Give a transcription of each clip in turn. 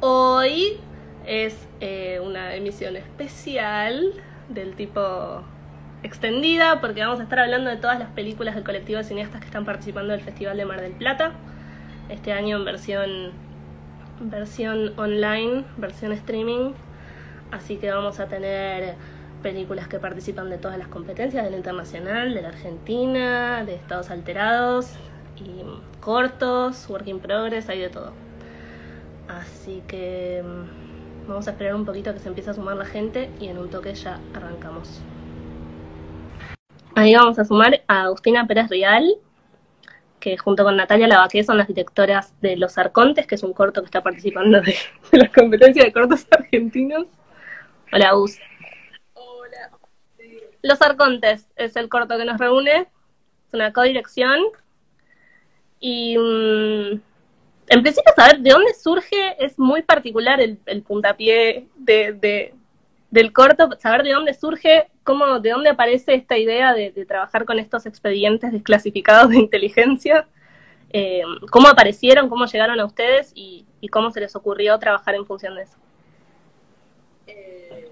Hoy es eh, una emisión especial del tipo extendida porque vamos a estar hablando de todas las películas del colectivo de cineastas que están participando del Festival de Mar del Plata. Este año en versión, versión online, versión streaming. Así que vamos a tener películas que participan de todas las competencias, del internacional, de la Argentina, de Estados Alterados, y cortos, work in progress, hay de todo. Así que mm, vamos a esperar un poquito a que se empiece a sumar la gente y en un toque ya arrancamos. Ahí vamos a sumar a Agustina Pérez Rial, que junto con Natalia Lavaqué son las directoras de Los Arcontes, que es un corto que está participando de, de las competencias de cortos argentinos. Hola, Agus. Hola. Los Arcontes es el corto que nos reúne, es una codirección. Y mm, en principio saber de dónde surge es muy particular el, el puntapié de, de- del corto, saber de dónde surge, cómo, de dónde aparece esta idea de, trabajar con estos expedientes desclasificados de inteligencia, eh, cómo aparecieron, cómo llegaron a ustedes y, y cómo se les ocurrió trabajar en función de eso. Eh,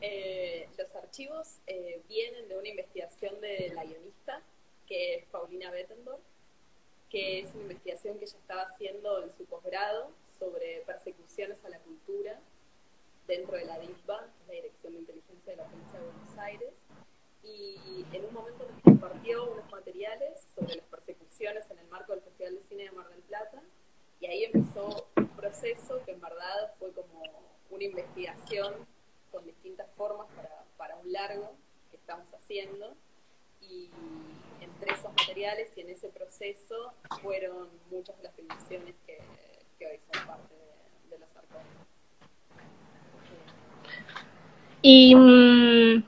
eh, los archivos vienen de una investigación de la guionista, que es Paulina Bettendorf, que es una investigación que ella estaba haciendo en su posgrado sobre persecuciones a la cultura dentro de la DICBA, la Dirección de Inteligencia de la Provincia de Buenos Aires, y en un momento nos compartió unos materiales sobre las persecuciones en el marco del Festival de Cine de Mar del Plata, y ahí empezó un proceso que en verdad fue como una investigación con distintas formas para, para un largo que estamos haciendo, y entre esos materiales y en ese proceso fueron muchas de las filmaciones que, que hoy son parte de, de los arcos. Y, mm,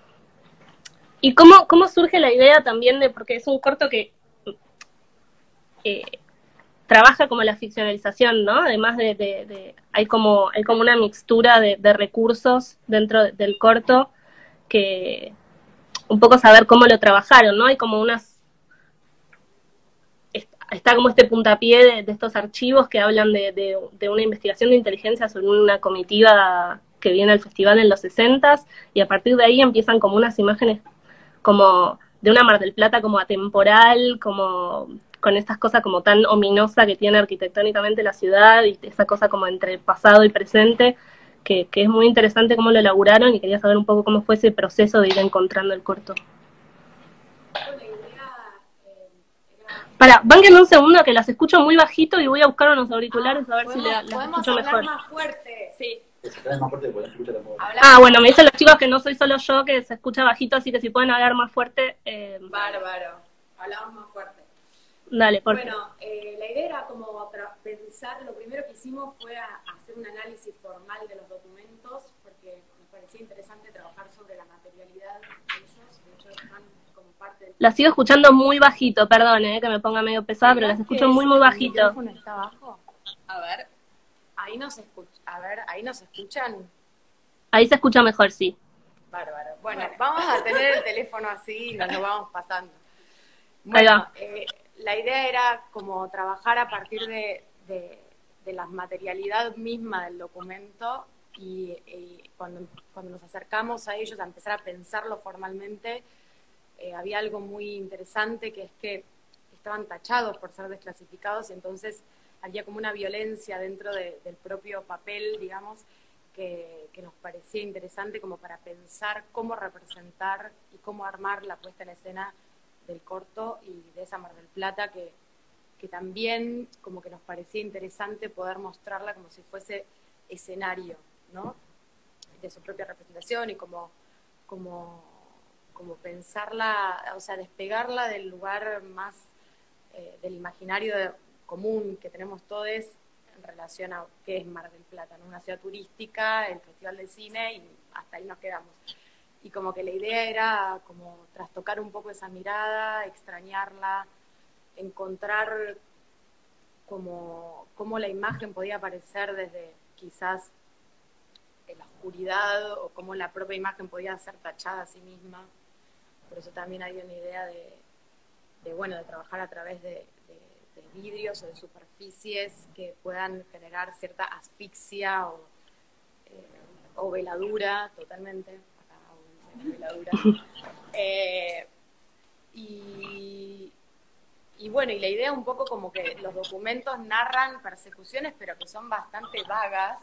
¿y cómo, cómo surge la idea también de, porque es un corto que eh, trabaja como la ficcionalización, ¿no? Además de, de- hay como, hay como una mixtura de, recursos dentro de- del corto que un poco saber cómo lo trabajaron, ¿no? Hay como unas está- como este puntapié de, de estos archivos que hablan de, de- de una investigación de inteligencia sobre una comitiva que viene al festival en los 60 y a partir de ahí empiezan como unas imágenes como de una Mar del Plata como atemporal, como con estas cosas como tan ominosa que tiene arquitectónicamente la ciudad y esa cosa como entre pasado y presente, que, que es muy interesante cómo lo elaboraron y quería saber un poco cómo fue ese proceso de ir encontrando el corto. Para, banquen un segundo que las escucho muy bajito y voy a buscar unos auriculares a ver si podemos, la- las podemos escucho hablar mejor. más fuerte. Sí, más fuerte Ah, bueno, me dicen los chicos que no soy solo yo, que se escucha bajito, así que si pueden hablar más fuerte, eh, Bárbaro. Hablamos más fuerte. Dale, por Bueno, eh, la idea era como pensar, lo primero que hicimos fue a- hacer un análisis formal de los documentos, porque nos parecía interesante trabajar sobre la materialidad de ellos, de hecho están como parte del... Las sigo escuchando muy bajito, perdón, eh, que me ponga medio pesada, pero las escucho muy, muy ¿El bajito. micrófono está bajo? a ver, Ahí nos escucha, a ver, ahí nos escuchan. Ahí se escucha mejor, sí. Bárbaro. Bueno, vamos a tener el teléfono así y nos lo vamos pasando. Ahí Bueno, va. eh, la idea era como trabajar a partir de, de- la materialidad misma del documento y, cuando, cuando nos acercamos a ellos a empezar a pensarlo formalmente, eh, había algo muy interesante que es que estaban tachados por ser desclasificados y entonces había como una violencia dentro de- del propio papel, digamos, que, que nos parecía interesante como para pensar cómo representar y cómo armar la puesta en escena del corto y de esa Mar del Plata que, que también como que nos parecía interesante poder mostrarla como si fuese escenario, ¿no? De su propia representación y como, como, como pensarla, o sea, despegarla del lugar más eh, del imaginario común que tenemos todos en relación a qué es Mar del Plata, ¿no? Una ciudad turística, el Festival de Cine y hasta ahí nos quedamos. Y como que la idea era como trastocar un poco esa mirada, extrañarla, encontrar como cómo la imagen podía aparecer desde quizás en la oscuridad o cómo la propia imagen podía ser tachada a sí misma. Por eso también hay una idea de, bueno, de trabajar a través de, de- vidrios o de superficies que puedan generar cierta asfixia o, eh, veladura, totalmente. Eh, y, y bueno, y la idea un poco como que los documentos narran persecuciones, pero que son bastante vagas.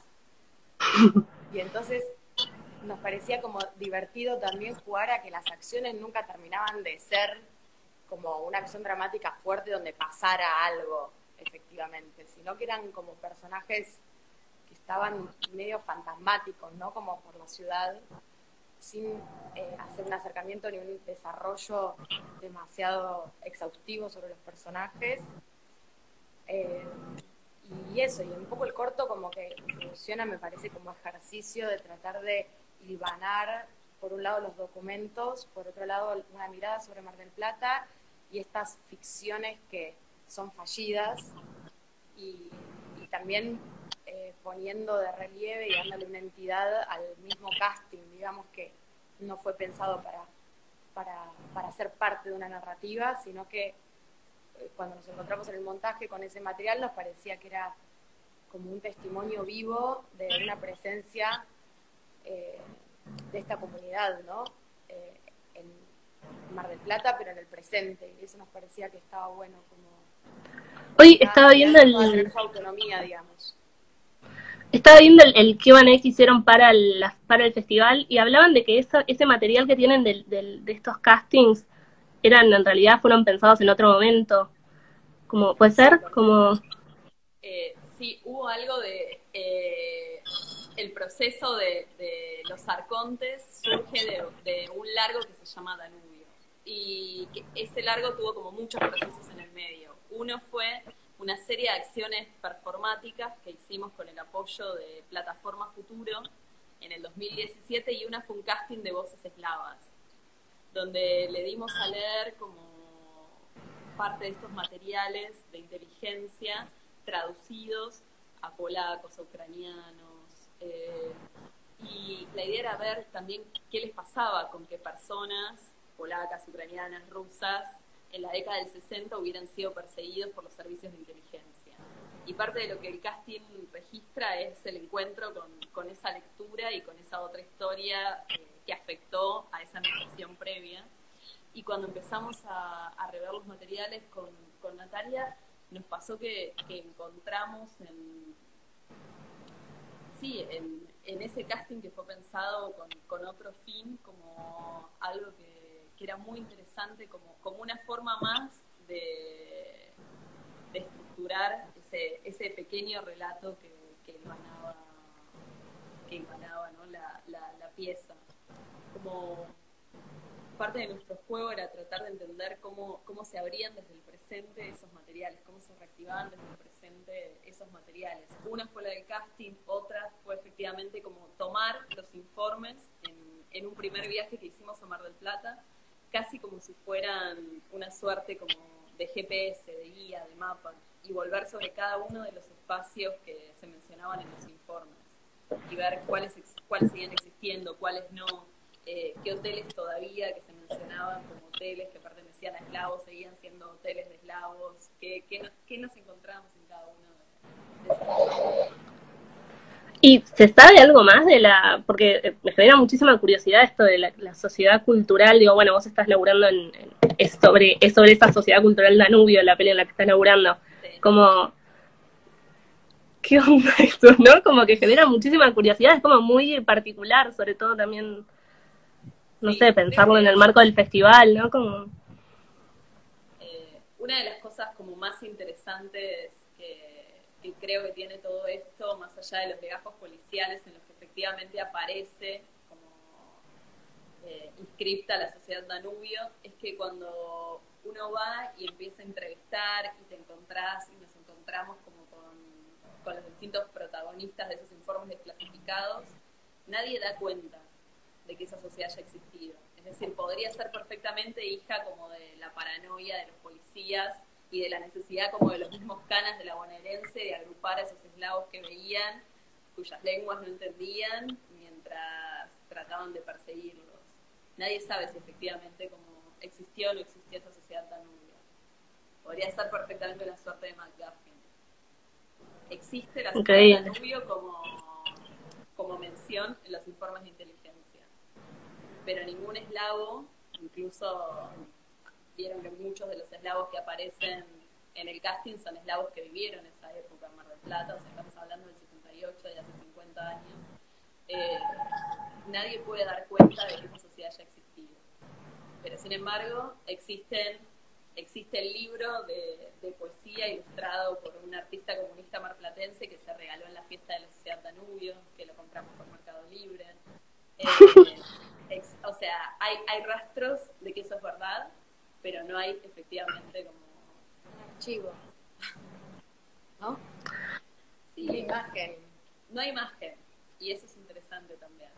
Y entonces nos parecía como divertido también jugar a que las acciones nunca terminaban de ser como una acción dramática fuerte donde pasara algo, efectivamente, sino que eran como personajes que estaban medio fantasmáticos, ¿no? Como por la ciudad, sin eh, hacer un acercamiento ni un desarrollo demasiado exhaustivo sobre los personajes. Eh, y eso, y un poco el corto como que funciona, me parece, como ejercicio de tratar de hilvanar, por un lado, los documentos, por otro lado, una mirada sobre Mar del Plata y estas ficciones que son fallidas y, también poniendo de relieve y dándole una entidad al mismo casting, digamos que no fue pensado para, para, para ser parte de una narrativa, sino que eh, cuando nos encontramos en el montaje con ese material nos parecía que era como un testimonio vivo de una presencia eh, de esta comunidad, ¿no? Eh, en Mar del Plata, pero en el presente, y eso nos parecía que estaba bueno como... Hoy estaba viendo el... Su autonomía, digamos. Estaba viendo el, el Q&A que hicieron para el, para el festival y hablaban de que eso, ese material que tienen de, de estos castings eran en realidad fueron pensados en otro momento. Como, ¿Puede ser? Como... Eh, sí, hubo algo de... Eh, el proceso de, los arcontes surge de, un largo que se llama Danubio. Y que ese largo tuvo como muchos procesos en el medio. Uno fue una serie de acciones performáticas que hicimos con el apoyo de Plataforma Futuro en el 2017 y una fue un casting de voces eslavas, donde le dimos a leer como parte de estos materiales de inteligencia traducidos a polacos, a ucranianos, eh, y la idea era ver también qué les pasaba con que personas polacas, ucranianas, rusas, en la década del 60 hubieran sido perseguidos por los servicios de inteligencia. Y parte de lo que el casting registra es el encuentro con, esa lectura y con esa otra historia eh, que afectó a esa narración previa. Y cuando empezamos a, rever los materiales con, Natalia, nos pasó que encontramos en, sí, en, ese casting que fue pensado con, otro fin, como algo que, era muy interesante, como, como una forma más de, estructurar ese, ese pequeño relato que, que que la, la pieza. Como parte de nuestro juego era tratar de entender cómo, cómo se abrían desde el presente esos materiales, cómo se reactivaban desde el presente esos materiales. Una fue la del casting, otra fue efectivamente como tomar los informes en, en un primer viaje que hicimos a Mar del Plata, casi como si fueran una suerte como de GPS, de guía, de mapa, y volver sobre cada uno de los espacios que se mencionaban en los informes y ver cuáles, cuáles seguían existiendo, cuáles no, eh, qué hoteles todavía que se mencionaban como hoteles que pertenecían a eslavos seguían siendo hoteles de eslavos, qué, qué, nos encontramos en cada uno de, esos ¿Y se sabe algo más de la.? Porque eh, me genera muchísima curiosidad esto de la, sociedad cultural. Digo, bueno, vos estás laburando en. es, sobre, es sobre esa sociedad cultural Danubio, la peli en la que estás laburando. Como. ¿Qué onda esto, no? Como que genera muchísima curiosidad. Es como muy particular, sobre todo también no sé, pensarlo en el marco del festival, ¿no? Como... Eh, una de las cosas como más interesantes creo que tiene todo esto, más allá de los legajos policiales en los que efectivamente aparece como eh, inscripta la sociedad Danubio, es que cuando uno va y empieza a entrevistar y te encontrás y nos encontramos como con, con los distintos protagonistas de esos informes desclasificados, nadie da cuenta de que esa sociedad haya existido. Es decir, podría ser perfectamente hija como de la paranoia de los policías y de la necesidad como de los mismos canas de la bonaerense de agrupar a esos eslavos que veían, cuyas lenguas no entendían, mientras trataban de perseguirlos. Nadie sabe si efectivamente como existió o no existió esa sociedad tan. Podría ser perfectamente una suerte de McGuffin. Existe la Increíble. de Danubio como, como mención en los informes de inteligencia. Pero ningún eslavo, incluso vieron que muchos de los eslavos que aparecen en el casting son eslavos que vivieron esa época en Mar del Plata, o sea, estamos hablando del 68, de hace 50 años. Eh, nadie puede dar cuenta de que esa sociedad ya existía. Pero sin embargo, existen, existe el libro de, de poesía ilustrado por un artista comunista marplatense que se regaló en la fiesta de la Sociedad Danubio, que lo compramos por Mercado Libre. Eh, ex- o sea, hay, hay rastros de que eso es verdad, pero no hay efectivamente como... Un archivo. ¿No? sí, La imagen. no hay imagen. Y eso es interesante también.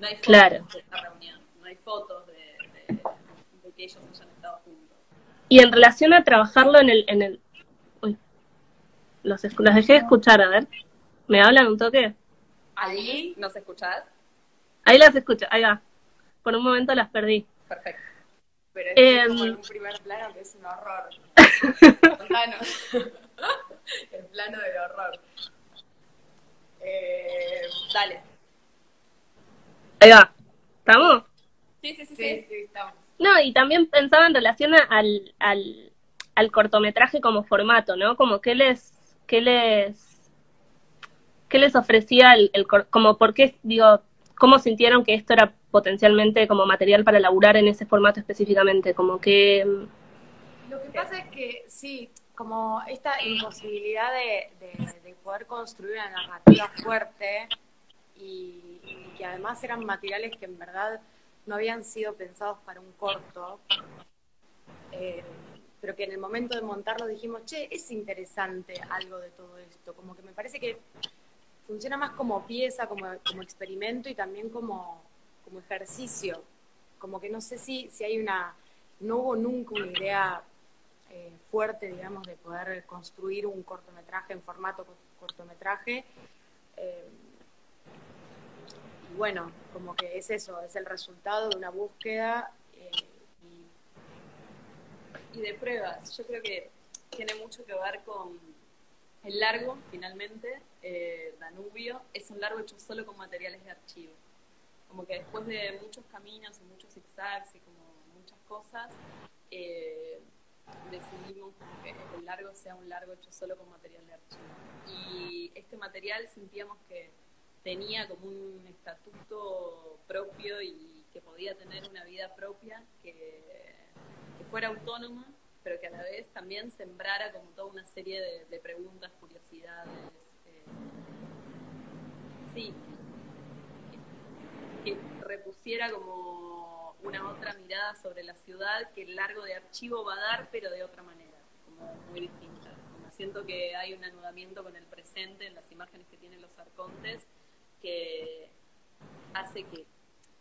No hay fotos Claro. de esta reunión, no hay fotos de, de- de que ellos hayan estado juntos. Y en relación a trabajarlo en el... En el uy, los, esc- los dejé de escuchar, a ver. ¿Me hablan un toque? ¿Allí nos escuchás? Ahí las escucho, ahí va. Por un momento las perdí. Perfecto. Pero Em. es como en un primer plano que es un horror. Contanos. El plano del horror. Eh, Dale. Ahí va. ¿Estamos? Sí, sí, sí, sí, sí. sí, estamos. No, y también pensaba en relación al, al, al cortometraje como formato, ¿no? Como qué les, qué les, qué les ofrecía el, el cor- como por qué, digo, cómo sintieron que esto era potencialmente como material para laburar en ese formato específicamente, como que, Lo que pasa es que sí, como esta imposibilidad de, de- de poder construir una narrativa fuerte y, y que además eran materiales que en verdad no habían sido pensados para un corto, eh, pero que en el momento de montarlo dijimos, che, es interesante algo de todo esto, como que me parece que funciona más como pieza, como, como experimento y también como, como ejercicio, como que no sé si, si hay una, no hubo nunca una idea eh, fuerte, digamos, de poder construir un cortometraje en formato co- cortometraje. Eh, y bueno, como que es eso, es el resultado de una búsqueda eh, y Y de pruebas, yo creo que tiene mucho que ver con el largo, finalmente, eh, Danubio, es un largo hecho solo con materiales de archivo. Como que después de muchos caminos y muchos zigzags y como muchas cosas, eh, decidimos que el largo sea un largo hecho solo con material de archivo. Y este material sentíamos que tenía como un estatuto propio y que podía tener una vida propia, que, fuera autónoma, pero que a la vez también sembrara como toda una serie de, de preguntas, curiosidades. eh, sí, que, repusiera como una otra mirada sobre la ciudad que el largo de archivo va a dar, pero de otra manera, como muy distinta. Como siento que hay un anudamiento con el presente en las imágenes que tienen los arcontes que hace que,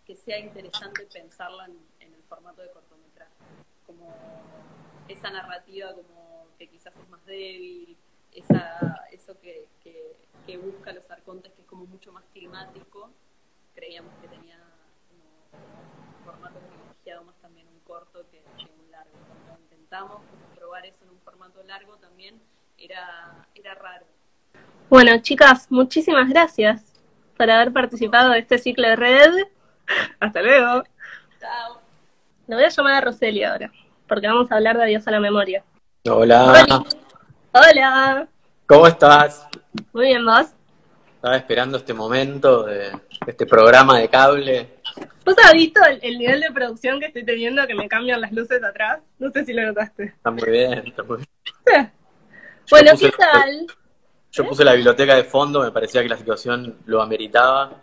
que sea interesante pensarla en, el formato de cortometraje. Como esa narrativa como que quizás es más débil, esa, eso que, que busca los arcontes que es como mucho más climático, creíamos que tenía como formato privilegiado más también un corto que, que un largo. Cuando intentamos probar eso en un formato largo también era, era raro. bueno, chicas, muchísimas gracias por haber participado de este ciclo de red. Hasta luego. Chao. Le voy a llamar a Roseli ahora, porque vamos a hablar de Adiós a la memoria. Hola, Hola, ¿cómo estás? muy bien, ¿vos? Estaba esperando este momento de este programa de cable. ¿Vos has visto el, el nivel de producción que estoy teniendo que me cambian las luces atrás? No sé si lo notaste. Está muy bien, está muy bien. Sí. Bueno, puse- ¿qué tal? Yo puse la biblioteca de fondo, me parecía que la situación lo ameritaba.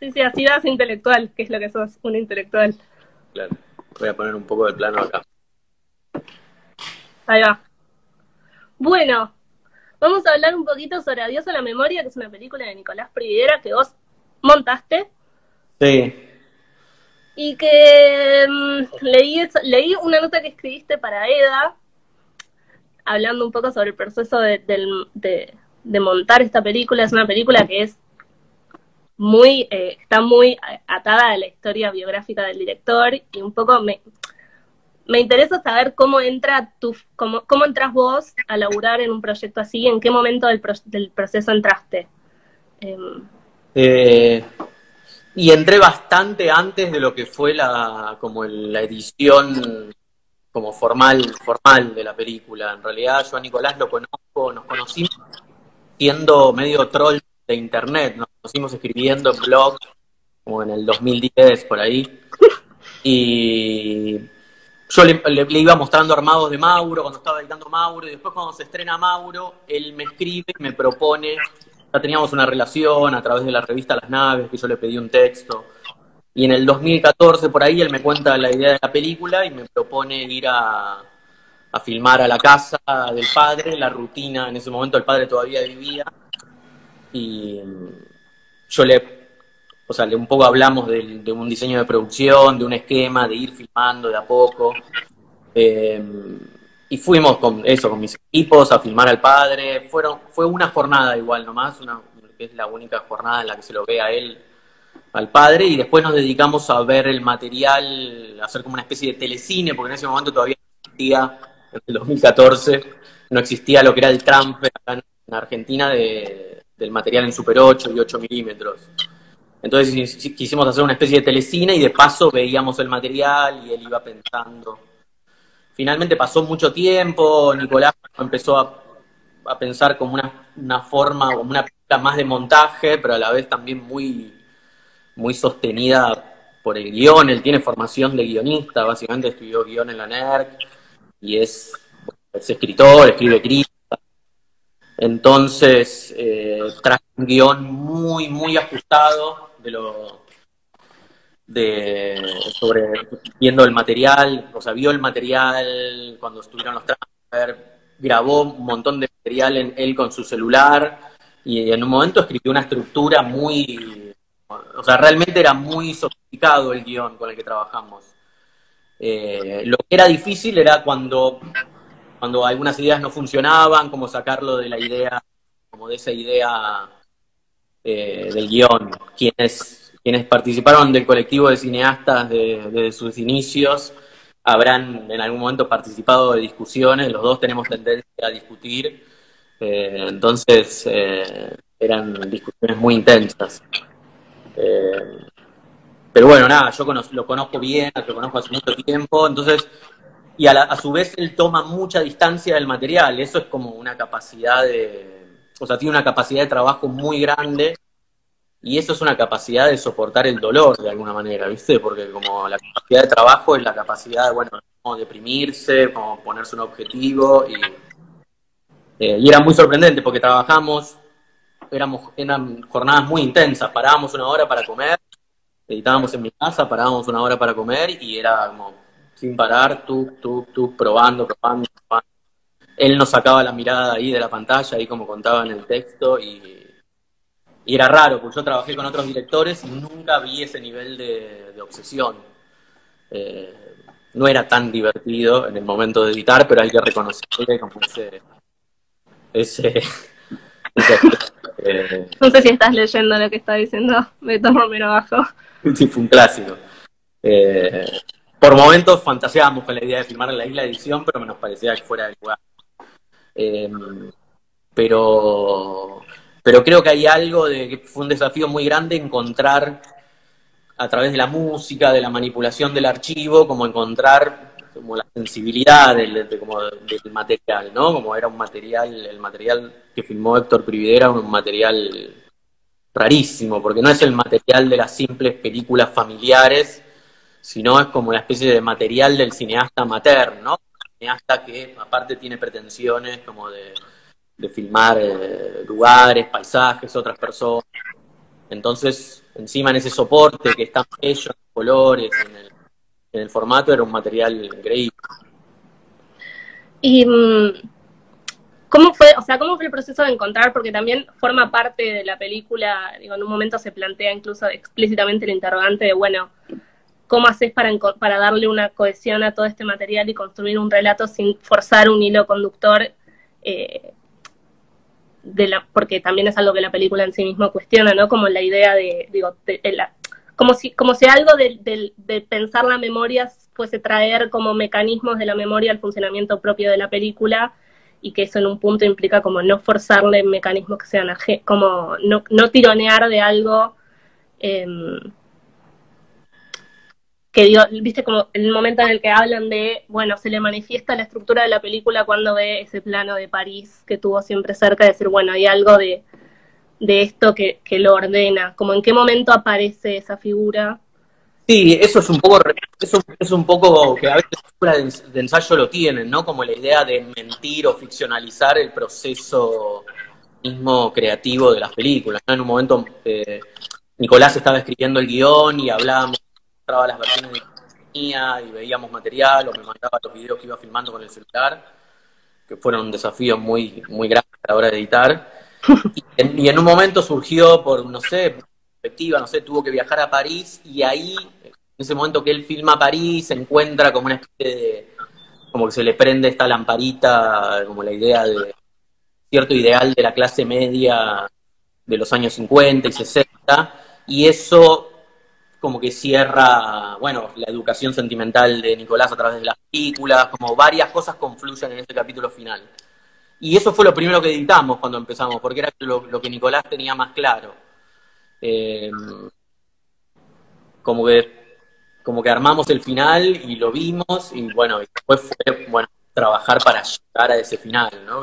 Sí, sí, así vas intelectual, que es lo que sos, un intelectual. Claro, voy a poner un poco de plano acá. Ahí va. Bueno, vamos a hablar un poquito sobre Adiós a la memoria, que es una película de Nicolás Prividera que vos montaste Sí, y que mm, leí, leí una nota que escribiste para EDA, hablando un poco sobre el proceso de- de montar esta película. Es una película que es muy, eh, está muy atada a la historia biográfica del director y un poco me, me interesa saber cómo entra tu, cómo, cómo entras vos a laburar en un proyecto así, en qué momento del, del proceso entraste. Em, eh, y entré bastante antes de lo que fue la como la edición como formal formal de la película. En realidad yo a Nicolás lo conozco, nos conocimos siendo medio troll de internet, nos conocimos escribiendo en blog como en el 2010 por ahí. Y yo le, iba mostrando armados de Mauro cuando estaba editando Mauro y después cuando se estrena Mauro, él me escribe me propone, ya teníamos una relación a través de la revista Las Naves, que yo le pedí un texto. Y en el 2014 por ahí él me cuenta la idea de la película y me propone ir a, a filmar a la casa del padre, la rutina, en ese momento el padre todavía vivía. Y yo le o sea, un poco hablamos de, un diseño de producción, de un esquema, de ir filmando de a poco. Eh, y fuimos con eso, con mis equipos, a filmar al padre. Fueron, fue una jornada igual nomás, una, que es la única jornada en la que se lo ve a él, al padre, y después nos dedicamos a ver el material, a hacer como una especie de telecine, porque en ese momento todavía no existía, en el 2014, no existía lo que era el transfer acá en Argentina de, del material en Super 8 y 8 milímetros. Entonces quisimos hacer una especie de telecine y de paso veíamos el material y él iba pensando. Finalmente pasó mucho tiempo, Nicolás empezó a, pensar como una, forma, como una película más de montaje, pero a la vez también muy, muy sostenida por el guion. Él tiene formación de guionista, básicamente estudió guion en la NERC y es, es escritor, escribe crítica. Entonces, eh, trae un guion muy, muy ajustado de lo de sobre viendo el material, o sea, vio el material cuando estuvieron los transfer, grabó un montón de material en él con su celular y en un momento escribió una estructura muy, o sea, realmente era muy sofisticado el guion con el que trabajamos. Eh, lo que era difícil era cuando, cuando algunas ideas no funcionaban, como sacarlo de la idea, como de esa idea eh, del guion, quienes, quienes participaron del colectivo de cineastas desde sus inicios habrán en algún momento participado de discusiones, los dos tenemos tendencia a discutir, eh, entonces eh, eran discusiones muy intensas. pero bueno, nada, yo lo conozco bien, lo conozco hace mucho tiempo, entonces, y a, a su vez él toma mucha distancia del material, eso es como una capacidad de o sea, tiene una capacidad de trabajo muy grande y eso es una capacidad de soportar el dolor de alguna manera, ¿viste? Porque como la capacidad de trabajo es la capacidad, bueno, como deprimirse, como ponerse un objetivo y, eh, y era muy sorprendente porque trabajamos, éramos, eran jornadas muy intensas, parábamos una hora para comer, editábamos en mi casa, parábamos una hora para comer y era como sin parar, tú, tú, tú, probando, probando, probando él nos sacaba la mirada ahí de la pantalla, ahí como contaba en el texto, y, era raro, porque yo trabajé con otros directores y nunca vi ese nivel de, obsesión. Eh, no era tan divertido en el momento de editar, pero hay que reconocerle como ese... ese, eh, no sé si estás leyendo lo que está diciendo Beto Romero abajo. Sí, fue un clásico. Eh, por momentos fantaseábamos con la idea de filmar en la isla de edición, pero me nos parecía que fuera el lugar. Em, pero, pero creo que hay algo de que fue un desafío muy grande encontrar a través de la música, de la manipulación del archivo, como encontrar como la sensibilidad del, como del material, ¿no? Como era un material, el material que filmó Héctor Prividera, un material rarísimo, porque no es el material de las simples películas familiares, sino es como una especie de material del cineasta materno, ¿no? Cineasta que aparte tiene pretensiones como de, filmar eh, lugares, paisajes, otras personas. Entonces, encima en ese soporte que está bello, en colores, en el, en el formato, era un material increíble. Y mm, ¿Cómo fue, o sea, cómo fue el proceso de encontrar? Porque también forma parte de la película, digo, en un momento se plantea incluso explícitamente el interrogante de, bueno, cómo haces para, darle una cohesión a todo este material y construir un relato sin forzar un hilo conductor, eh, de la, porque también es algo que la película en sí mismo cuestiona, ¿no? Como la idea de, digo, como si, como si algo de, pensar la memoria fuese traer como mecanismos de la memoria al funcionamiento propio de la película y que eso en un punto implica como no forzarle mecanismos que sean como no, no tironear de algo em, que digo, viste como el momento en el que hablan de, bueno, se le manifiesta la estructura de la película cuando ve ese plano de París que tuvo siempre cerca, de decir, bueno, hay algo de, de esto que, que lo ordena, como en qué momento aparece esa figura Sí, eso es un poco, eso es un poco que a veces las de ensayo lo tienen, ¿no? Como la idea de mentir o ficcionalizar el proceso mismo creativo de las películas. En un momento eh, Nicolás estaba escribiendo el guion y hablábamos, mostraba las versiones de tenía y veíamos material o me mandaba los videos que iba filmando con el celular, que fueron un desafío muy, muy grande a la hora de editar. Y y en un momento surgió por, no sé, perspectiva, no sé, tuvo que viajar a París y ahí en ese momento que él filma París, se encuentra como una especie de, como que se le prende esta lamparita, como la idea de cierto ideal de la clase media de los años 50 y 60, y eso como que cierra, bueno, la educación sentimental de Nicolás a través de las películas, como varias cosas confluyen en ese capítulo final. Y eso fue lo primero que editamos cuando empezamos, porque era lo, que Nicolás tenía más claro. Eh, como que como que armamos el final y lo vimos y bueno, después fue bueno, trabajar para llegar a ese final, ¿no?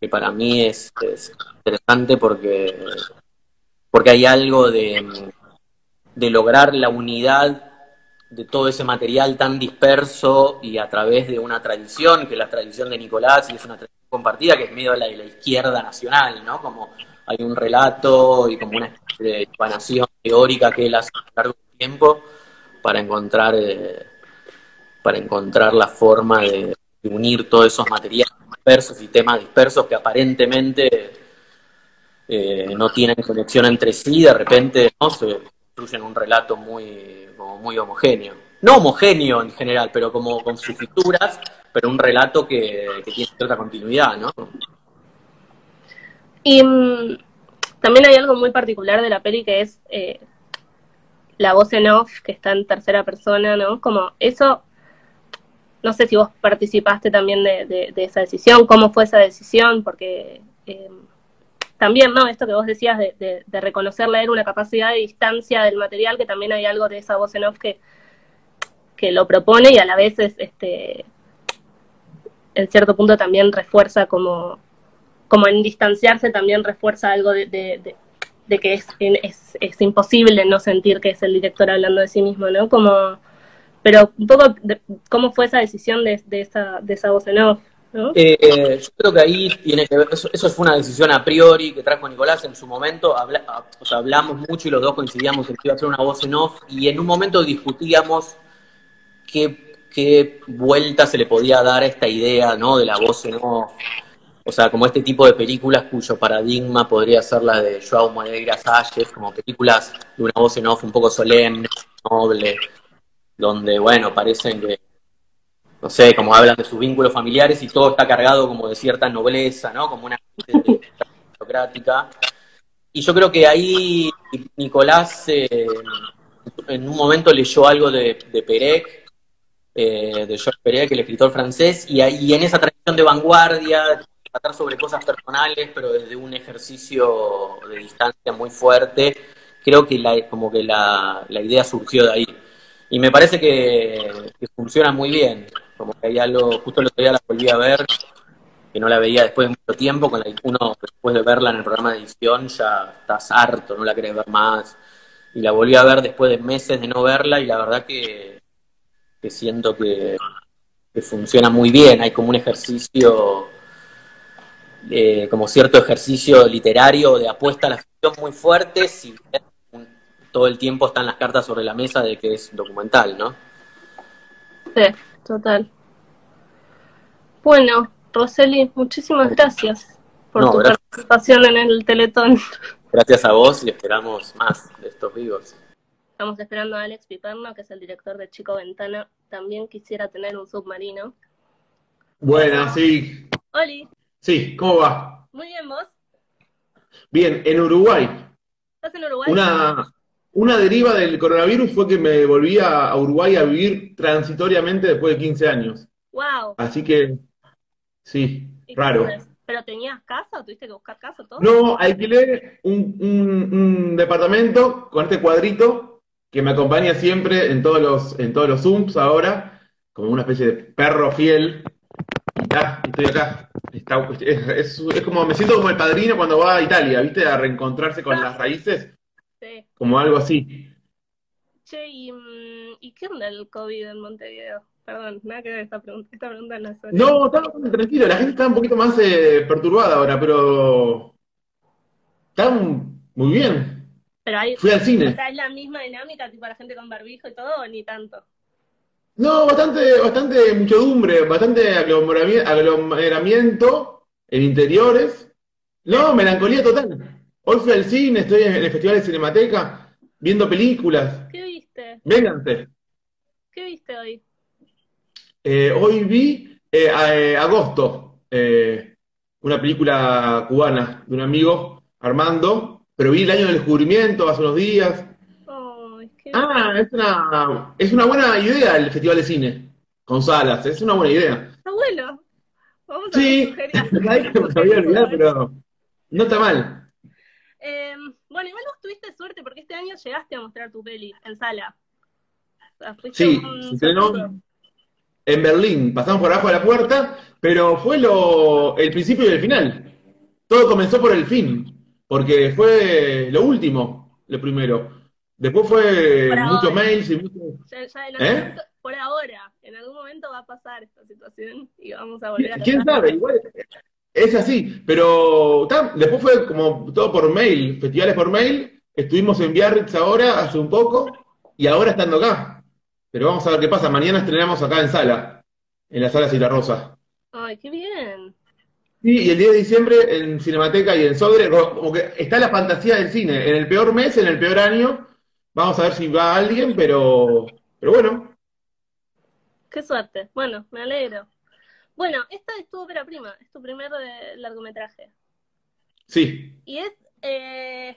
Que para mí es, interesante porque, porque hay algo de, de lograr la unidad de todo ese material tan disperso y a través de una tradición, que es la tradición de Nicolás y es una tradición compartida, que es medio la de la izquierda nacional, ¿no? Como hay un relato y como una especie de explanación teórica que él hace a lo largo del tiempo, para encontrar, eh, para encontrar la forma de unir todos esos materiales dispersos y temas dispersos que aparentemente eh, no tienen conexión entre sí, de repente ¿no? se construyen un relato muy, muy homogéneo. No homogéneo en general, pero como con sus figuras, pero un relato que, tiene cierta continuidad, ¿no? Y mm, también hay algo muy particular de la peli que es eh, la voz en off que está en tercera persona, ¿no? Como eso, no sé si vos participaste también de, esa decisión, cómo fue esa decisión, porque eh, también, ¿no? Esto que vos decías de, de, leer una capacidad de distancia del material, que también hay algo de esa voz en off que, que lo propone y a la vez es, este, en cierto punto también refuerza como, como en distanciarse también refuerza algo de, de que es, es, es, imposible no sentir que es el director hablando de sí mismo, ¿no? Como, pero un poco, ¿cómo fue esa decisión de, de, esa, de esa voz en off? Eh, yo creo que ahí tiene que ver, eso, fue una decisión a priori que trajo Nicolás en su momento, o sea, hablamos mucho y los dos coincidíamos en que iba a ser una voz en off y en un momento discutíamos qué, qué vuelta se le podía dar a esta idea, ¿no? De la voz en off. O sea, como este tipo de películas cuyo paradigma podría ser la de Joao Moreira Salles, como películas de una voz en off un poco solemne, noble, donde, bueno, parecen que, no sé, como hablan de sus vínculos familiares y todo está cargado como de cierta nobleza, ¿no? Como una aristocrática. Y yo creo que ahí Nicolás eh, en un momento leyó algo de, de Perec, eh, de Georges Perec, el escritor francés, y, ahí, en esa tradición de vanguardia, tratar sobre cosas personales, pero desde un ejercicio de distancia muy fuerte, creo que la, como que la, la idea surgió de ahí. Y me parece que, funciona muy bien, como que hay algo, justo el otro día la volví a ver, que no la veía después de mucho tiempo, con la, uno después de verla en el programa de edición ya estás harto, no la querés ver más. Y la volví a ver después de meses de no verla y la verdad que, que siento que, que funciona muy bien, hay como un ejercicio eh, como cierto ejercicio literario de apuesta a la ficción muy fuerte, si todo el tiempo están las cartas sobre la mesa de que es documental, ¿no? Sí, total. Bueno, Roseli, muchísimas gracias por tu participación en el Teletón. Gracias a vos y esperamos más de estos vivos. Estamos esperando a Alex Piperno, que es el director de Chico Ventana. También quisiera tener un submarino. Buenas, sí. Oli. Sí, ¿cómo va? Muy bien, ¿vos? Bien, en Uruguay. ¿Estás en Uruguay? Una, una deriva del coronavirus fue que me volví a, Uruguay a vivir transitoriamente después de 15 años. Wow. Así que, sí, ¿Y raro. ¿Pero tenías casa o tuviste que buscar casa todo? No, alquilé un, un- un departamento con este cuadrito que me acompaña siempre en todos los, en todos los Zooms ahora, como una especie de perro fiel. Y está, estoy acá. Está- es, es- es como, me siento como el padrino cuando va a Italia, ¿viste? A reencontrarse con las raíces. Como algo así. Che, ¿y, mm, ¿y qué onda el COVID en Montevideo? Perdón, nada que ver esta pregunta. Esta pregunta no es sobre- No, está bastante tranquilo, la gente está un poquito más eh, perturbada ahora, pero está muy bien. Pero hay, Fui al o cine. sea, es la misma dinámica, tipo la gente con barbijo y todo, o ni tanto. No, bastante, bastante muchedumbre, bastante aglomerami- aglomeramiento en interiores. No, melancolía total. Hoy fui al cine, estoy en el Festival de Cinemateca, viendo películas. ¿Qué viste? Vénganse. ¿Qué viste hoy? Eh, hoy vi eh, a- eh, Agosto, eh, una película cubana de un amigo, Armando, pero vi El Año del Descubrimiento hace unos días. Ay, qué Ah, es una, es una buena idea el Festival de Cine, con salas, es una buena idea. Bueno. Vamos a Sí, me había olvidado, pero no está mal. Eh, bueno, igual vos tuviste suerte porque este año llegaste a mostrar tu peli en sala. O sea, fuiste Sí, se estrenó en Berlín, pasamos por abajo de la puerta, pero fue lo, el principio y el final. Todo comenzó por el fin, porque fue lo último, lo primero. Después fue muchos mails y mucho... Ya, ya en ¿Eh? momento- por ahora, en algún momento va a pasar esta situación y vamos a volver a ¿Quién sabe? Igual es así, pero ta, después fue como todo por mail, festivales por mail. Estuvimos en Biarritz ahora, hace un poco, y ahora estando acá. Pero vamos a ver qué pasa. Mañana estrenamos acá en sala, en la sala Cita Rosa. Ay, qué bien. Sí, y el 10 de diciembre en Cinemateca y en Sodre, como que está la fantasía del cine. En el peor mes, en el peor año, vamos a ver si va alguien, pero, pero bueno. Qué suerte. Bueno, me alegro. Bueno, esta es tu ópera prima, es tu primer eh, largometraje. Sí, Y es eh,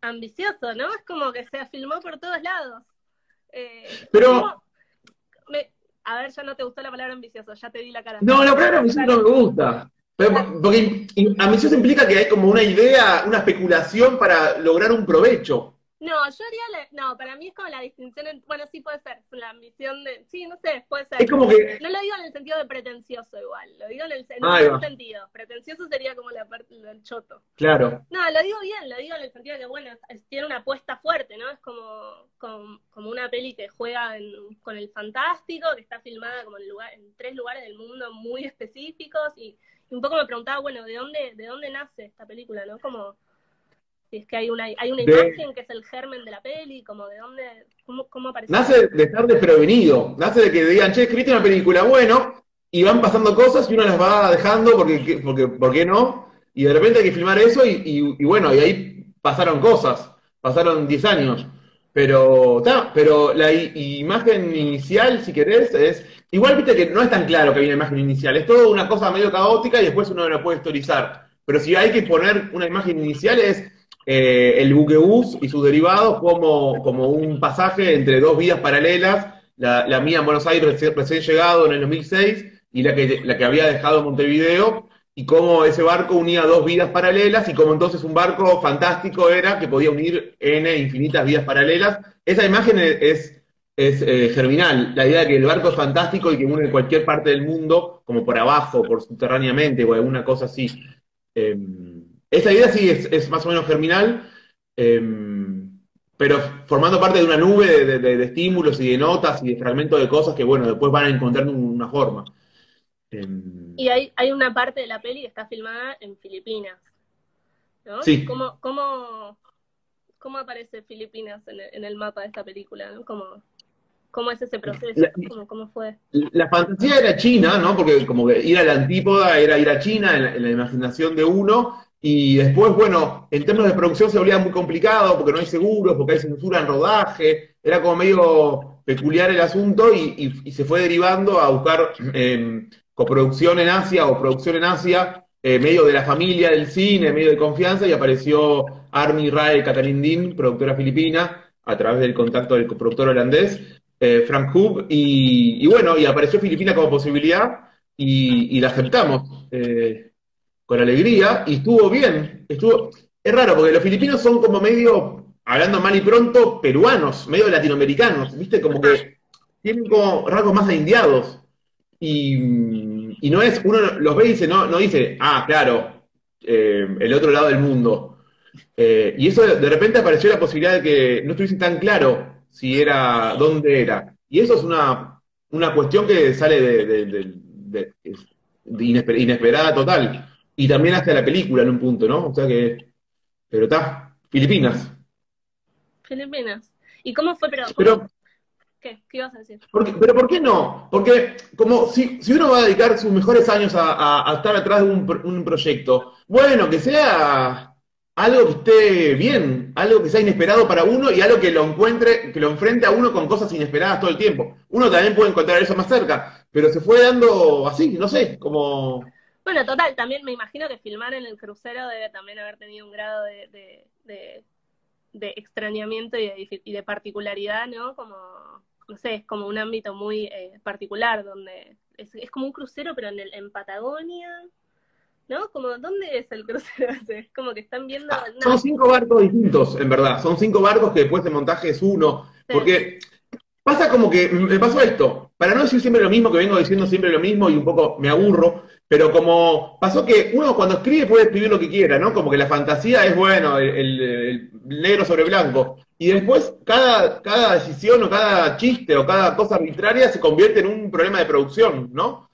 ambicioso, ¿no? Es como que se filmó por todos lados. Eh, Pero- ¿cómo- me- a ver, ya no te gustó la palabra ambicioso, ya te di la cara. No, la palabra ambicioso no me gusta. Pero, porque ambicioso implica que hay como una idea, una especulación para lograr un provecho. No, yo haría la, no, para mí es como la distinción, en- bueno, sí puede ser, la ambición de, sí, no sé, puede ser. Es como que. No lo digo en el sentido de pretencioso igual, lo digo en el en sentido. Pretencioso sería como la parte del choto. Claro. No, lo digo bien, lo digo en el sentido de que, bueno, es- tiene una apuesta fuerte, ¿no? Es como, como, como una peli que juega en- con el fantástico, que está filmada como en, lugar, en tres lugares del mundo muy específicos, y, y un poco me preguntaba, bueno, ¿de dónde, de dónde nace esta película, no? Como, si es que hay una, hay una De- imagen que es el germen de la peli, como de dónde, cómo, cómo apareció. Nace de estar desprevenido. Nace de que digan, che, escribiste una película, bueno, y van pasando cosas y uno las va dejando porque, porque ¿por qué no? Y de repente hay que filmar eso y, y- y bueno, y ahí pasaron cosas. Pasaron 10 años. Pero, ta, pero la imagen inicial, si querés, es. Igual viste que no es tan claro que hay una imagen inicial. Es todo una cosa medio caótica y después uno la puede historizar. Pero si hay que poner una imagen inicial es eh, el buquebús y sus derivados como, como un pasaje entre dos vidas paralelas. La, mía en Buenos Aires recién, recién llegado en el 2006 y la que, la que había dejado Montevideo y cómo ese barco unía dos vidas paralelas y cómo entonces un barco fantástico era que podía unir n infinitas vidas paralelas. Esa imagen es, es, eh, germinal, la idea de que el barco es fantástico y que une cualquier parte del mundo, como por abajo, por subterráneamente o alguna cosa así. Eh, esa idea sí es, es, más o menos germinal, eh, pero formando parte de una nube de, de, de, estímulos y de notas y de fragmentos de cosas que, bueno, después van a encontrar una forma. Eh, y hay, hay una parte de la peli que está filmada en Filipinas, ¿no? Sí. ¿Cómo, cómo, cómo aparece Filipinas en el, en el, mapa de esta película? ¿no? ¿Cómo, ¿Cómo es ese proceso? La, ¿Cómo, ¿Cómo, fue? La fantasía era China, ¿no? Porque como que ir a la antípoda era ir a China en la, en la imaginación de uno, y después, bueno, en términos de producción se volvía muy complicado porque no hay seguros, porque hay censura en rodaje, era como medio peculiar el asunto y, se fue derivando a buscar eh, coproducción en Asia o producción en Asia, eh, medio de la familia del cine, medio de confianza, y apareció Army Rae Katarindin, productora filipina, a través del contacto del productor holandés, eh, Frank Hub, y, bueno, y apareció Filipina como posibilidad y, y la aceptamos. Eh, con alegría y estuvo bien, estuvo, es raro porque los filipinos son como medio, hablando mal y pronto, peruanos, medio latinoamericanos, ¿viste? Como que tienen como rasgos más indiados. Y, y, no es, uno los ve y dice, no, no dice, ah, claro, eh, el otro lado del mundo. Eh, y eso de repente apareció la posibilidad de que no estuviese tan claro si era, dónde era. Y eso es una, una cuestión que sale de, inesperada total. Y también hasta la película en un punto, ¿no? O sea que, pero está, Filipinas. Filipinas. ¿Y cómo fue? Pero, ¿Qué? ¿Qué ibas a decir? Porque, pero ¿por qué no? Porque como si, si uno va a dedicar sus mejores años a, a, a estar atrás de un, un, proyecto, bueno, que sea algo que esté bien, algo que sea inesperado para uno y algo que lo encuentre, que lo enfrente a uno con cosas inesperadas todo el tiempo. Uno también puede encontrar eso más cerca, pero se fue dando así, no sé, como... Bueno, total, también me imagino que filmar en el crucero debe también haber tenido un grado de, de, de, de extrañamiento y de, y de particularidad, ¿no? Como no sé, es como un ámbito muy eh, particular, donde es, es, como un crucero, pero en, el, en Patagonia, ¿no? Como, ¿dónde es el crucero Es como que están viendo... Ah, son cinco barcos distintos, en verdad, son cinco barcos que después de montaje es uno, sí. porque pasa como que, me pasó esto, para no decir siempre lo mismo, que vengo diciendo siempre lo mismo y un poco me aburro, pero como pasó que uno cuando escribe puede escribir lo que quiera, ¿no? Como que la fantasía es, bueno, el, negro sobre blanco. Y después cada, cada decisión o cada chiste o cada cosa arbitraria se convierte en un problema de producción, ¿no?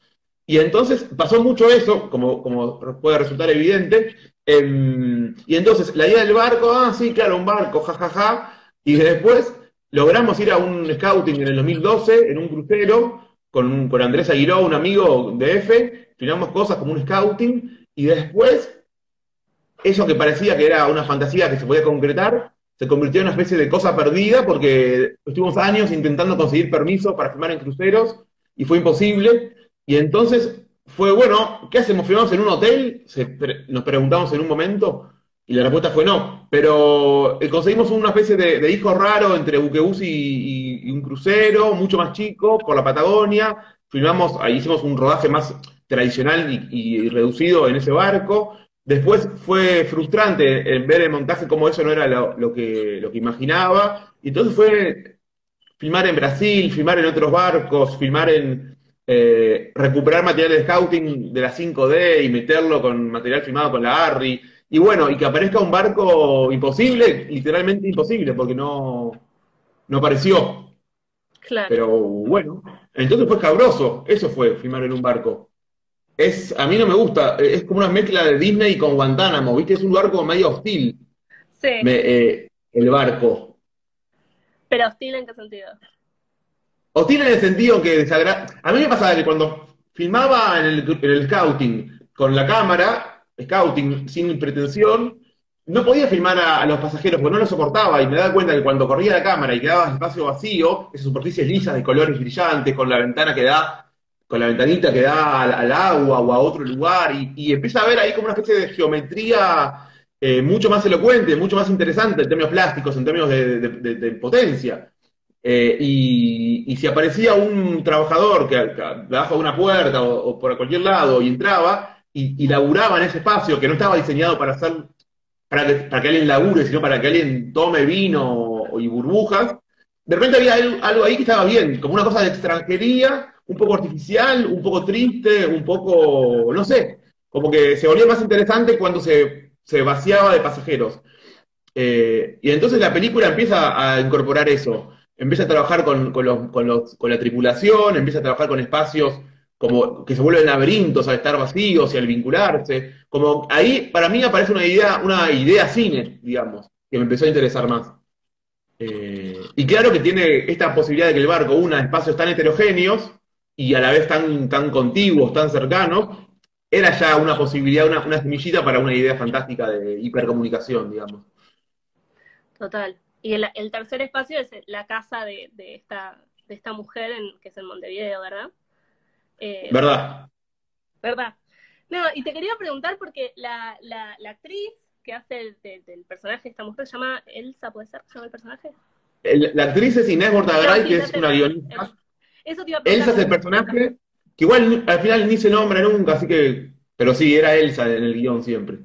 Y entonces pasó mucho eso, como, como puede resultar evidente. Eh, y entonces la idea del barco, ah, sí, claro, un barco, jajaja. Ja, ja, y después logramos ir a un scouting en el 2012, en un crucero, con, con Andrés Aguiró, un amigo de F, filmamos cosas como un scouting, y después, eso que parecía que era una fantasía que se podía concretar, se convirtió en una especie de cosa perdida porque estuvimos años intentando conseguir permiso para filmar en cruceros y fue imposible. Y entonces fue, bueno, ¿qué hacemos? ¿Filmamos en un hotel? Se, nos preguntamos en un momento y la respuesta fue no. Pero eh, conseguimos una especie de, de, hijo raro entre buquebús y, un crucero, mucho más chico, por la Patagonia. Filmamos, ahí hicimos un rodaje más tradicional y, reducido en ese barco. Después fue frustrante ver el montaje como eso no era lo, lo, que, lo que imaginaba. Y entonces fue filmar en Brasil, filmar en otros barcos, filmar en... Eh, recuperar material de scouting de la 5D y meterlo con material filmado con la ARRI. Y bueno, y que aparezca un barco imposible, literalmente imposible, porque no, no apareció. Claro. Pero bueno, entonces fue cabroso. Eso fue filmar en un barco es, a mí no me gusta, es como una mezcla de Disney con Guantánamo, ¿viste? Es un barco medio hostil. Sí. Me, eh, el barco. ¿Pero hostil en qué sentido? Hostil en el sentido que desagrada. A mí me pasaba que cuando filmaba en el, en el scouting con la cámara, scouting sin pretensión, no podía filmar a, los pasajeros porque no lo soportaba y me daba cuenta que cuando corría la cámara y quedaba espacio vacío, esas superficies lisas de colores brillantes, con la ventana que da con la ventanita que da al, agua o a otro lugar, y, y, empieza a ver ahí como una especie de geometría eh, mucho más elocuente, mucho más interesante en términos plásticos, en términos de potencia. Eh, y, y, si aparecía un trabajador que, que debajo de una puerta o, o, por cualquier lado y entraba y, laburaba en ese espacio que no estaba diseñado para hacer para que, para que alguien labure, sino para que alguien tome vino y burbujas, de repente había algo ahí que estaba bien, como una cosa de extranjería, un poco artificial, un poco triste, un poco, no sé, como que se volvía más interesante cuando se, se vaciaba de pasajeros. Eh, y entonces la película empieza a incorporar eso, empieza a trabajar con, con, los, con, los, con la tripulación, empieza a trabajar con espacios como que se vuelven laberintos al estar vacíos y al vincularse. Como ahí para mí aparece una idea, una idea cine, digamos, que me empezó a interesar más. Eh, y claro que tiene esta posibilidad de que el barco una espacios tan heterogéneos y a la vez tan, tan contiguos, tan cercanos, era ya una posibilidad, una, una semillita para una idea fantástica de hipercomunicación, digamos. Total. Y el, tercer espacio es la casa de, de, esta, de esta mujer, en, que es en Montevideo, ¿verdad? Eh, ¿Verdad? ¿Verdad? No, y te quería preguntar porque la, la, la actriz que hace el, del, del personaje esta mujer se llama Elsa, ¿puede ser? ¿Se llama el personaje? El- la actriz es Inés Bortagaray, No, sí, que es una guionista. Eso te iba a. Elsa es el personaje, que igual al final ni se nombra nunca, así que. Pero sí, era Elsa en el guion siempre.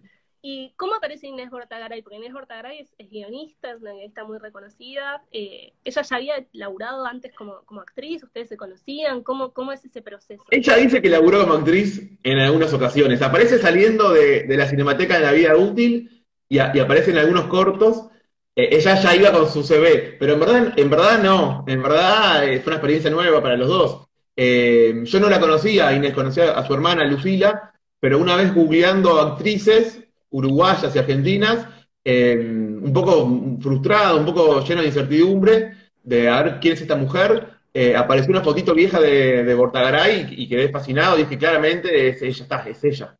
¿Y cómo aparece Inés Bortagaray? Porque Inés Bortagaray es, es guionista, es una guionista muy reconocida. Eh, ella ya había laburado antes como, como actriz, ustedes se conocían, ¿cómo, cómo es ese proceso? Ella dice que laburó como actriz en algunas ocasiones. Aparece saliendo de, de la Cinemateca de la Vida Útil y aparece en algunos cortos. Eh, ella ya iba con su CV, pero en verdad, en verdad no. En verdad eh, fue una experiencia nueva para los dos. Eh, yo no la conocía, Inés conocía a su hermana Lucila, pero una vez googleando actrices uruguayas y argentinas, eh, un poco frustrado, un poco lleno de incertidumbre de a ver quién es esta mujer, eh, apareció una fotito vieja de, de Bortagaray y, quedé fascinado, dije claramente, es ella, está, es ella.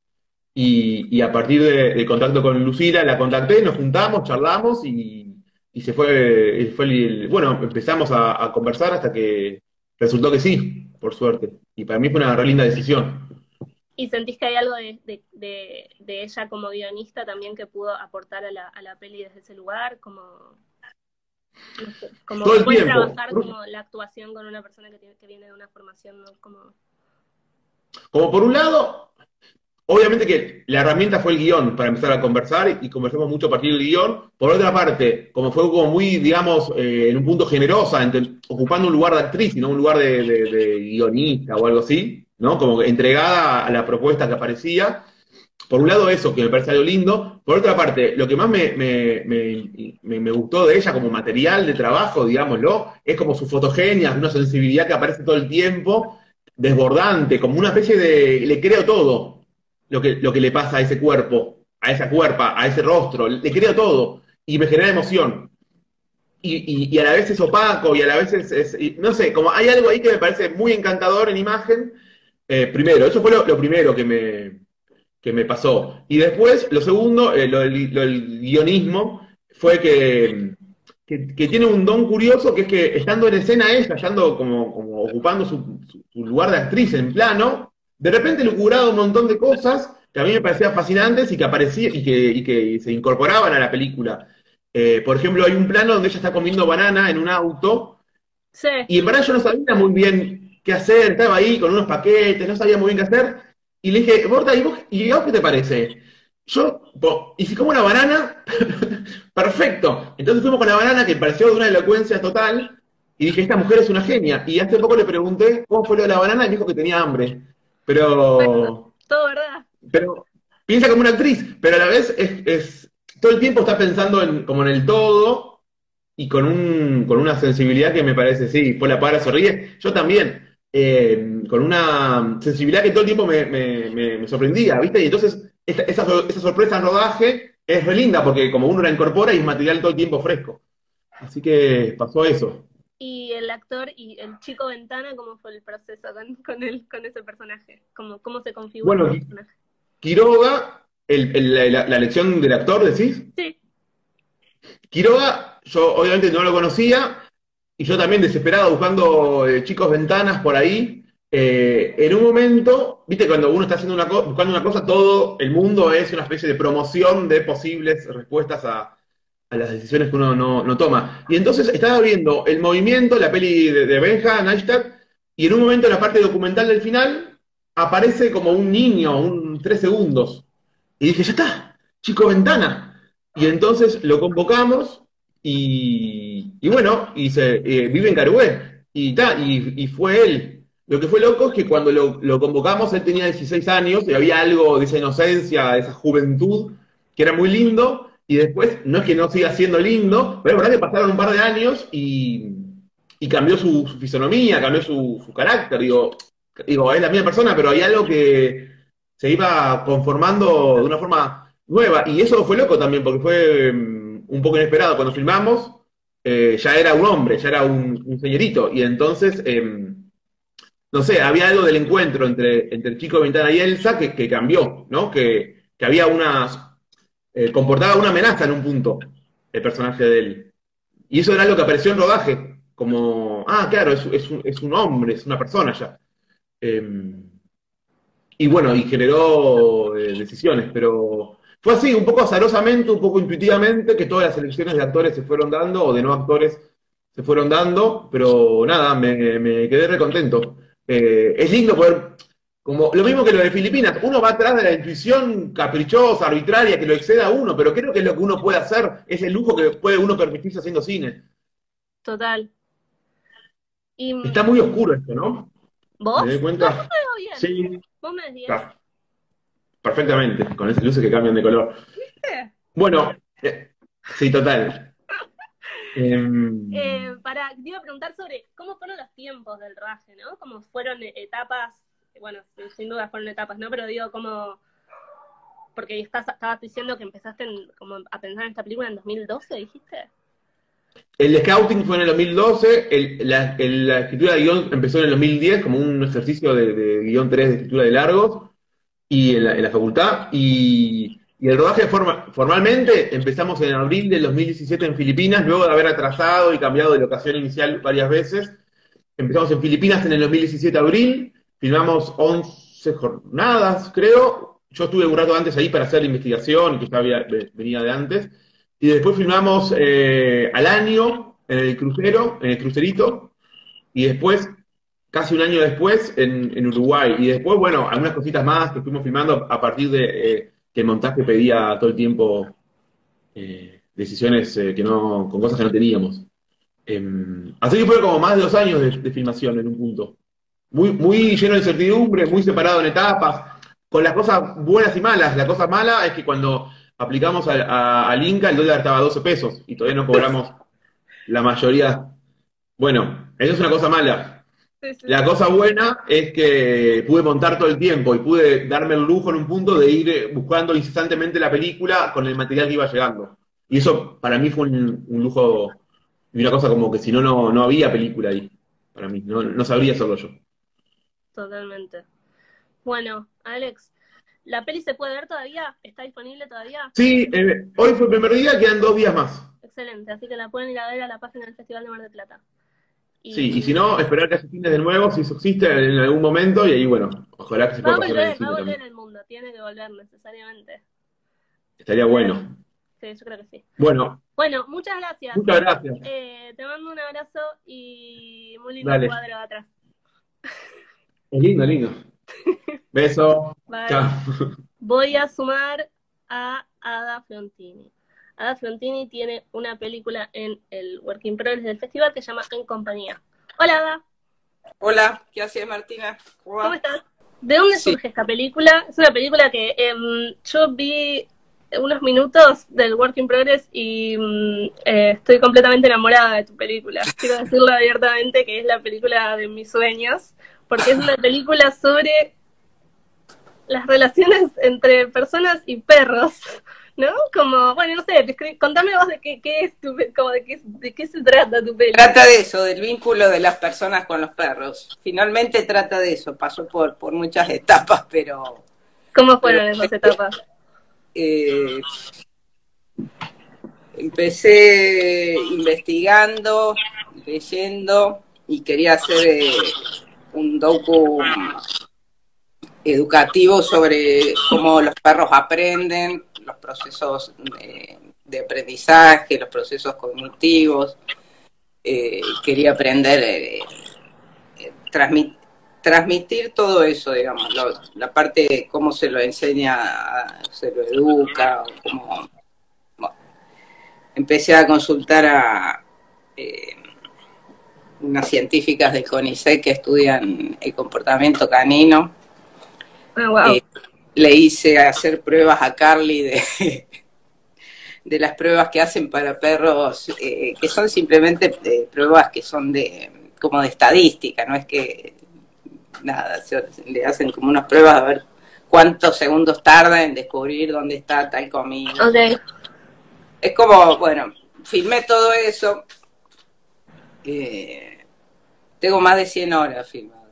Y, a partir de- del contacto con Lucila, la contacté, nos juntamos, charlamos y, se fue, el- bueno, empezamos a, a conversar hasta que resultó que sí, por suerte. Y para mí fue una re linda decisión. ¿Y sentís que hay algo de, de, de, de ella como guionista también que pudo aportar a la, a la peli desde ese lugar? Como, no sé, como Todo el trabajar como la actuación con una persona que, tiene, que viene de una formación ¿no? como... Como por un lado, obviamente que la herramienta fue el guion para empezar a conversar y conversamos mucho a partir del guion. Por otra parte, como fue como muy, digamos, eh, en un punto generosa, ocupando un lugar de actriz y no un lugar de guionista o algo así, ¿no? Como entregada a la propuesta que aparecía. Por un lado eso, que me parece algo lindo. Por otra parte, lo que más me, me- me- me- gustó de ella como material de trabajo, digámoslo, es como su fotogenia, una sensibilidad que aparece todo el tiempo, desbordante, como una especie de... Le creo todo lo que, lo que le pasa a ese cuerpo, a esa cuerpa, a ese rostro, le creo todo y me genera emoción. Y, y- y a la vez es opaco y a la vez es, no sé, como hay algo ahí que me parece muy encantador en imagen. Eh, primero, eso fue lo, lo primero que me, que me pasó. Y después, lo segundo, eh, lo, del, lo del guionismo, fue que, que, que tiene un don curioso, que es que estando en escena ella, estando como, como ocupando su, su- su lugar de actriz en plano, de repente locuraba un montón de cosas que a mí me parecían fascinantes y que aparecían y que, y que se incorporaban a la película. Eh, por ejemplo, hay un plano donde ella está comiendo banana en un auto Sí, y en verdad yo no sabía muy bien qué hacer, estaba ahí con unos paquetes, no sabía muy bien qué hacer. Y le dije, Borta, ¿y vos, y vos qué te parece? Yo, po, y si como una banana, perfecto. Entonces fuimos con la banana que pareció de una elocuencia total. Y dije, esta mujer es una genia. Y hace poco le pregunté cómo fue lo de la banana y me dijo que tenía hambre. Pero, todo verdad. pero piensa como una actriz, pero a la vez es, es- todo el tiempo está pensando en, como en el todo y con, un, con una sensibilidad que me parece, sí, Pola para se ríe, yo también, eh, con una sensibilidad que todo el tiempo me, me- me- me sorprendía, ¿viste? Y entonces esa, esa sorpresa en rodaje es re linda porque como uno la incorpora y es material todo el tiempo fresco. Así que pasó eso. Y el actor y el chico Ventana, ¿cómo fue el proceso con, con, él, con ese personaje? ¿Cómo, cómo se configura Bueno, el personaje? Quiroga, el- el- la, la elección del actor, decís. Sí, Quiroga, yo obviamente no lo conocía, y yo también desesperado buscando eh, chicos ventanas por ahí. Eh, en un momento, viste, cuando uno está haciendo una buscando una cosa, todo el mundo es una especie de promoción de posibles respuestas a, las decisiones que uno no, no toma. Y entonces estaba viendo el movimiento, la peli de, de Benja, Neistat, y en un momento en la parte documental del final aparece como un niño, un tres segundos. Y dije, ya está, chico ventana. Y entonces lo convocamos y, y bueno, y se, eh, vive en Carué. Y, ta, y, fue él. Lo que fue loco es que cuando lo, lo convocamos, él tenía 16 años y había algo de esa inocencia, de esa juventud, que era muy lindo. Y después, no es que no siga siendo lindo, pero es verdad que pasaron un par de años y, y cambió su, su fisonomía, cambió su, su carácter. Digo, digo, es la misma persona, pero hay algo que se iba conformando de una forma nueva. Y eso fue loco también, porque fue mm, un poco inesperado. Cuando filmamos, eh, ya era un hombre, ya era un, señorito. Y entonces, em, no sé, había algo del encuentro entre, entre el chico de Ventana y Elsa que, que cambió, ¿no? Que, que había una. eh, comportaba una amenaza en un punto, el personaje de él. Y eso era lo que apareció en rodaje, como, ah, claro, es, es un, es un hombre, es una persona ya. Em, y bueno, y generó eh, decisiones, pero fue así, un poco azarosamente, un poco intuitivamente, que todas las elecciones de actores se fueron dando, o de no actores se fueron dando, pero nada, me, me quedé recontento. Eh, es lindo poder, como lo mismo que lo de Filipinas, uno va atrás de la intuición caprichosa, arbitraria, que lo exceda a uno, pero creo que es lo que uno puede hacer, es el lujo que puede uno permitirse haciendo cine. Total. Y, Está muy oscuro esto, ¿no? ¿Vos? ¿Me doy cuenta? No, veo bien. Sí, Vos me decís. está. Perfectamente, con esas luces que cambian de color. ¿Viste? Bueno, eh, sí, total. Em, Eh, para, te iba a preguntar sobre cómo fueron los tiempos del rodaje, ¿no? Cómo fueron etapas, bueno, sin- sin duda fueron etapas, ¿no? Pero digo, cómo... Porque estás, estabas diciendo que empezaste en- como a pensar en esta película en 2012, dijiste. El scouting fue en el 2012, el- la, el- la escritura de guion empezó en el 2010 como un ejercicio de, de guion 3 de escritura de largos y en la, facultad. Y, el rodaje forma- formalmente empezamos en abril del 2017 en Filipinas, luego de haber atrasado y cambiado de locación inicial varias veces. Empezamos en Filipinas en el 2017 abril, filmamos 11 jornadas, creo. Yo estuve un rato antes ahí para hacer la investigación, que ya había- venía de antes. Y después filmamos eh, al año en el crucero, en el crucerito, y después, casi un año después, en, Uruguay. Y después, bueno, algunas cositas más que fuimos filmando a partir de eh, que el montaje pedía todo el tiempo eh, decisiones eh, que no, con cosas que no teníamos. Em, así que fue como más de dos años de, de filmación en un punto. Muy, muy lleno de incertidumbre, muy separado en etapas, con las cosas buenas y malas. La cosa mala es que cuando aplicamos al, a- al Inca el dólar estaba a 12 pesos y todavía no cobramos la mayoría. Bueno, eso es una cosa mala. Sí, sí. La cosa buena es que pude montar todo el tiempo y pude darme el lujo en un punto de ir eh, buscando incesantemente la película con el material que iba llegando. Y eso para mí fue un, un lujo y una cosa como que si no, no, no había película ahí. Para mí, no, no sabría hacerlo yo. Totalmente. Bueno, Alex, ¿la peli se puede ver todavía? ¿Está disponible todavía? Sí, eh, hoy fue el primer día, quedan dos días más. Excelente, así que la pueden ir a ver a la página del Festival de Mar del Plata. Y- Sí, y si no, esperar que haya fines de nuevo, si eso existe en algún momento, y ahí, bueno, ojalá que se Va pueda a pasar volver, va a volver el mundo, tiene que volver necesariamente. Estaría bueno. Sí, yo creo que sí. Bueno, Bueno, muchas gracias. muchas gracias. Eh, te mando un abrazo y muy lindo Dale. cuadro atrás. Es lindo, lindo. Beso. Bye. Chao. Voy a sumar a Ada Frontini. Ada Frontini tiene una película en el Working Progress del festival que se llama En Compañía. Hola Ada, Hola, ¿qué haces Martina? ¿Cómo estás? ¿De dónde Sí. surge esta película? Es una película que em, yo vi unos minutos del Working Progress y mm, eh, estoy completamente enamorada de tu película. Quiero decirlo abiertamente que es la película de mis sueños, porque es una película sobre las relaciones entre personas y perros, ¿no? Como, bueno, no sé, contame vos de qué, qué es tu, como de qué, de qué se trata tu película. Trata de eso, del vínculo de las personas con los perros. Finalmente trata de eso, pasó por, por muchas etapas, pero ¿Cómo fueron esas etapas? eh, empecé investigando, leyendo y quería hacer eh, un docu educativo sobre cómo los perros aprenden, los procesos de, de aprendizaje, los procesos cognitivos. Eh, quería aprender, eh, eh, transmit- transmitir todo eso, digamos, lo- la parte de cómo se lo enseña, se lo educa, cómo... bueno. empecé a consultar a eh, unas científicas del CONICET que estudian el comportamiento canino. Ah, wow. Le hice hacer pruebas a Carly de, de las pruebas que hacen para perros, eh, que son simplemente eh, pruebas que son de como de estadística, no es que nada, se- le hacen como unas pruebas a ver cuántos segundos tarda en descubrir dónde está tal comida. Es como, bueno, filmé todo eso. eh, tengo más de 100 horas filmado.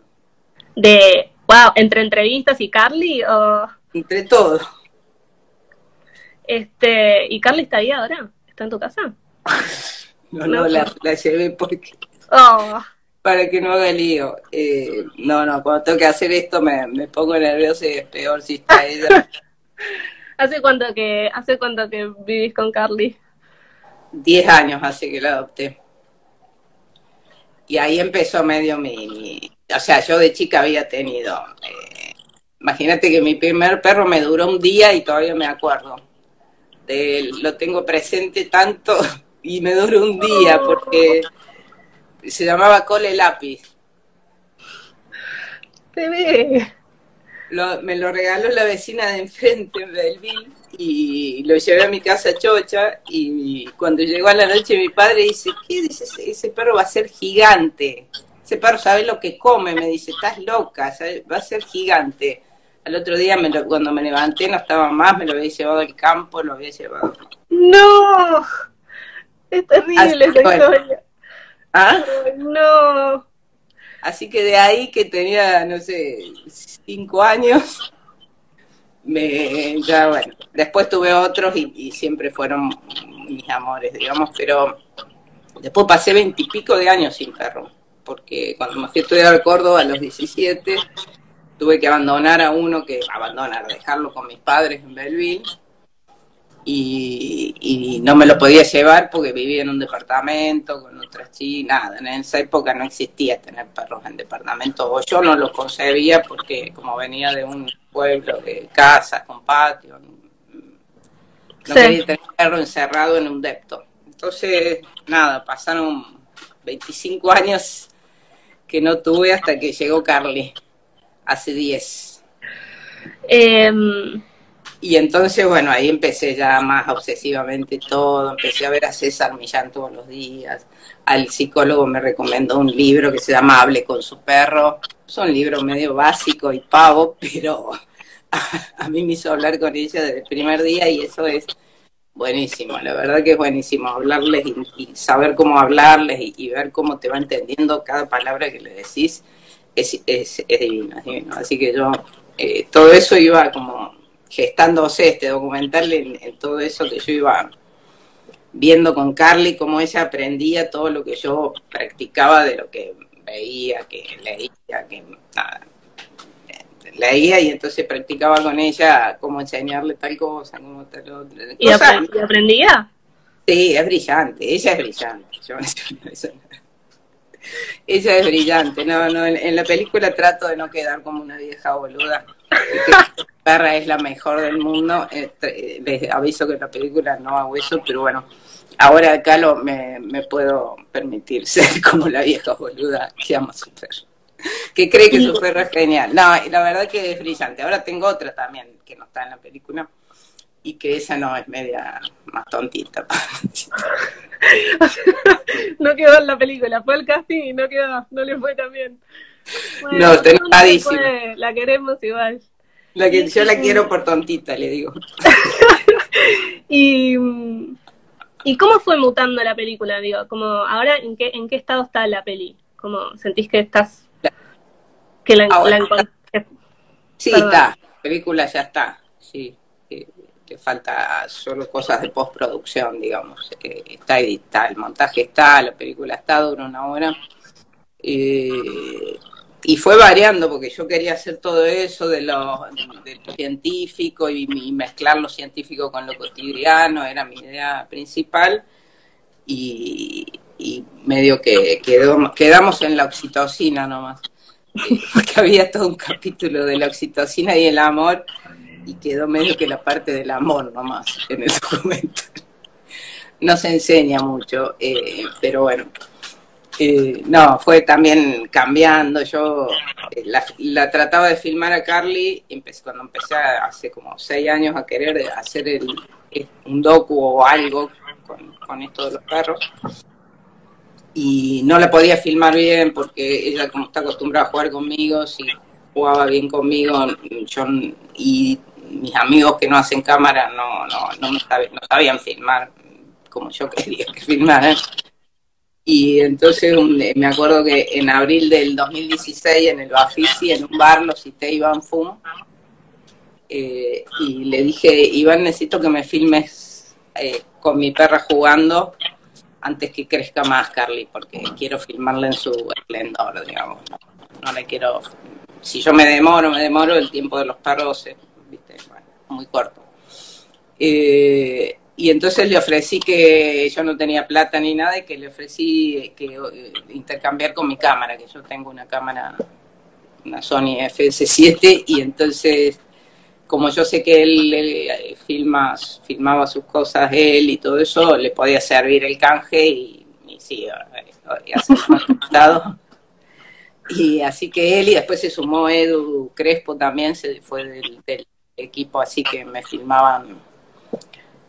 De, wow, entre entrevistas y Carly o Entre todo. este, ¿y Carly está ahí ahora? ¿Está en tu casa? No, no, la, la llevé porque Oh, para que no haga lío. Eh, no, no, cuando tengo que hacer esto me, me pongo nerviosa y es peor si está ella. ¿Hace cuánto que, hace cuánto que vivís con Carly? Diez años hace que la adopté. Y ahí empezó medio mi, mi- o sea, yo de chica había tenido, eh, imagínate que mi primer perro me duró un día y todavía me acuerdo. De lo tengo presente tanto y me duró un día porque se llamaba Cole Lápiz. Bebé. Lo- me lo regaló la vecina de enfrente en Belleville y lo llevé a mi casa chocha y cuando llegó a la noche mi padre dice, ¿qué dice? Ese, ese perro va a ser gigante. Ese perro sabe lo que come, me dice, estás loca, va a ser gigante. Al otro día me lo- cuando me levanté no estaba más, me lo había llevado al campo, lo había llevado. No. Es terrible esa bueno. historia. ¿Ah? Ay, No. Así que de ahí que tenía, no sé, cinco años, me, ya bueno, después tuve otros y, y siempre fueron mis amores, digamos, pero después pasé veintipico de años sin perro, porque cuando me fui a estudiar a Córdoba a los 17, tuve que abandonar a uno que, abandonar, dejarlo con mis padres en Belleville, y, y no me lo podía llevar porque vivía en un departamento con otras chicas, nada, en esa época no existía tener perros en departamento, o yo no lo concebía porque como venía de un pueblo de casas con patio, no Sí. quería tener perro encerrado en un depto. Entonces, nada, pasaron 25 años que no tuve hasta que llegó Carly, hace 10. Em, Y entonces, bueno, ahí empecé ya más obsesivamente todo, empecé a ver a César Millán todos los días, al psicólogo me recomendó un libro que se llama Hable con su perro, es un libro medio básico y pavo, pero a, mí me hizo hablar con ella desde el primer día y eso es buenísimo, la verdad que es buenísimo hablarles y, saber cómo hablarles y, ver cómo te va entendiendo cada palabra que le decís, es, es, es divino, es divino. Así que yo, eh, todo eso iba como gestándose este documental en, en todo eso que yo iba viendo con Carly, cómo ella aprendía todo lo que yo practicaba de lo que veía, que leía, que nada, leía y entonces practicaba con ella cómo enseñarle tal cosa, cómo tal otra. ¿y, aprendía? Sí, es brillante, ella es brillante. Yo- ella es brillante. No, no, en, la película trato de no quedar como una vieja boluda. Perra es la mejor del mundo. Les aviso que en la película no hago eso, pero bueno, ahora acá lo, me, me puedo permitir ser como la vieja boluda que ama su perro. Que cree que su perro es genial. No, la verdad que es brillante. Ahora tengo otra también que no está en la película y que esa no es media más tontita. no quedó en la película, fue el casting y no quedó, no le fue tan bien. No, enojadísima. fue, La queremos igual. La que yo la quiero por tontita, le digo. Y, mm, ¿Y cómo fue mutando la película? Digo, como ahora en qué, en qué estado está la peli? ¿Cómo sentís que estás que la, Ahora. la Sí, Perdón. está. La película ya está. Sí. eh, Le falta solo cosas de postproducción, digamos. Eh, está editada, el montaje está, la película está, dura una hora. Eh, y fue variando porque yo quería hacer todo eso de lo, de lo científico y, y mezclar lo científico con lo cotidiano, era mi idea principal. Y, y medio que quedó, quedamos en la oxitocina nomás. Porque había todo un capítulo de la oxitocina y el amor y quedó medio que la parte del amor nomás en el documento. No se enseña mucho, eh, pero bueno. Eh, no, fue también cambiando. Yo eh, la, trataba de filmar a Carly cuando empecé hace como seis años a querer hacer el, un docu o algo con, con esto de los perros y no la podía filmar bien porque ella como está acostumbrada a jugar conmigo, si jugaba bien conmigo, yo y mis amigos que no hacen cámara no, no, no, me sabe- no sabían filmar como yo quería que filmaran. Y entonces un- me acuerdo que en abril del 2016 en el Bafisi, en un bar, lo cité Iván Fum, eh, y le dije, Iván, necesito que me filmes eh, con mi perra jugando antes que crezca más Carly, porque quiero filmarla en su esplendor, digamos. No, le quiero... Si yo me demoro, me demoro, el tiempo de los perros es ¿viste? Bueno, muy corto. Eh, y entonces le ofrecí que yo no tenía plata ni nada y que le ofrecí que eh, intercambiar con mi cámara, que yo tengo una cámara, una Sony FS7 y entonces como yo sé que él, él filma, filmaba sus cosas él y todo eso, le podía servir el canje y, y sí, y hacer un resultado. Y así que él, y después se sumó Edu Crespo también, se fue del, del equipo, así que me filmaban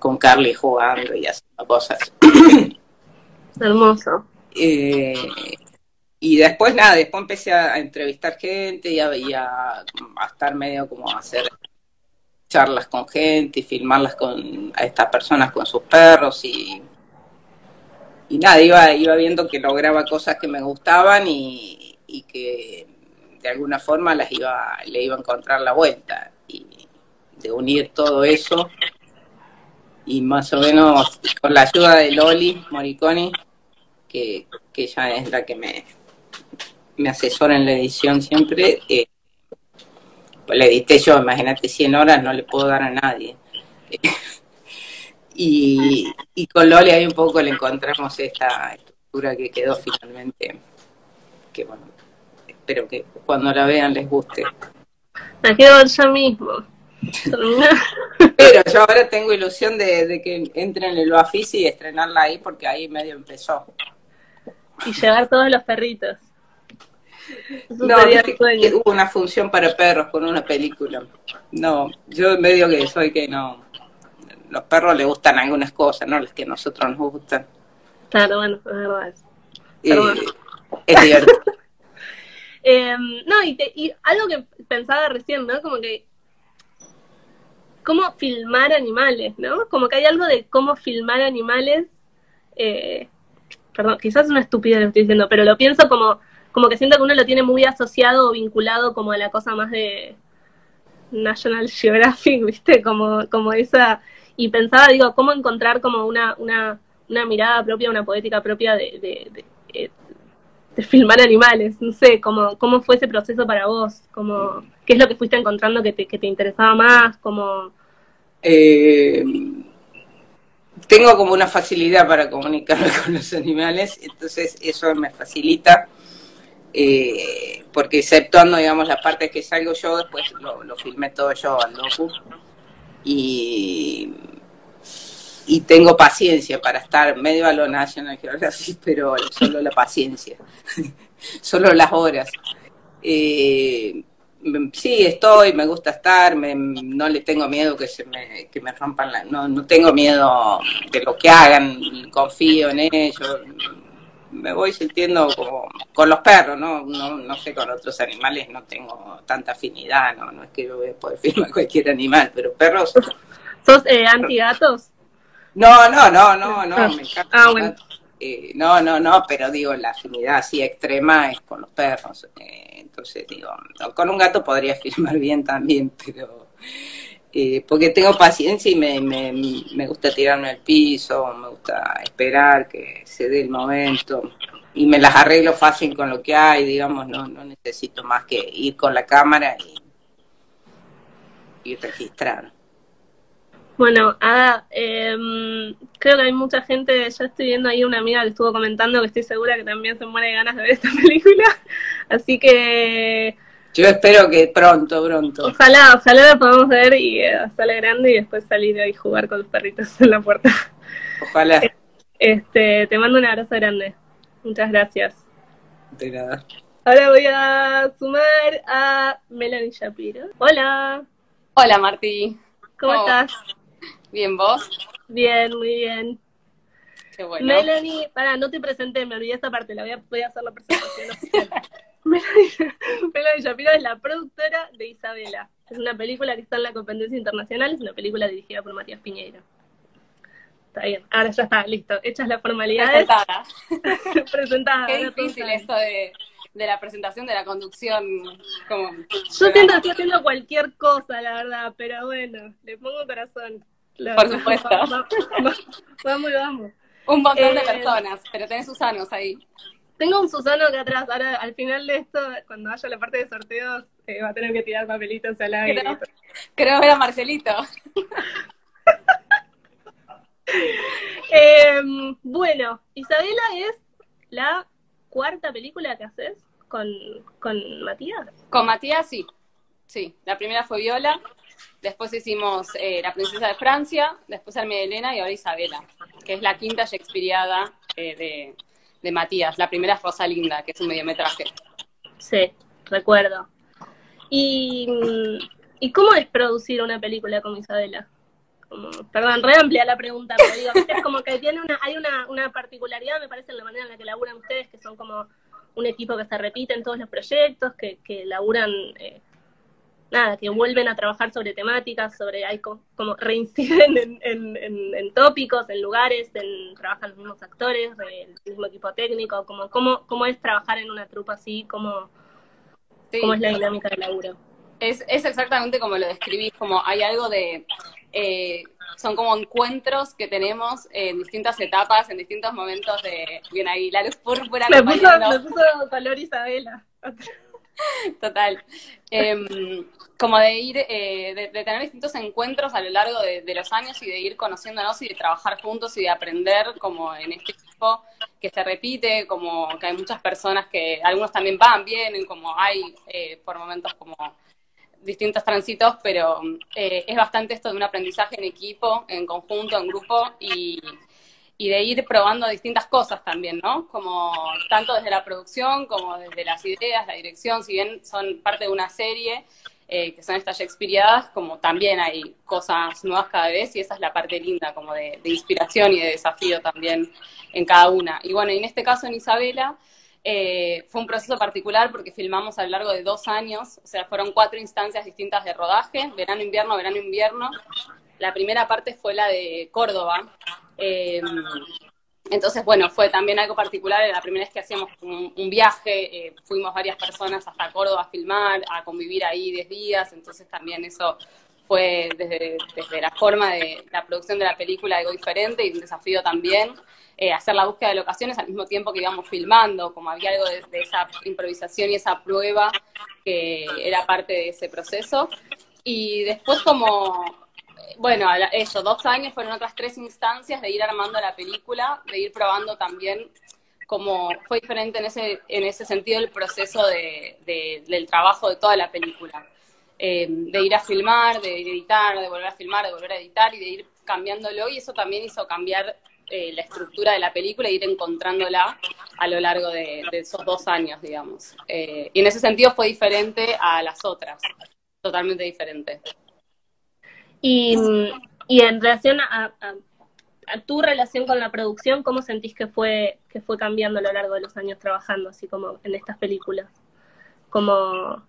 con Carly jugando y haciendo cosas. Hermoso. Eh, y después nada, después empecé a, a entrevistar gente y, a, y a, a estar medio como a hacer charlas con gente y filmarlas con a estas personas con sus perros y y nada, iba, iba viendo que lograba cosas que me gustaban y, y que de alguna forma las iba, le iba a encontrar la vuelta. Y de unir todo eso y más o menos con la ayuda de Loli Moriconi, que, que ella es la que me, me asesora en la edición siempre, eh, la edité yo, imagínate 100 horas, no le puedo dar a nadie. y, y con Loli ahí un poco le encontramos esta estructura que quedó finalmente, que bueno, espero que cuando la vean les guste. La quiero yo mismo. Pero yo ahora tengo ilusión de, de que entren en el Bafisi y estrenarla ahí porque ahí medio empezó. y llevar todos los perritos. No, que hubo una función para perros con una película. No, yo medio que soy que no. Los perros les gustan algunas cosas, no las que a nosotros nos gustan. Claro, bueno, es verdad. Pero bueno. es divertido. Eh, no, y, te- y algo que pensaba recién, ¿no? Como que. ¿Cómo filmar animales, no? Como que hay algo de cómo filmar animales. eh, perdón, quizás es una estupidez lo que estoy diciendo, pero lo pienso como, como que siento que uno lo tiene muy asociado o vinculado como a la cosa más de National Geographic, ¿viste? Como, como esa. Y pensaba, digo, cómo encontrar como una, una, una mirada propia, una poética propia de, de, de, eh, de filmar animales, no sé, cómo, cómo fue ese proceso para vos, como, qué es lo que fuiste encontrando que te, que te interesaba más, como, Eh, tengo como una facilidad para comunicarme con los animales, entonces eso me facilita, eh, porque exceptuando, digamos, las partes que salgo yo, después lo, lo filmé todo yo al docu. Y, y tengo paciencia para estar medio a lo National Geographic, pero solo la paciencia, solo las horas. Eh, mm, sí, estoy, me gusta estar, me- no le tengo miedo que se me, que me rompan la, no, no tengo miedo de lo que hagan, confío en ellos, me voy sintiendo como con los perros, ¿no? No, no sé, con otros animales no tengo tanta afinidad, no, no es que yo voy a poder filmar cualquier animal, pero perros, ¿sos eh, anti-gatos? no, no, no, no, no, Ah. me encanta. Ah, bueno. Eh, no, no, no, pero digo, la afinidad así extrema es con los perros. eh, entonces digo, con un gato podría filmar bien también, pero eh, porque tengo paciencia y me, me, me gusta tirarme al piso, me gusta esperar que se dé el momento y me las arreglo fácil con lo que hay, digamos, no, no necesito más que ir con la cámara y, y registrar. Bueno, Ada, em, creo que hay mucha gente, yo estoy viendo ahí una amiga que estuvo comentando que estoy segura que también se muere de ganas de ver esta película, así que Yo espero que pronto, pronto. ojalá, ojalá la podamos ver y eh, sale grande y después salir y jugar con los perritos en la puerta. Ojalá. Este, te mando un abrazo grande. Muchas gracias. De nada. Ahora voy a sumar a Melanie Shapiro. Hola, Hola Martí, ¿cómo Oh. estás? ¿bien vos? Bien, muy bien. Qué bueno. Melanie, para, no te presenté, me olvidé esta parte, la voy a, voy a hacer la presentación oficial. Melanie, Melanie Shapiro es la productora de Isabela. Es una película que está en la competencia internacional, es una película dirigida por Matías Piñeiro. Está bien, ahora ya está, listo. Hechas las formalidades, Presentada. presentada. Qué difícil esto de, de la presentación, de la conducción. Como, Yo siento que estoy haciendo cualquier cosa, la verdad, pero bueno, le pongo corazón. La Por supuesto. Va- va- Vamos y vamos. Un montón de Eh, personas, pero tenés Susanos ahí. Tengo un Susano acá atrás. Ahora, al final de esto, cuando haya la parte de sorteos, eh, va a tener que tirar papelitos al aire. Creo, creo ver a Marcelito. Em, bueno, Isabela es la cuarta película que haces con, con Matías. Con Matías, sí. Sí, la primera fue Viola, después hicimos eh, La Princesa de Francia, después Armia de Elena y ahora Isabela, que es la quinta Shakespeareada eh, de, Matías. La primera es Rosalinda, que es un mediometraje. Sí, recuerdo. ¿Y, ¿y cómo es producir una película con Isabela? Perdón, re amplia la pregunta, pero digo, es como que tiene una, hay una, una particularidad, me parece, en la manera en la que laburan ustedes, que son como un equipo que se repite en todos los proyectos, que, que laburan, eh, nada, que vuelven a trabajar sobre temáticas, sobre, hay co- como reinciden en, en, en, en tópicos, en lugares, en, trabajan los mismos actores, el mismo equipo técnico, como, cómo, cómo es trabajar en una trupa así, cómo, Sí. cómo es la dinámica del laburo. Es, es exactamente como lo describís, como hay algo de, eh, son como encuentros que tenemos en distintas etapas, en distintos momentos de, bien ahí, la luz púrpura Me puso, me puso color Isabela. Total. Em, como de ir, eh, de, de tener distintos encuentros a lo largo de, los años y de ir conociéndonos y de trabajar juntos y de aprender como en este equipo que se repite, como que hay muchas personas que, algunos también van, vienen, como hay eh, por momentos como distintos tránsitos, pero eh, es bastante esto de un aprendizaje en equipo, en conjunto, en grupo y, y de ir probando distintas cosas también, ¿no? Como tanto desde la producción como desde las ideas, la dirección, si bien son parte de una serie, eh, que son estas Shakespeareadas, como también hay cosas nuevas cada vez y esa es la parte linda, como de, de inspiración y de desafío también en cada una. Y bueno, en este caso en Isabela, eh, fue un proceso particular porque filmamos a lo largo de dos años, o sea, fueron cuatro instancias distintas de rodaje, verano, invierno, verano, invierno. La primera parte fue la de Córdoba. Eh, entonces, bueno, fue también algo particular, la primera vez que hacíamos un, un viaje, eh, fuimos varias personas hasta Córdoba a filmar, a convivir ahí 10 días, entonces también eso fue desde, desde la forma de la producción de la película algo diferente y un desafío también eh, hacer la búsqueda de locaciones al mismo tiempo que íbamos filmando, como había algo de, de esa improvisación y esa prueba que era parte de ese proceso. Y después como, bueno, eso, dos años fueron otras tres instancias de ir armando la película, de ir probando también cómo fue diferente en ese, en ese sentido el proceso de, de- del trabajo de toda la película. Eh, de ir a filmar, de editar, de volver a filmar, de volver a editar y de ir cambiándolo y eso también hizo cambiar eh, la estructura de la película e ir encontrándola a lo largo de, de esos dos años, digamos. Eh, y en ese sentido fue diferente a las otras, totalmente diferente. Y, y en relación a, a- tu relación con la producción, ¿cómo sentís que fue, que fue cambiando a lo largo de los años trabajando así como en estas películas? Como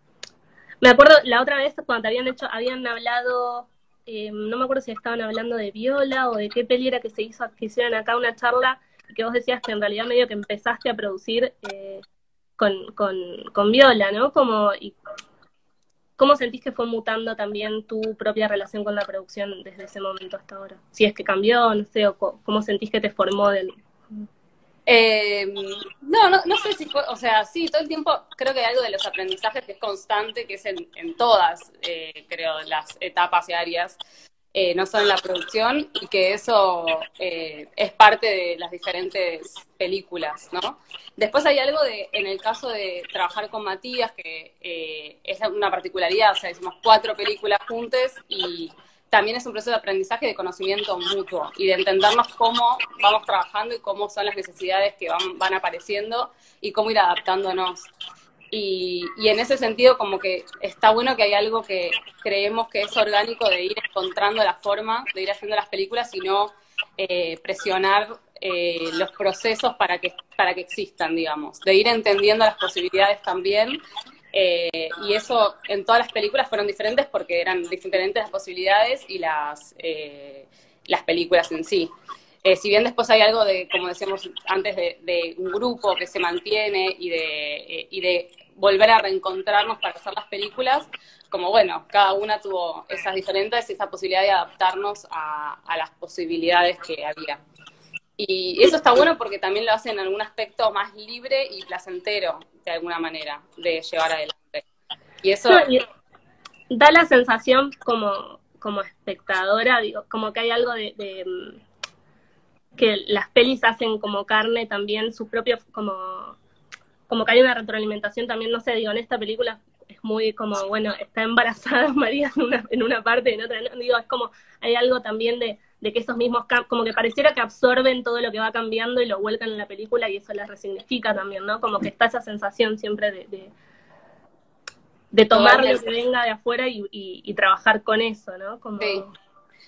me acuerdo la otra vez cuando te habían hecho, habían hablado, eh, no me acuerdo si estaban hablando de Viola o de qué peli era que se hizo, que hicieron acá una charla y que vos decías que en realidad medio que empezaste a producir eh, con, con, con Viola, ¿no? Como, y ¿Cómo sentís que fue mutando también tu propia relación con la producción desde ese momento hasta ahora? Si es que cambió, no sé, o cómo sentís que te formó del... Eh, no, no, no sé si fue, o sea, sí, todo el tiempo creo que hay algo de los aprendizajes que es constante, que es en, en todas, eh, creo, las etapas y áreas, eh, no solo en la producción, y que eso eh, es parte de las diferentes películas, ¿no? Después hay algo de, en el caso de trabajar con Matías, que eh, es una particularidad, o sea, hicimos cuatro películas juntas y también es un proceso de aprendizaje y de conocimiento mutuo y de entendernos cómo vamos trabajando y cómo son las necesidades que van, van apareciendo y cómo ir adaptándonos. Y, y en ese sentido como que está bueno que hay algo que creemos que es orgánico de ir encontrando la forma, de ir haciendo las películas y no eh, presionar eh, los procesos para que, para que existan, digamos, de ir entendiendo las posibilidades también eh, y eso en todas las películas fueron diferentes porque eran diferentes las posibilidades y las, eh, las películas en sí. Si bien después hay algo de, como decíamos antes, de, un grupo que se mantiene y de, y de volver a reencontrarnos para hacer las películas, como bueno, cada una tuvo esas diferentes, esa posibilidad de adaptarnos a, a las posibilidades que había. Y eso está bueno porque también lo hace en algún aspecto más libre y placentero, de alguna manera, de llevar adelante. Y eso, da la sensación como, como espectadora, digo, como que hay algo de, de, mm, que las pelis hacen como carne también su propio, como, como que hay una retroalimentación también, no sé, digo, en esta película es muy como, bueno, está embarazada María en una, en una parte y en otra, no, digo, es como, hay algo también de, de que esos mismos, como que pareciera que absorben todo lo que va cambiando y lo vuelcan en la película y eso las resignifica también, ¿no? Como que está esa sensación siempre de, de, de tomar lo que venga de afuera y, y, y trabajar con eso, ¿no? Como... Sí.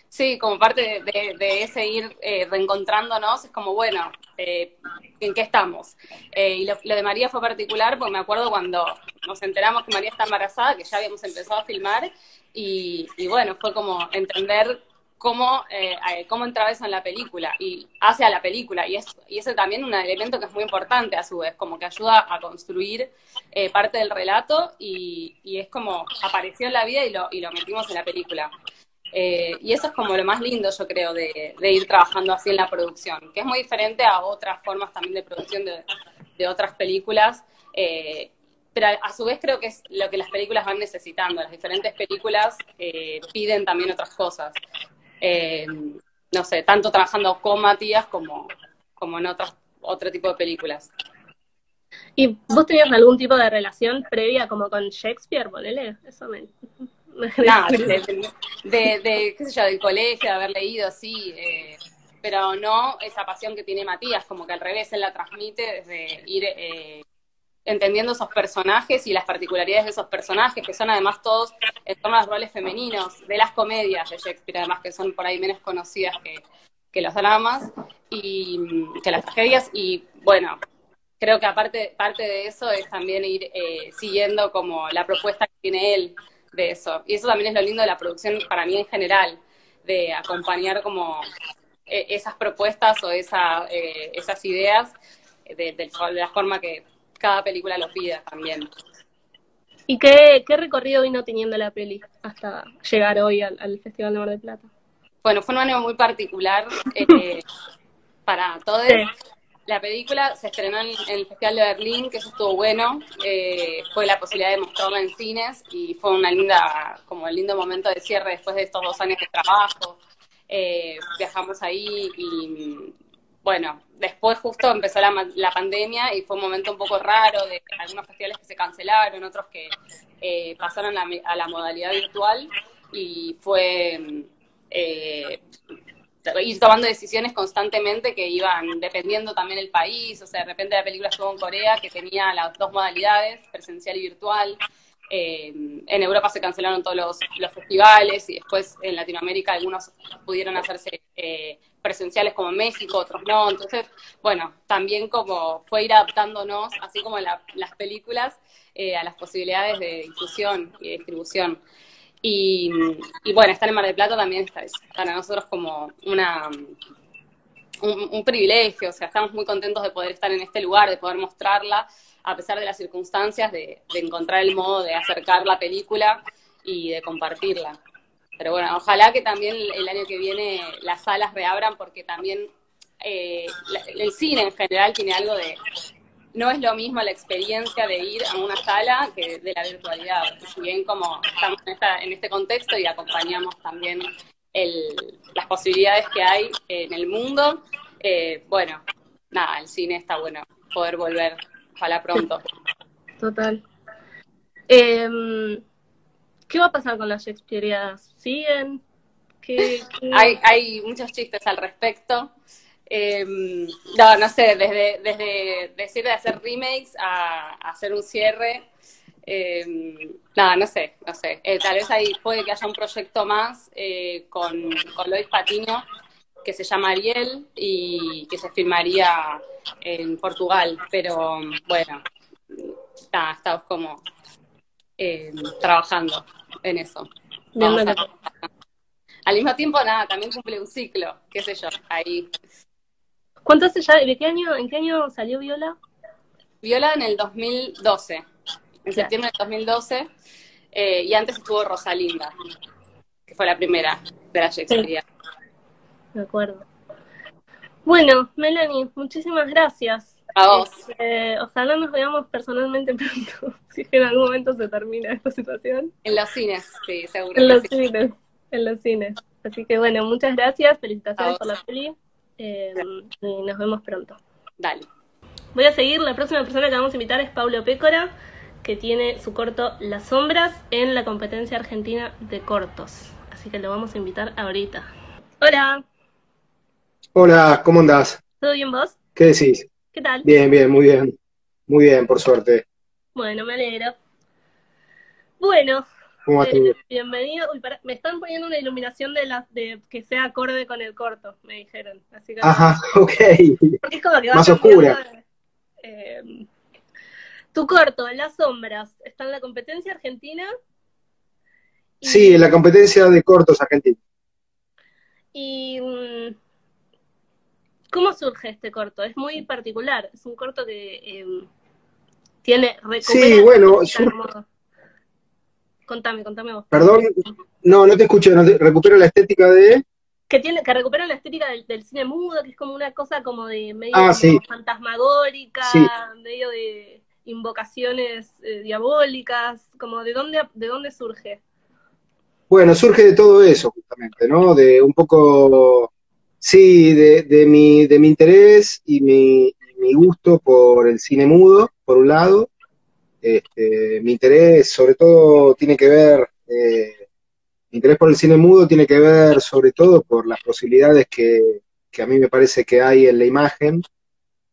Sí, como parte de, ese ir eh, reencontrándonos, es como, bueno, eh, ¿en qué estamos? Eh, y lo, lo, de María fue particular porque me acuerdo cuando nos enteramos que María está embarazada, que ya habíamos empezado a filmar, y, y bueno, fue como entender cómo, eh, cómo entraba eso en la película y hacia la película. Y, es, y ese también un elemento que es muy importante a su vez, como que ayuda a construir eh, parte del relato y, y, es como apareció en la vida y lo, y lo metimos en la película. Eh, y eso es como lo más lindo, yo creo, de, de, ir trabajando así en la producción, que es muy diferente a otras formas también de producción de, otras películas. Eh, pero a, su vez creo que es lo que las películas van necesitando. Las diferentes películas eh, piden también otras cosas. no sé, tanto trabajando con Matías como, como en otras, otro tipo de películas. ¿Y vos tenías algún tipo de relación previa como con Shakespeare, ponele? Eso me, no, de, de, de, qué sé yo, del colegio, de haber leído, sí, eh, pero no esa pasión que tiene Matías, como que al revés él la transmite desde ir eh, entendiendo esos personajes y las particularidades de esos personajes, que son además todos en torno a los roles femeninos, de las comedias de Shakespeare, además que son por ahí menos conocidas que, que los dramas y que las tragedias, y bueno, creo que aparte parte de eso es también ir eh, siguiendo como la propuesta que tiene él de eso. Y eso también es lo lindo de la producción para mí en general, de acompañar como eh, esas propuestas o esa, eh, esas ideas de, de, de, la forma que cada película lo pida también. ¿Y qué, qué recorrido vino teniendo la peli hasta llegar hoy al, al Festival de Mar del Plata? Bueno, fue un año muy particular eh, para todos. Sí. La película se estrenó en, el Festival de Berlín, que eso estuvo bueno. Eh, fue la posibilidad de mostrarla en cines y fue una linda, como el lindo momento de cierre después de estos dos años de trabajo. Eh, viajamos ahí y, bueno, después justo empezó la, la, pandemia y fue un momento un poco raro de algunos festivales que se cancelaron, otros que eh, pasaron a, a, la modalidad virtual y fue eh, ir tomando decisiones constantemente que iban dependiendo también el país, o sea, de repente la película estuvo en Corea que tenía las dos modalidades, presencial y virtual, eh, en Europa se cancelaron todos los, los, festivales y después en Latinoamérica algunos pudieron hacerse eh, presenciales como en México, otros no, entonces, bueno, también como fue ir adaptándonos, así como la, las películas, eh, a las posibilidades de difusión y de distribución. Y, y, bueno, estar en Mar del Plata también es para nosotros como una, un, un, privilegio, o sea, estamos muy contentos de poder estar en este lugar, de poder mostrarla, a pesar de las circunstancias, de, de encontrar el modo de acercar la película y de compartirla. Pero bueno, ojalá que también el año que viene las salas reabran porque también eh, el cine en general tiene algo de, no es lo mismo la experiencia de ir a una sala que de la virtualidad. Si bien como estamos en, esta, en este contexto y acompañamos también el, las posibilidades que hay en el mundo, eh, bueno, nada, el cine está bueno poder volver, ojalá pronto. Total. Eh, ¿Qué va a pasar con las Shakespeareadas? ¿Siguen? ¿Qué, qué... Hay, hay muchos chistes al respecto. Eh, no, no sé, desde, desde decir de hacer remakes a, a hacer un cierre, eh, nada, no sé, no sé. Eh, tal vez ahí puede que haya un proyecto más eh, con, con Lois Patiño que se llama Ariel y que se filmaría en Portugal, pero bueno, nada, estamos como eh, trabajando en eso. Al mismo tiempo, nada, también cumple un ciclo, qué sé yo, ahí ¿Cuánto hace ya? ¿De qué año, en qué año salió Viola? Viola en el 2012, en claro. septiembre del 2012, eh, y antes estuvo Rosalinda, que fue la primera de la Shakespeare. Sí. De acuerdo. Bueno, Melanie, muchísimas gracias. A vos. Este, ojalá nos veamos personalmente pronto, si es que en algún momento se termina esta situación. En los cines, sí, seguro. En los sí. cines, en los cines. Así que bueno, muchas gracias, felicitaciones por la peli. Eh, y nos vemos pronto. Dale. Voy a seguir, la próxima persona que vamos a invitar es Pablo Pécora, que tiene su corto Las Sombras en la competencia argentina de cortos. Así que lo vamos a invitar ahorita. Hola, Hola, ¿cómo andás? ¿todo bien vos? ¿Qué decís? ¿Qué tal? Bien, bien, muy bien. Muy bien, por suerte. Bueno, me alegro. Bueno, ¿Cómo va eh, bienvenido. Uy, me están poniendo una iluminación de las de que sea acorde con el corto, me dijeron. Así que Ajá, ok. es como que va Más oscura. eh, tu corto, Las Sombras, está en la competencia argentina. Y, Sí, en la competencia de cortos argentinos. y, mm, ¿cómo surge este corto? Es muy particular. Es un corto que eh, tiene Sí, bueno, estética sur- como- Contame, contame vos. Perdón, no, no te escucho, no te- recupero la estética de... que tiene que recupera la estética del, del cine mudo, que es como una cosa como de medio Ah, sí. fantasmagórica, Sí. medio de invocaciones eh, diabólicas, como de dónde de dónde surge. Bueno, surge de todo eso, justamente, ¿no? De un poco, sí, de, de mi, de mi interés y mi, y mi gusto por el cine mudo, por un lado. Este, mi interés, sobre todo, tiene que ver, eh, mi interés por el cine mudo tiene que ver, sobre todo, por las posibilidades que, que a mí me parece que hay en la imagen,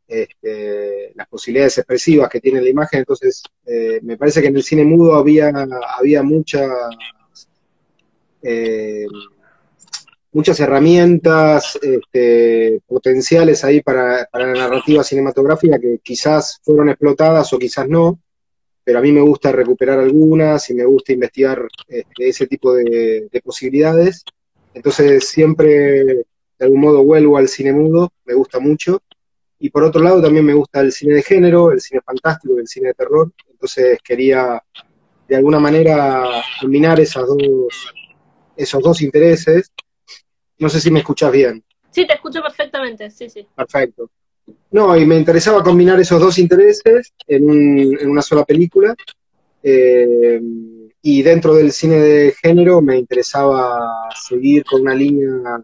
este, las posibilidades expresivas que tiene la imagen. Entonces, eh, me parece que en el cine mudo había, había muchas eh, muchas herramientas este, potenciales ahí para, para la narrativa cinematográfica que quizás fueron explotadas o quizás no, pero a mí me gusta recuperar algunas y me gusta investigar este, ese tipo de, de posibilidades. Entonces siempre de algún modo vuelvo al cine mudo, me gusta mucho. Y por otro lado también me gusta el cine de género, el cine fantástico, el cine de terror. Entonces quería de alguna manera combinar esas dos, esos dos intereses. No sé si me escuchas bien. Sí, te escucho perfectamente, sí, sí. Perfecto. No, y me interesaba combinar esos dos intereses en, un- en una sola película. Eh, y dentro del cine de género me interesaba seguir con una línea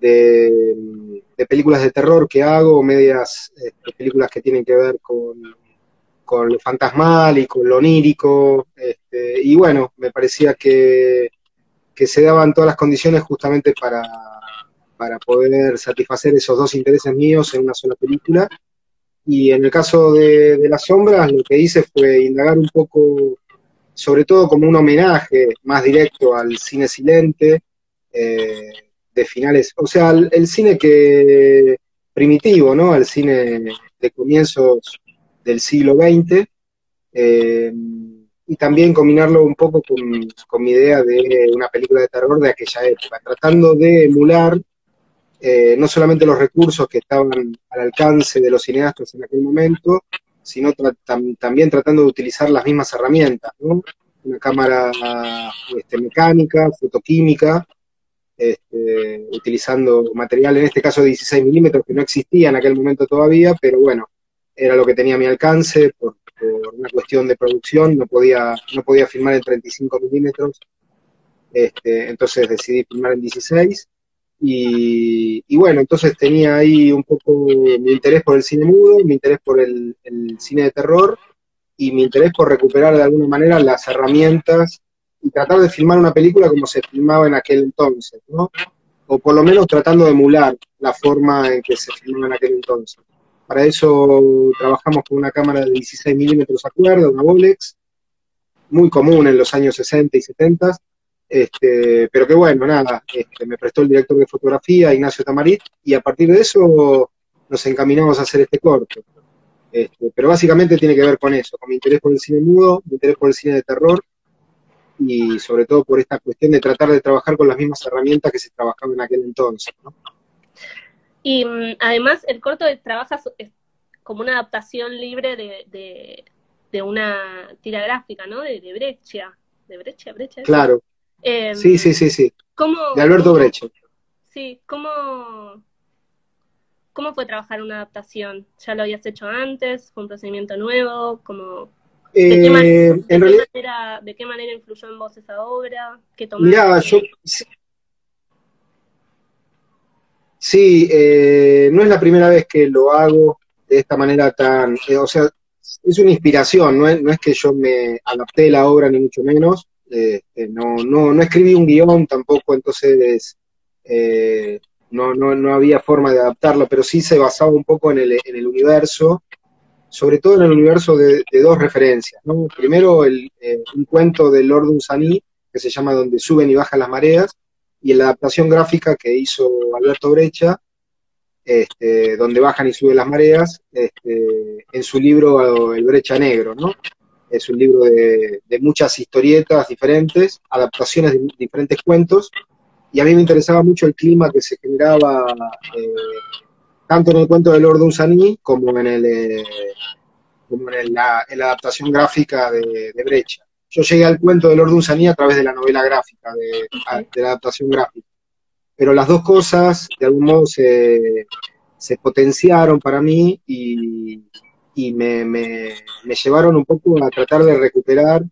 de, películas de terror que hago, medias este, películas que tienen que ver con, con lo fantasmal y con lo onírico. este, y bueno, me parecía que, que se daban todas las condiciones justamente para, para poder satisfacer esos dos intereses míos en una sola película. Y en el caso de, Las Sombras, lo que hice fue indagar un poco, sobre todo como un homenaje más directo al cine silente, eh, de finales, o sea, el, el cine que primitivo, ¿no? Al cine de comienzos del siglo XX, eh, y también combinarlo un poco con, con mi idea de una película de terror de aquella época, tratando de emular eh, no solamente los recursos que estaban al alcance de los cineastas en aquel momento, sino también tratando de utilizar las mismas herramientas. Una cámara este, mecánica, fotoquímica, este, utilizando material, en este caso de 16 milímetros, que no existía en aquel momento todavía, pero bueno, era lo que tenía a mi alcance por, por una cuestión de producción, no podía, no podía filmar en 35 milímetros, este, entonces decidí filmar en 16. Y, y bueno, entonces tenía ahí un poco mi interés por el cine mudo, mi interés por el, cine de terror y mi interés por recuperar de alguna manera las herramientas y tratar de filmar una película como se filmaba en aquel entonces, ¿no? O por lo menos tratando de emular la forma en que se filmaba en aquel entonces. Para eso trabajamos con una cámara de 16 milímetros a cuerda, una Bolex, muy común en los años 60 y 70, este, pero que bueno, nada, este, me prestó el director de fotografía, Ignacio Tamarit, y a partir de eso nos encaminamos a hacer este corto. Este, pero básicamente tiene que ver con eso, con mi interés por el cine mudo, mi interés por el cine de terror, y sobre todo por esta cuestión de tratar de trabajar con las mismas herramientas que se trabajaban en aquel entonces. ¿no? Y mm, además el corto trabaja es como una adaptación libre de, de, de una tira gráfica, ¿no? De, de Breccia. ¿De Breccia? ¿Breccia? Claro, Em, sí, sí, sí, sí, ¿cómo, de Alberto Breche. Sí, ¿cómo, ¿cómo fue trabajar una adaptación? ¿Ya lo habías hecho antes? ¿Fue un procedimiento nuevo? ¿Cómo, de, qué man- Eh, de qué manera, ¿De qué manera influyó en vos esa obra? ¿Qué tomaste? Mirá, yo Sí, eh, no es la primera vez que lo hago de esta manera tan, eh, o sea, es una inspiración, no es, no es que yo me adapté la obra ni mucho menos, eh, no, no, no escribí un guion tampoco, entonces eh, no, no, no había forma de adaptarla, pero sí se basaba un poco en el, en el universo, sobre todo en el universo de, dos referencias, ¿no? Primero el, eh, un cuento de Lord Dunsany, que se llama Donde suben y bajan las mareas, y la adaptación gráfica que hizo Alberto Brecha, este, donde bajan y suben las mareas, este, en su libro El Brecha Negro, ¿no? Es un libro de, de muchas historietas diferentes, adaptaciones de diferentes cuentos, y a mí me interesaba mucho el clima que se generaba eh, tanto en el cuento de Lord Dunsany como en, el, eh, como en, el- la, en la adaptación gráfica de, de Brecha. Yo llegué al cuento de Lord Dunsany a través de la novela gráfica, de, de la adaptación gráfica. Pero las dos cosas, de algún modo, se, se potenciaron para mí y, y me, me- llevaron un poco a tratar de recuperar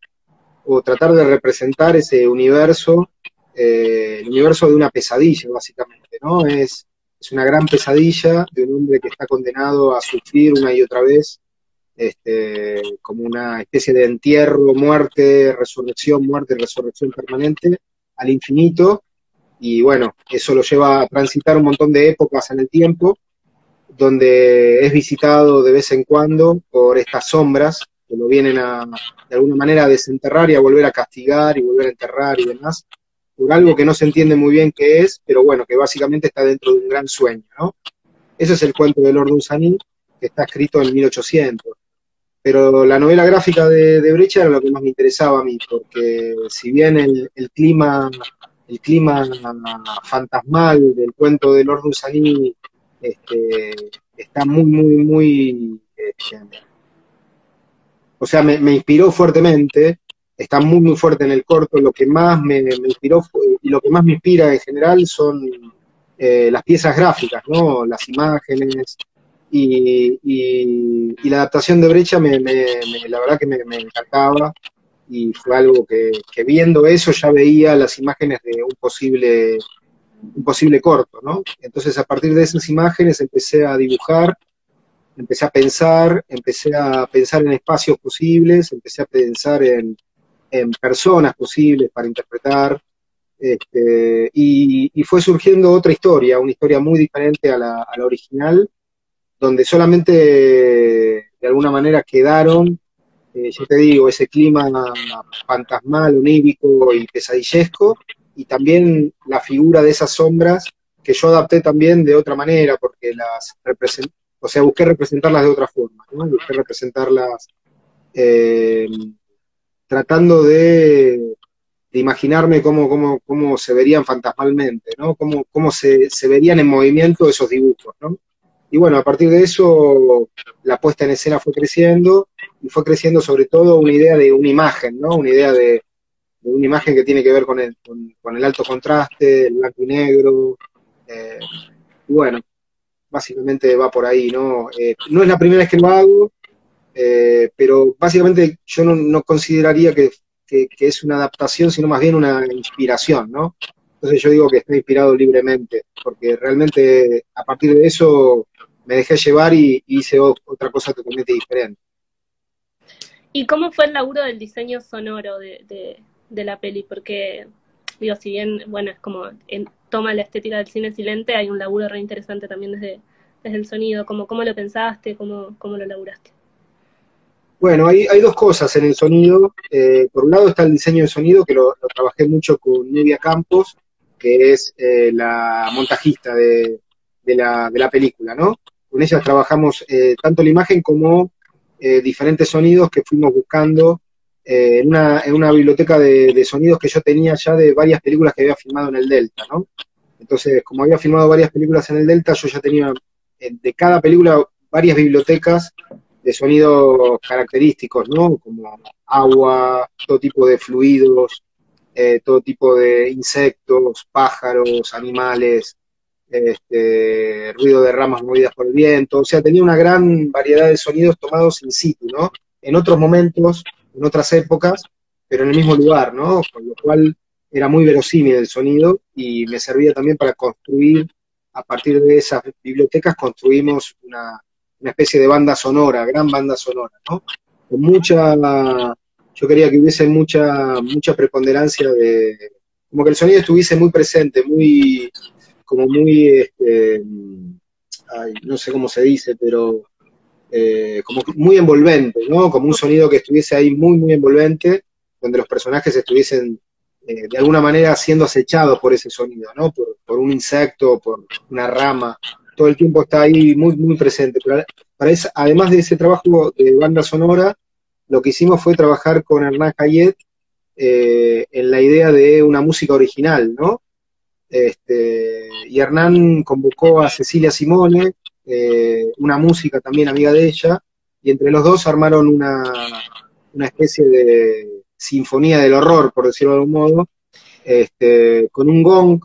o tratar de representar ese universo, eh, el universo de una pesadilla, básicamente, ¿no? Es, es una gran pesadilla de un hombre que está condenado a sufrir una y otra vez, este, como una especie de entierro, muerte, resurrección, muerte, resurrección permanente, al infinito, y bueno, eso lo lleva a transitar un montón de épocas en el tiempo, donde es visitado de vez en cuando por estas sombras que lo vienen a, de alguna manera, a desenterrar y a volver a castigar y volver a enterrar y demás, por algo que no se entiende muy bien qué es, pero bueno, que básicamente está dentro de un gran sueño, ¿no? Ese es el cuento de Lord Dunsany, que está escrito en 1800. Pero la novela gráfica de, Brecha era lo que más me interesaba a mí, porque si bien el, el clima el clima fantasmal del cuento de Lord Dunsany este, está muy, muy, muy... este, o sea, me, inspiró fuertemente, está muy, muy fuerte en el corto, lo que más me, inspiró y lo que más me inspira en general son eh, las piezas gráficas, ¿no? Las imágenes y, la adaptación de Brecha, me, la verdad que me, encantaba y fue algo que viendo eso ya veía las imágenes de un posible, un posible corto, ¿no? Entonces a partir de esas imágenes empecé a dibujar, empecé a pensar, empecé a pensar en espacios posibles, empecé a pensar en, en personas posibles para interpretar, este, y, fue surgiendo otra historia, una historia muy diferente a la, a la original, donde solamente de alguna manera quedaron, eh, yo te digo, ese clima fantasmal, onírico y pesadillesco, y también la figura de esas sombras que yo adapté también de otra manera, porque las o sea, busqué representarlas de otra forma, ¿no? Busqué representarlas eh, tratando de, de imaginarme cómo, cómo, cómo se verían fantasmalmente, ¿no? Cómo, cómo se, se verían en movimiento esos dibujos, ¿no? Y bueno, a partir de eso la puesta en escena fue creciendo y fue creciendo sobre todo una idea de una imagen, ¿no? Una idea de, de una imagen que tiene que ver con el, con, el alto contraste, el blanco y negro. eh, y bueno, básicamente va por ahí, ¿no? Eh, no es la primera vez que lo hago, eh, pero básicamente yo no, consideraría que, es una adaptación, sino más bien una inspiración, ¿no? Entonces yo digo que está inspirado libremente, porque realmente a partir de eso me dejé llevar y, hice otra cosa totalmente diferente. ¿Y cómo fue el laburo del diseño sonoro de, de la peli? Porque, digo, si bien, bueno, es como en- toma la estética del cine silente, hay un laburo re interesante también desde, desde el sonido. Como, ¿Cómo lo pensaste? ¿Cómo, cómo lo laburaste? Bueno, hay, hay dos cosas en el sonido. Eh, por un lado está el diseño de sonido, que lo, trabajé mucho con Nevia Campos, que es eh, la montajista de, de la, de la película, ¿no? Con ella trabajamos eh, tanto la imagen como diferentes sonidos que fuimos buscando eh, en, una, en una biblioteca de, de sonidos que yo tenía ya de varias películas que había filmado en el Delta, ¿no? Entonces, como había filmado varias películas en el Delta, yo ya tenía eh, de cada película varias bibliotecas de sonidos característicos, ¿no? Como agua, todo tipo de fluidos, eh, todo tipo de insectos, pájaros, animales, este, ruido de ramas movidas por el viento, o sea, tenía una gran variedad de sonidos tomados in situ, ¿no? En otros momentos, en otras épocas, pero en el mismo lugar, ¿no? Con lo cual era muy verosímil el sonido y me servía también para construir a partir de esas bibliotecas construimos una, una especie de banda sonora, gran banda sonora, ¿no? Con mucha, yo quería que hubiese mucha, mucha preponderancia de, como que el sonido estuviese muy presente, muy, como muy, este, ay, no sé cómo se dice, pero eh, como muy envolvente, ¿no? Como un sonido que estuviese ahí muy, muy envolvente, donde los personajes estuviesen eh, de alguna manera siendo acechados por ese sonido, ¿no? Por, un insecto, por una rama, todo el tiempo está ahí muy, muy presente. Para eso, además de ese trabajo de banda sonora, lo que hicimos fue trabajar con Hernán Hayet eh, en la idea de una música original, ¿no? Este, y Hernán convocó a Cecilia Simone, eh, una música también amiga de ella, y entre los dos armaron una, una especie de sinfonía del horror, por decirlo de algún modo, este, con un gong,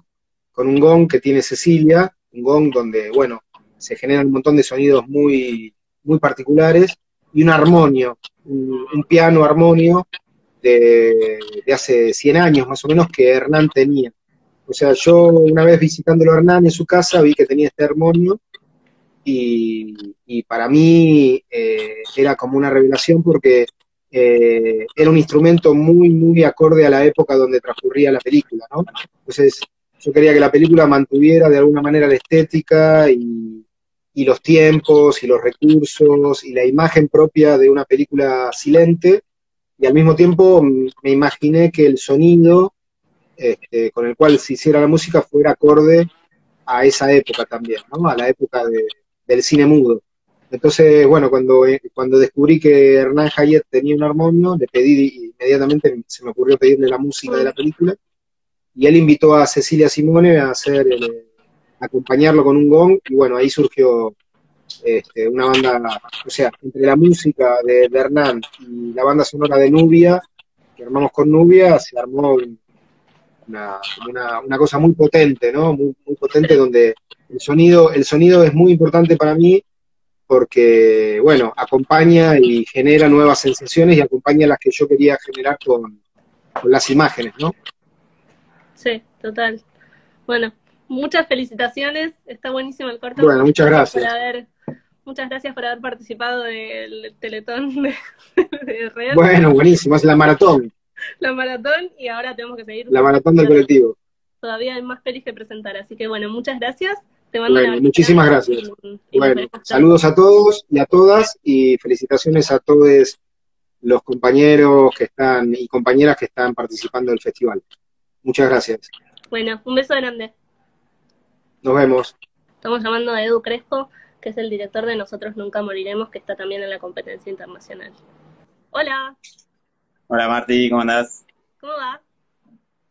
con un gong que tiene Cecilia, un gong donde, bueno, se generan un montón de sonidos muy, muy particulares, y un armonio, un, piano armonio de, de, hace 100 años más o menos que Hernán tenía. O sea, yo una vez visitándolo a Hernán en su casa vi que tenía este armonio y, para mí eh, era como una revelación porque eh, era un instrumento muy, muy acorde a la época donde transcurría la película, ¿no? Entonces, yo quería que la película mantuviera de alguna manera la estética y, y, los tiempos y los recursos y la imagen propia de una película silente, y al mismo tiempo me imaginé que el sonido este, con el cual se hiciera la música fuera acorde a esa época también, ¿no? A la época de, del cine mudo. Entonces, bueno, cuando, eh, cuando descubrí que Hernán Hayet tenía un armonio, le pedí inmediatamente, se me ocurrió pedirle la música de la película, y él invitó a Cecilia Simone a hacer el, a acompañarlo con un gong, y bueno, ahí surgió este, una banda, o sea, entre la música de, de, Hernán y la banda sonora de Nubia, que armamos con Nubia, se armó una, una, una cosa muy potente, ¿no? Muy, muy potente donde el sonido, el sonido es muy importante para mí porque, bueno, acompaña y genera nuevas sensaciones y acompaña las que yo quería generar con, con las imágenes, ¿no? Sí, total. Bueno, muchas felicitaciones, está buenísimo el corto. Bueno, muchas gracias. Por haber, muchas gracias por haber participado del Teletón de, de Real. Bueno, buenísimo, es la maratón. La maratón y ahora tenemos que seguir. La maratón del colectivo. Todavía hay más pelis que presentar, así que bueno, muchas gracias. Te mando bueno, muchísimas gracias. Y, y bueno, saludos a todos y a todas y felicitaciones a todos los compañeros que están y compañeras que están participando del festival. Muchas gracias. Bueno, un beso grande. Nos vemos. Estamos llamando a Edu Crespo, que es el director de Nosotros Nunca Moriremos, que está también en la competencia internacional. Hola. Hola Marti, ¿cómo andás? ¿Cómo va?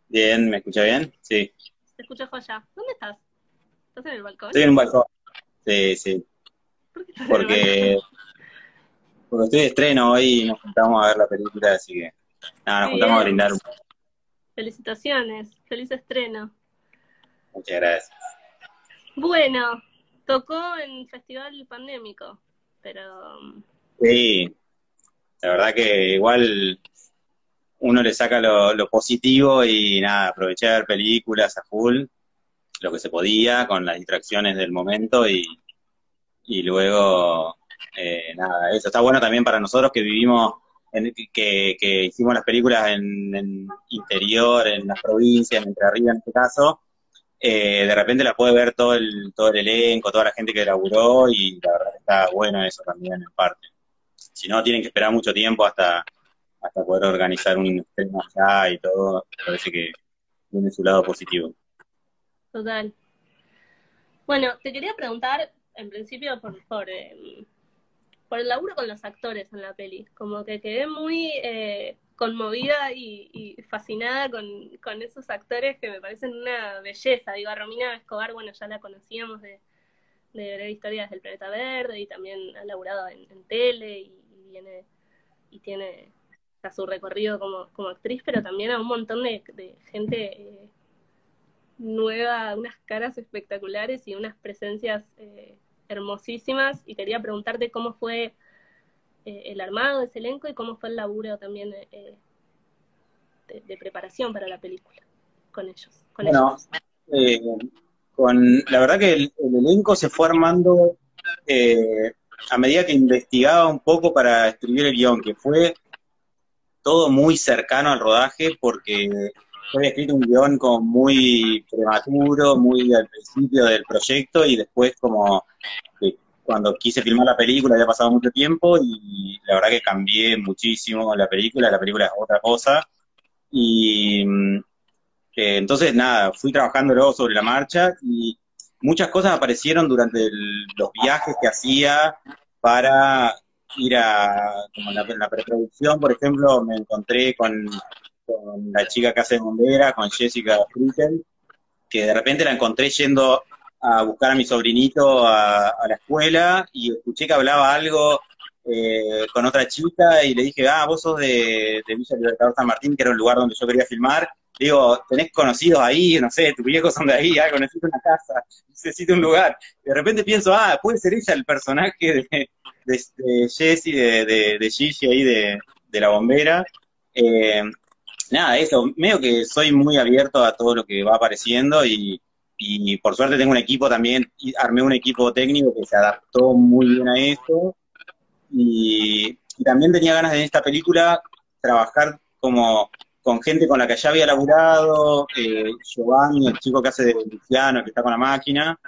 Bien, ¿me escucha bien? Sí. Te escucho joya. ¿Dónde estás? ¿Estás en el balcón? Estoy en un balcón. Sí, sí. ¿Por qué porque, porque estoy de estreno hoy y nos juntamos a ver la película, así que nada, nos Muy juntamos bien. a brindar. Felicitaciones, feliz estreno. Muchas gracias. Bueno, tocó en Festival Pandémico, pero Sí, la verdad que igual uno le saca lo, lo positivo y nada, aproveché a ver películas a full, lo que se podía, con las distracciones del momento y, y luego, eh, nada, eso está bueno también para nosotros que vivimos, en, que, que hicimos las películas en, en interior, en las provincias, en Entre Arriba en este caso, eh, de repente la puede ver todo el, todo el elenco, toda la gente que laburó y la verdad está bueno eso también en parte. Si no, tienen que esperar mucho tiempo hasta, hasta poder organizar un estreno allá y todo, parece que tiene su lado positivo. Total. Bueno, te quería preguntar, en principio, por, eh, por el laburo con los actores en la peli. Como que quedé muy eh, conmovida y, fascinada con, con, esos actores que me parecen una belleza. Digo, a Romina Escobar, bueno, ya la conocíamos de, de Breve Historias del Planeta Verde y también ha laburado en, tele y, y, viene y tiene su recorrido como, como actriz, pero también a un montón de, de gente eh, nueva, unas caras espectaculares y unas presencias eh, hermosísimas. Y quería preguntarte cómo fue eh, el armado de ese elenco y cómo fue el laburo también eh, de, de, preparación para la película con ellos. Con bueno, ellos. con, la verdad que el, el elenco se fue armando eh, a medida que investigaba un poco para escribir el guion, que fue todo muy cercano al rodaje porque yo había escrito un guion como muy prematuro, muy al principio del proyecto y después como cuando quise filmar la película había pasado mucho tiempo y la verdad que cambié muchísimo la película, la película es otra cosa. Y mm, eh, entonces nada, fui trabajando luego sobre la marcha y muchas cosas aparecieron durante los viajes que hacía para ir a, como en la preproducción, por ejemplo, me encontré con, con la chica que hace bombera, con Jessica Fricken, que de repente la encontré yendo a buscar a mi sobrinito a, la escuela y escuché que hablaba algo eh, con otra chica y le dije, ah, vos sos de, de Villa Libertador San Martín, que era un lugar donde yo quería filmar. Digo, ¿tenés conocidos ahí? No sé, tus viejos son de ahí, ah, necesito una casa, necesito un lugar. De repente pienso, ah, puede ser ella el personaje de, de, de Jessie, de, de, de Gigi ahí, de, de la bombera. Eh, nada, eso, medio que soy muy abierto a todo lo que va apareciendo y, y por suerte tengo un equipo también, armé un equipo técnico que se adaptó muy bien a eso y, también tenía ganas de en esta película trabajar como con gente con la que ya había laburado, eh, Giovanni, el chico que hace de Luciano, que está con la máquina,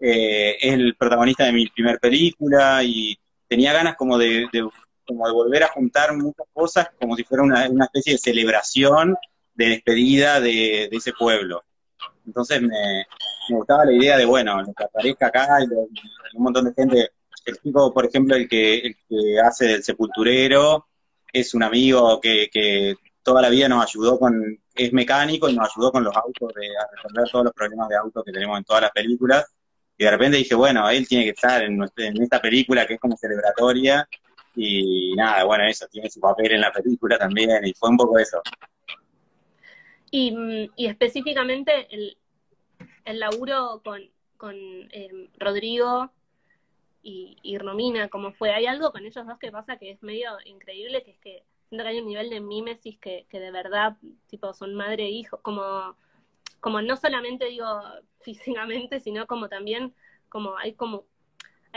eh, es el protagonista de mi primer película y tenía ganas como de- como de volver a juntar muchas cosas como si fuera una, una especie de celebración de despedida de, de ese pueblo. Entonces me, me gustaba la idea de, bueno, que aparezca acá y, y un montón de gente. El chico, por ejemplo, el que, el que hace del sepulturero, es un amigo que, que toda la vida nos ayudó con, es mecánico y nos ayudó con los autos, de, a resolver todos los problemas de autos que tenemos en todas las películas. Y de repente dije, bueno, él tiene que estar en, en esta película que es como celebratoria. Y nada, bueno, eso, tiene su papel en la película también. Y fue un poco eso. Y, mm, y específicamente el, el laburo con, con eh, Rodrigo y, y Romina, ¿cómo fue? Hay algo con ellos dos que pasa que es medio increíble, que es que siento que hay un nivel de mímesis que, que de verdad, tipo, son madre e hijo, como, como no solamente digo físicamente, sino como también, como hay como,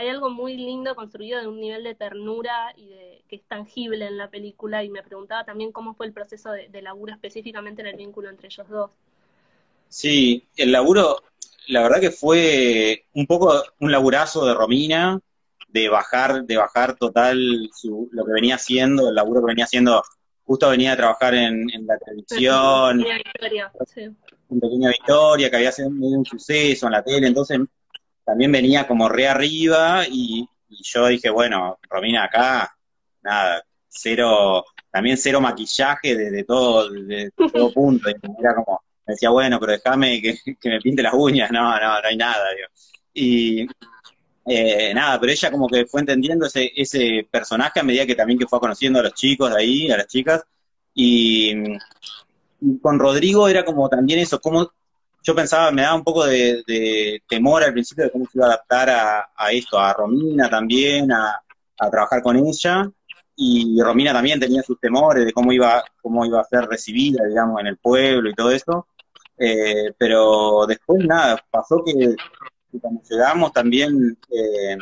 hay algo muy lindo construido de un nivel de ternura y de que es tangible en la película, y me preguntaba también cómo fue el proceso de, de laburo específicamente en el vínculo entre ellos dos. Sí, el laburo, la verdad que fue un poco un laburazo de Romina, de bajar, de bajar total su, lo que venía haciendo, el laburo que venía haciendo, justo venía a trabajar en, en la televisión, Pequeña Victoria, sí. en Pequeña Victoria, que había sido medio un suceso en la tele, entonces también venía como re arriba y, y yo dije, bueno, Romina acá, nada, cero, también cero maquillaje de, de todo, de, de todo punto, y era como, me decía, bueno, pero déjame que, que me pinte las uñas, no, no, no hay nada, digo. Y eh, nada, pero ella como que fue entendiendo ese, ese personaje a medida que también que fue conociendo a los chicos de ahí, a las chicas, y, y con Rodrigo era como también eso, como yo pensaba, me daba un poco de, de temor al principio de cómo se iba a adaptar a, esto, a Romina también, a, a trabajar con ella, y Romina también tenía sus temores de cómo iba, cómo iba a ser recibida, digamos, en el pueblo y todo eso, Eh, pero después nada, pasó que, que cuando llegamos también, eh,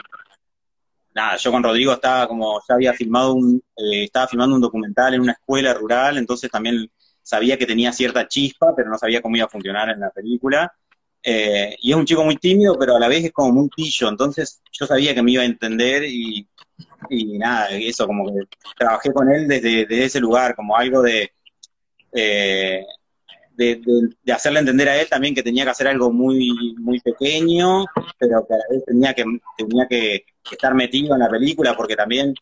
nada, yo con Rodrigo estaba como, ya había filmado un, eh, estaba filmando un documental en una escuela rural, entonces también sabía que tenía cierta chispa, pero no sabía cómo iba a funcionar en la película. Eh, y es un chico muy tímido, pero a la vez es como muy pillo, entonces yo sabía que me iba a entender y, y nada, eso, como que trabajé con él desde, ese lugar, como algo de, eh, de, hacerle entender a él también que tenía que hacer algo muy, muy pequeño, pero que a la tenía que, tenía que estar metido en la película, porque también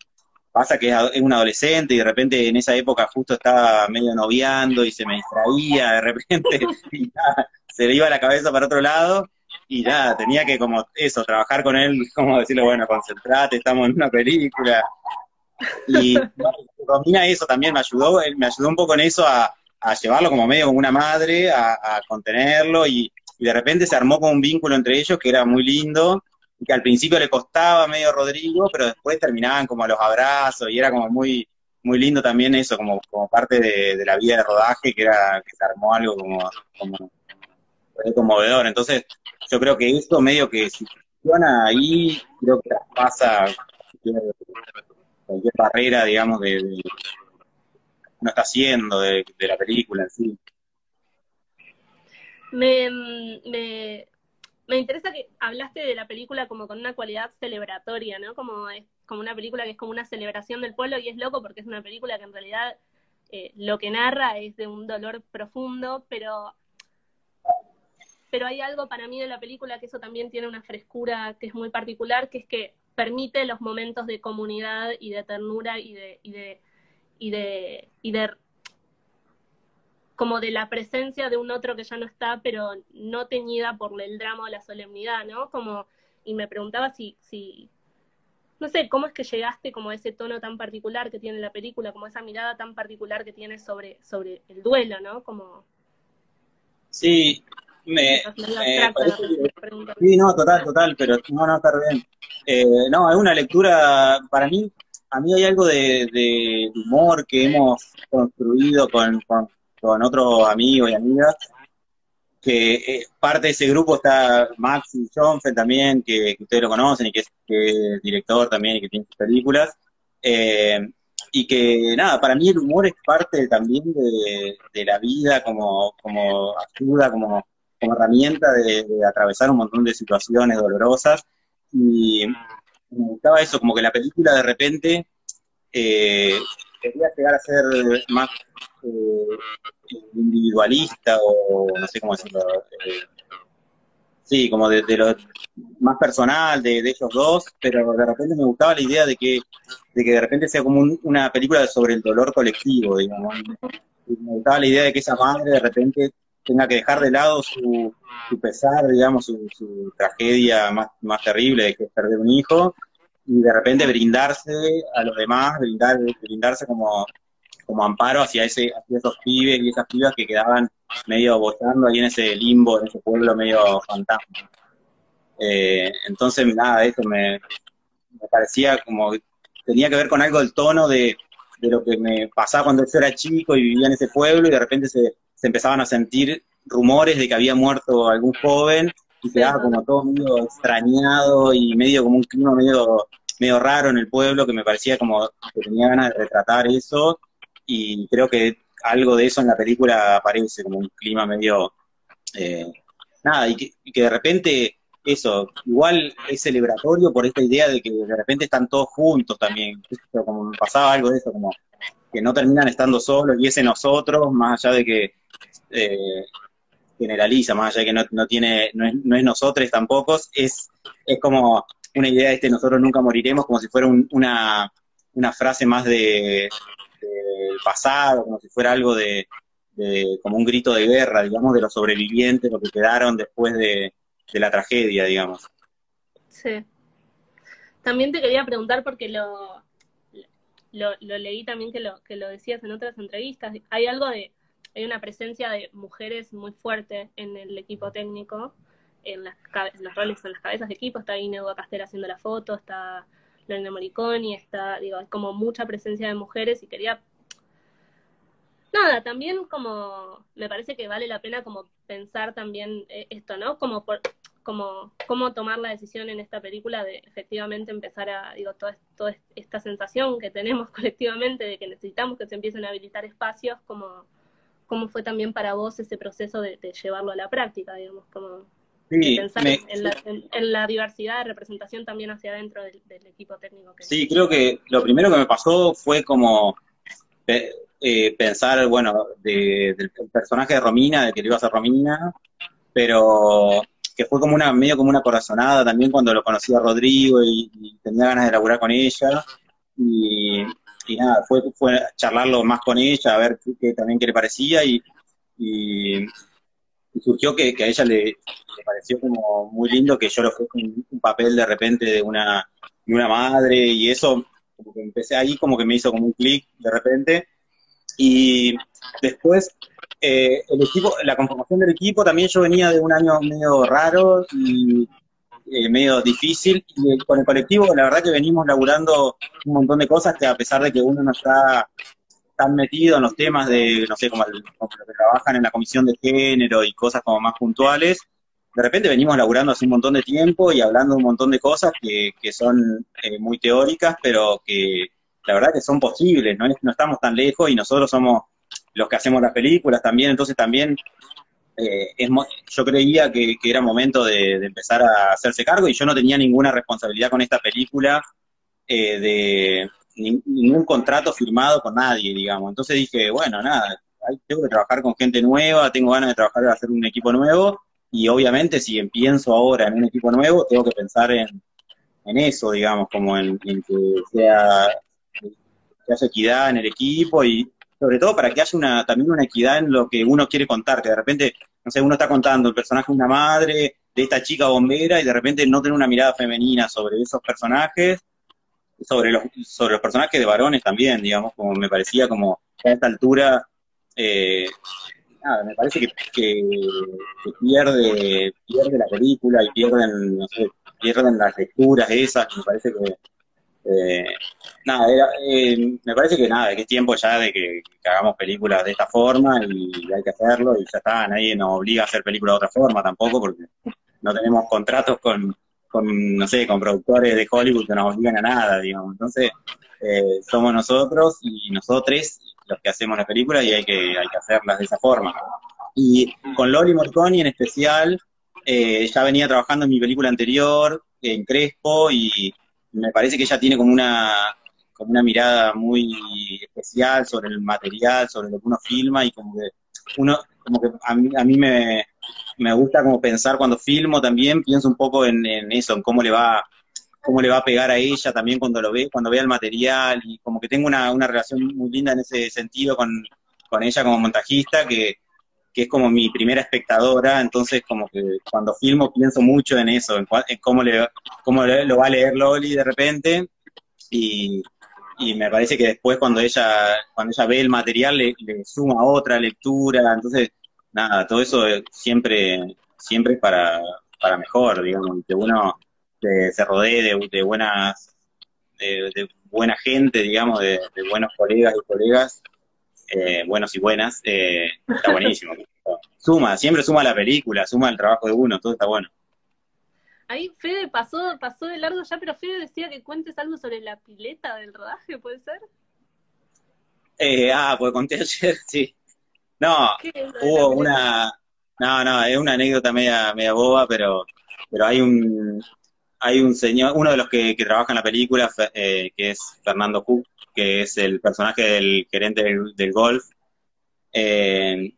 pasa que es un adolescente y de repente en esa época justo estaba medio noviando y se me distraía de repente y nada, se le iba la cabeza para otro lado y nada, tenía que como eso, trabajar con él, como decirle, bueno, concentrate, estamos en una película. Y bueno, Romina eso también me ayudó, él me ayudó un poco en eso a, llevarlo como medio como una madre, a, contenerlo y, y de repente se armó como un vínculo entre ellos que era muy lindo que al principio le costaba medio Rodrigo, pero después terminaban como a los abrazos y era como muy muy lindo también eso, como, como parte de, la vida de rodaje, que era que se armó algo como, como conmovedor. Entonces, yo creo que esto medio que si funciona ahí, creo que traspasa cualquier, cualquier barrera, digamos, de, de no está haciendo de, de la película en sí. Me, me, me interesa que hablaste de la película como con una cualidad celebratoria, ¿no? Como es como una película que es como una celebración del pueblo y es loco porque es una película que en realidad eh, lo que narra es de un dolor profundo, pero pero hay algo para mí de la película que eso también tiene una frescura que es muy particular, que es que permite los momentos de comunidad y de ternura y de y de y de, y de como de la presencia de un otro que ya no está, pero no teñida por el drama o la solemnidad, ¿no? Como, y me preguntaba si, si, no sé, cómo es que llegaste como a ese tono tan particular que tiene la película, como esa mirada tan particular que tiene sobre, sobre el duelo, ¿no? Como... Sí, me, me parece que- sí, no, total, total, pero no, no, está bien. Eh, no, es una lectura, para mí, a mí hay algo de, de humor que hemos construido con, con, con otros amigos y amigas, que eh, parte de ese grupo está Maxi Schoenfeld también, que, ustedes lo conocen y que es, que es director también y que tiene sus películas. Eh, y que nada, para mí el humor es parte también de, de la vida como, como ayuda, como, como herramienta de, de atravesar un montón de situaciones dolorosas. Y me gustaba eso, como que la película de repente eh, quería llegar a ser más eh, individualista o no sé cómo decirlo. eh, sí, como de, de lo más personal de, de ellos dos, pero de repente me gustaba la idea de que, de que de repente sea como un- una película sobre el dolor colectivo, digamos. Y me gustaba la idea de que esa madre de repente tenga que dejar de lado su, su pesar, digamos, su, tragedia más, más terrible, que es perder un hijo, y de repente brindarse a los demás, brindar, brindarse como, como amparo hacia, ese, hacia esos pibes y esas pibas que quedaban medio bollando ahí en ese limbo, en ese pueblo medio fantasma. Eh, entonces, nada, eso me, parecía como tenía que ver con algo del tono de, de lo que me pasaba cuando yo era chico y vivía en ese pueblo y de repente se, se empezaban a sentir rumores de que había muerto algún joven y quedaba como todo medio extrañado y medio como un clima medio, medio raro en el pueblo que me parecía como que tenía ganas de retratar eso. Y creo que algo de eso en la película aparece, como un clima medio... eh, nada, y que, y que de repente eso, igual es celebratorio por esta idea de que de repente están todos juntos también, yo, como me pasaba algo de eso, como que no terminan estando solos y ese nosotros, más allá de que eh, generaliza, más allá de que no, no tiene, no es, no es nosotros tampoco, es, es como una idea de este nosotros nunca moriremos, como si fuera un- una, una frase más de, del pasado, como si fuera algo de, de- como un grito de guerra, digamos, de los sobrevivientes, lo que quedaron después de, de la tragedia, digamos. Sí. También te quería preguntar porque lo, lo, lo leí también que lo, que lo decías en otras entrevistas. Hay algo de, hay una presencia de mujeres muy fuerte en el equipo técnico, en, las, en los roles, en las cabezas de equipo. Está Ineu Castel haciendo la foto, está Lorena Moriconi, está, digo, hay como mucha presencia de mujeres y quería nada, también como me parece que vale la pena como pensar también eh, esto, ¿no? Como por, como cómo tomar la decisión en esta película de efectivamente empezar a, digo, toda, toda esta sensación que tenemos colectivamente de que necesitamos que se empiecen a habilitar espacios, como cómo fue también para vos ese proceso de, de llevarlo a la práctica, digamos, como Sí, pensar me- en, la, en- en la diversidad de representación también hacia adentro del, del equipo técnico. Que Sí, creo que lo primero que me pasó fue como eh, pensar, bueno, de- del el personaje de Romina, de que le iba a ser Romina, pero que fue como una, medio como una corazonada también cuando lo conocí a Rodrigo y, y tenía ganas de laburar con ella. Y, y nada, fue, fue charlarlo más con ella, a ver qué, también qué le parecía y, surgió que, a ella le, pareció como muy lindo que yo le ofrezca un, un papel de repente de una, de una madre y eso, como que empecé ahí, como que me hizo como un clic de repente. Y después, eh, el equipo, la conformación del equipo, también yo venía de un año medio raro y eh, medio difícil. Y el- con el colectivo, la verdad que venimos laburando un montón de cosas que a pesar de que uno no está tan metido en los temas de, no sé, como, el- que trabajan en la comisión de género y cosas como más puntuales, de repente venimos laburando hace un montón de tiempo y hablando un montón de cosas que, que son eh, muy teóricas, pero que la verdad que son posibles, ¿no? No estamos tan lejos y nosotros somos los que hacemos las películas también, entonces también eh, es yo creía que, que era momento de, de empezar a hacerse cargo y yo no tenía ninguna responsabilidad con esta película eh, de ni- ningún contrato firmado con nadie, digamos. Entonces dije, bueno, nada, tengo que trabajar con gente nueva, tengo ganas de trabajar, hacer un equipo nuevo y obviamente si pienso ahora en un equipo nuevo, tengo que pensar en, en eso, digamos, como en, en que sea que haya equidad en el equipo y sobre todo para que haya una, también una equidad en lo que uno quiere contar, que de repente, no sé, uno está contando el personaje de una madre, de esta chica bombera, y de repente no tener una mirada femenina sobre esos personajes, sobre los, sobre los personajes de varones también, digamos, como me parecía como a esta altura, eh, nada, me parece que, que, pierde, pierde la película y pierden, no sé, pierden las lecturas esas, me parece que eh, nada, eh, me parece que nada, que es tiempo ya de que, hagamos películas de esta forma y hay que hacerlo y ya está, nadie nos obliga a hacer películas de otra forma tampoco porque no tenemos contratos con, con no sé, con productores de Hollywood que nos obligan a nada, digamos. Entonces, eh, somos nosotros y nosotros los que hacemos las películas y hay que, hay que hacerlas de esa forma. Y con Loli Morconi en especial, eh, ya venía trabajando en mi película anterior, en Crespo, y me parece que ella tiene como una, como una mirada muy especial sobre el material, sobre lo que uno filma, y como que uno, como que a mí, a mí me, me gusta como pensar cuando filmo también, pienso un poco en, eso, en cómo le va cómo le va a pegar a ella también cuando lo ve, cuando vea el material, y como que tengo una, una relación muy linda en ese sentido con, con ella como montajista, que, que es como mi primera espectadora, entonces como que cuando filmo pienso mucho en eso, en, en cómo, le, cómo lo va a leer Loli de repente, y, y me parece que después cuando ella, cuando ella ve el material le, le suma otra lectura, entonces nada, todo eso siempre, siempre es para, para mejor, digamos, que uno se, rodee de, buenas, de, de buena gente, digamos, de, de buenos colegas y colegas, eh, buenos y buenas, eh, está buenísimo. Suma, siempre suma la película, suma el trabajo de uno, todo está bueno. Ahí Fede pasó, pasó de largo ya, pero Fede decía que cuentes algo sobre la pileta del rodaje, ¿puede ser? Eh, ah, pues conté ayer, sí. No, ¿Qué es lo de la hubo una, no, no, es una anécdota media, media boba, pero, pero hay un, hay un señor, uno de los que, que trabaja en la película, eh, que es Fernando Cook, que es el personaje del gerente del, golf, eh,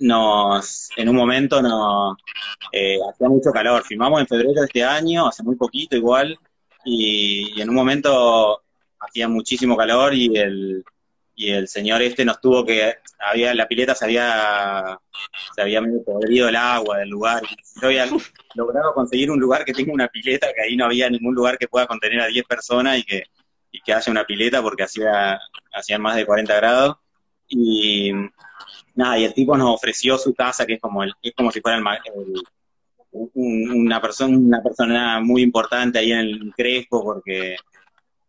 nos, en un momento nos, eh, hacía mucho calor, filmamos en febrero de este año, hace muy poquito igual, y en un momento hacía muchísimo calor y el, y el señor este nos tuvo que, había, la pileta se había, se había medio podrido el agua del lugar, yo había logrado conseguir un lugar que tenga una pileta, que ahí no había ningún lugar que pueda contener a 10 personas y que, y que haya una pileta porque hacía, hacían más de 40 grados, y nada, y el tipo nos ofreció su casa, que es como el, es como si fuera el, el- un- una persona, una persona muy importante ahí en el Crespo, porque,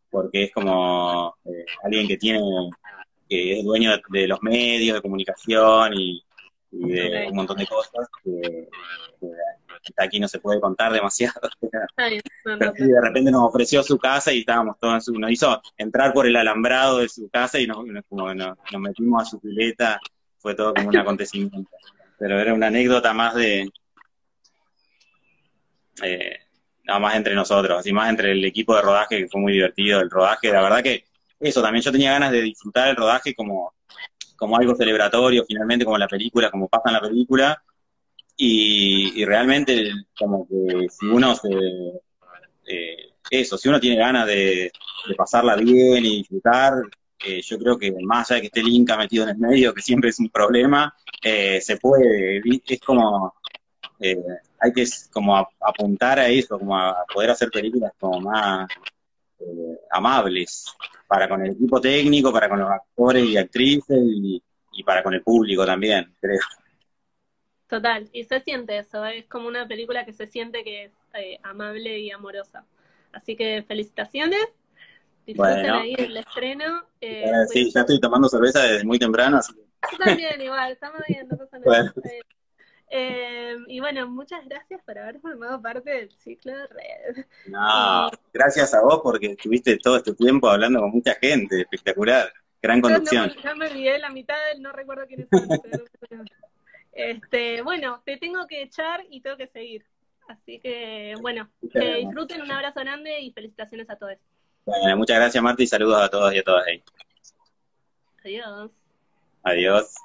porque es como eh, alguien que tiene, que es dueño de, de los medios de comunicación y, y de un montón de cosas que, que aquí no se puede contar demasiado. Ay, no, Pero no, de repente nos ofreció su casa y estábamos todos en su, nos hizo entrar por el alambrado de su casa y nos, como nos metimos a su pileta, fue todo como un acontecimiento. Pero era una anécdota más de, eh, nada más entre nosotros, así más entre el equipo de rodaje que fue muy divertido, el rodaje, la verdad que eso, también yo tenía ganas de disfrutar el rodaje como, como algo celebratorio, finalmente como la película, como pasa en la película, y, y realmente como que si uno se, eh, eso, si uno tiene ganas de, pasarla bien y disfrutar, eh, yo creo que más allá de que esté el Inca metido en el medio, que siempre es un problema, eh, se puede, es como, eh, hay que como apuntar a eso, como a poder hacer películas como más eh, amables para con el equipo técnico, para con los actores y actrices y, y para con el público también, creo. Total, y se siente eso, es como una película que se siente que es eh, amable y amorosa. Así que felicitaciones. Disfruten Bueno. ahí el estreno. Eh, sí, ya estoy tomando cerveza desde muy temprano, así Yo también, igual, estamos. Bueno. Eh, y bueno, muchas gracias por haber formado parte del ciclo de red. no, gracias a vos porque estuviste todo este tiempo hablando con mucha gente, espectacular, gran no conducción. ya me olvidé la mitad, del- no recuerdo quiénes son. pero. Este, bueno, te tengo que echar y tengo que seguir. Así que, bueno, que disfruten, un abrazo grande y felicitaciones a todos. Bueno, muchas gracias Marta y saludos a todos y a todas ahí. Adiós. Adiós.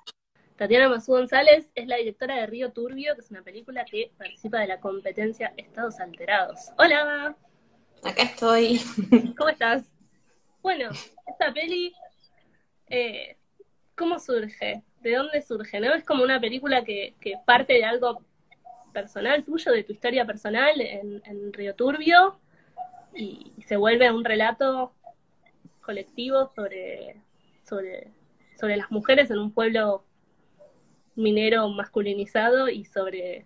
Tatiana Masú González es la directora de Río Turbio, que es una película que participa de la competencia Estados Alterados. Hola, Acá estoy. ¿cómo estás? Bueno, esta peli, eh, ¿cómo surge? ¿De dónde surge? ¿No? Es como una película que, que parte de algo personal tuyo, de tu historia personal en, en Río Turbio, y, y se vuelve un relato colectivo sobre, sobre, sobre las mujeres en un pueblo minero masculinizado y sobre,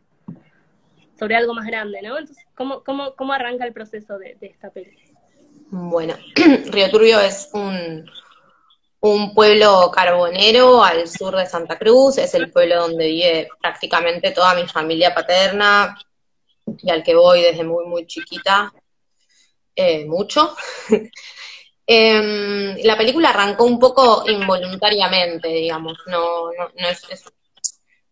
sobre algo más grande, ¿no? Entonces, ¿cómo, cómo, cómo arranca el proceso de, esta peli? Bueno, Río Turbio es un, un pueblo carbonero al sur de Santa Cruz, es el pueblo donde vive prácticamente toda mi familia paterna y al que voy desde muy, muy chiquita, eh, mucho. Em, la película arrancó un poco involuntariamente, digamos, no, no, no es-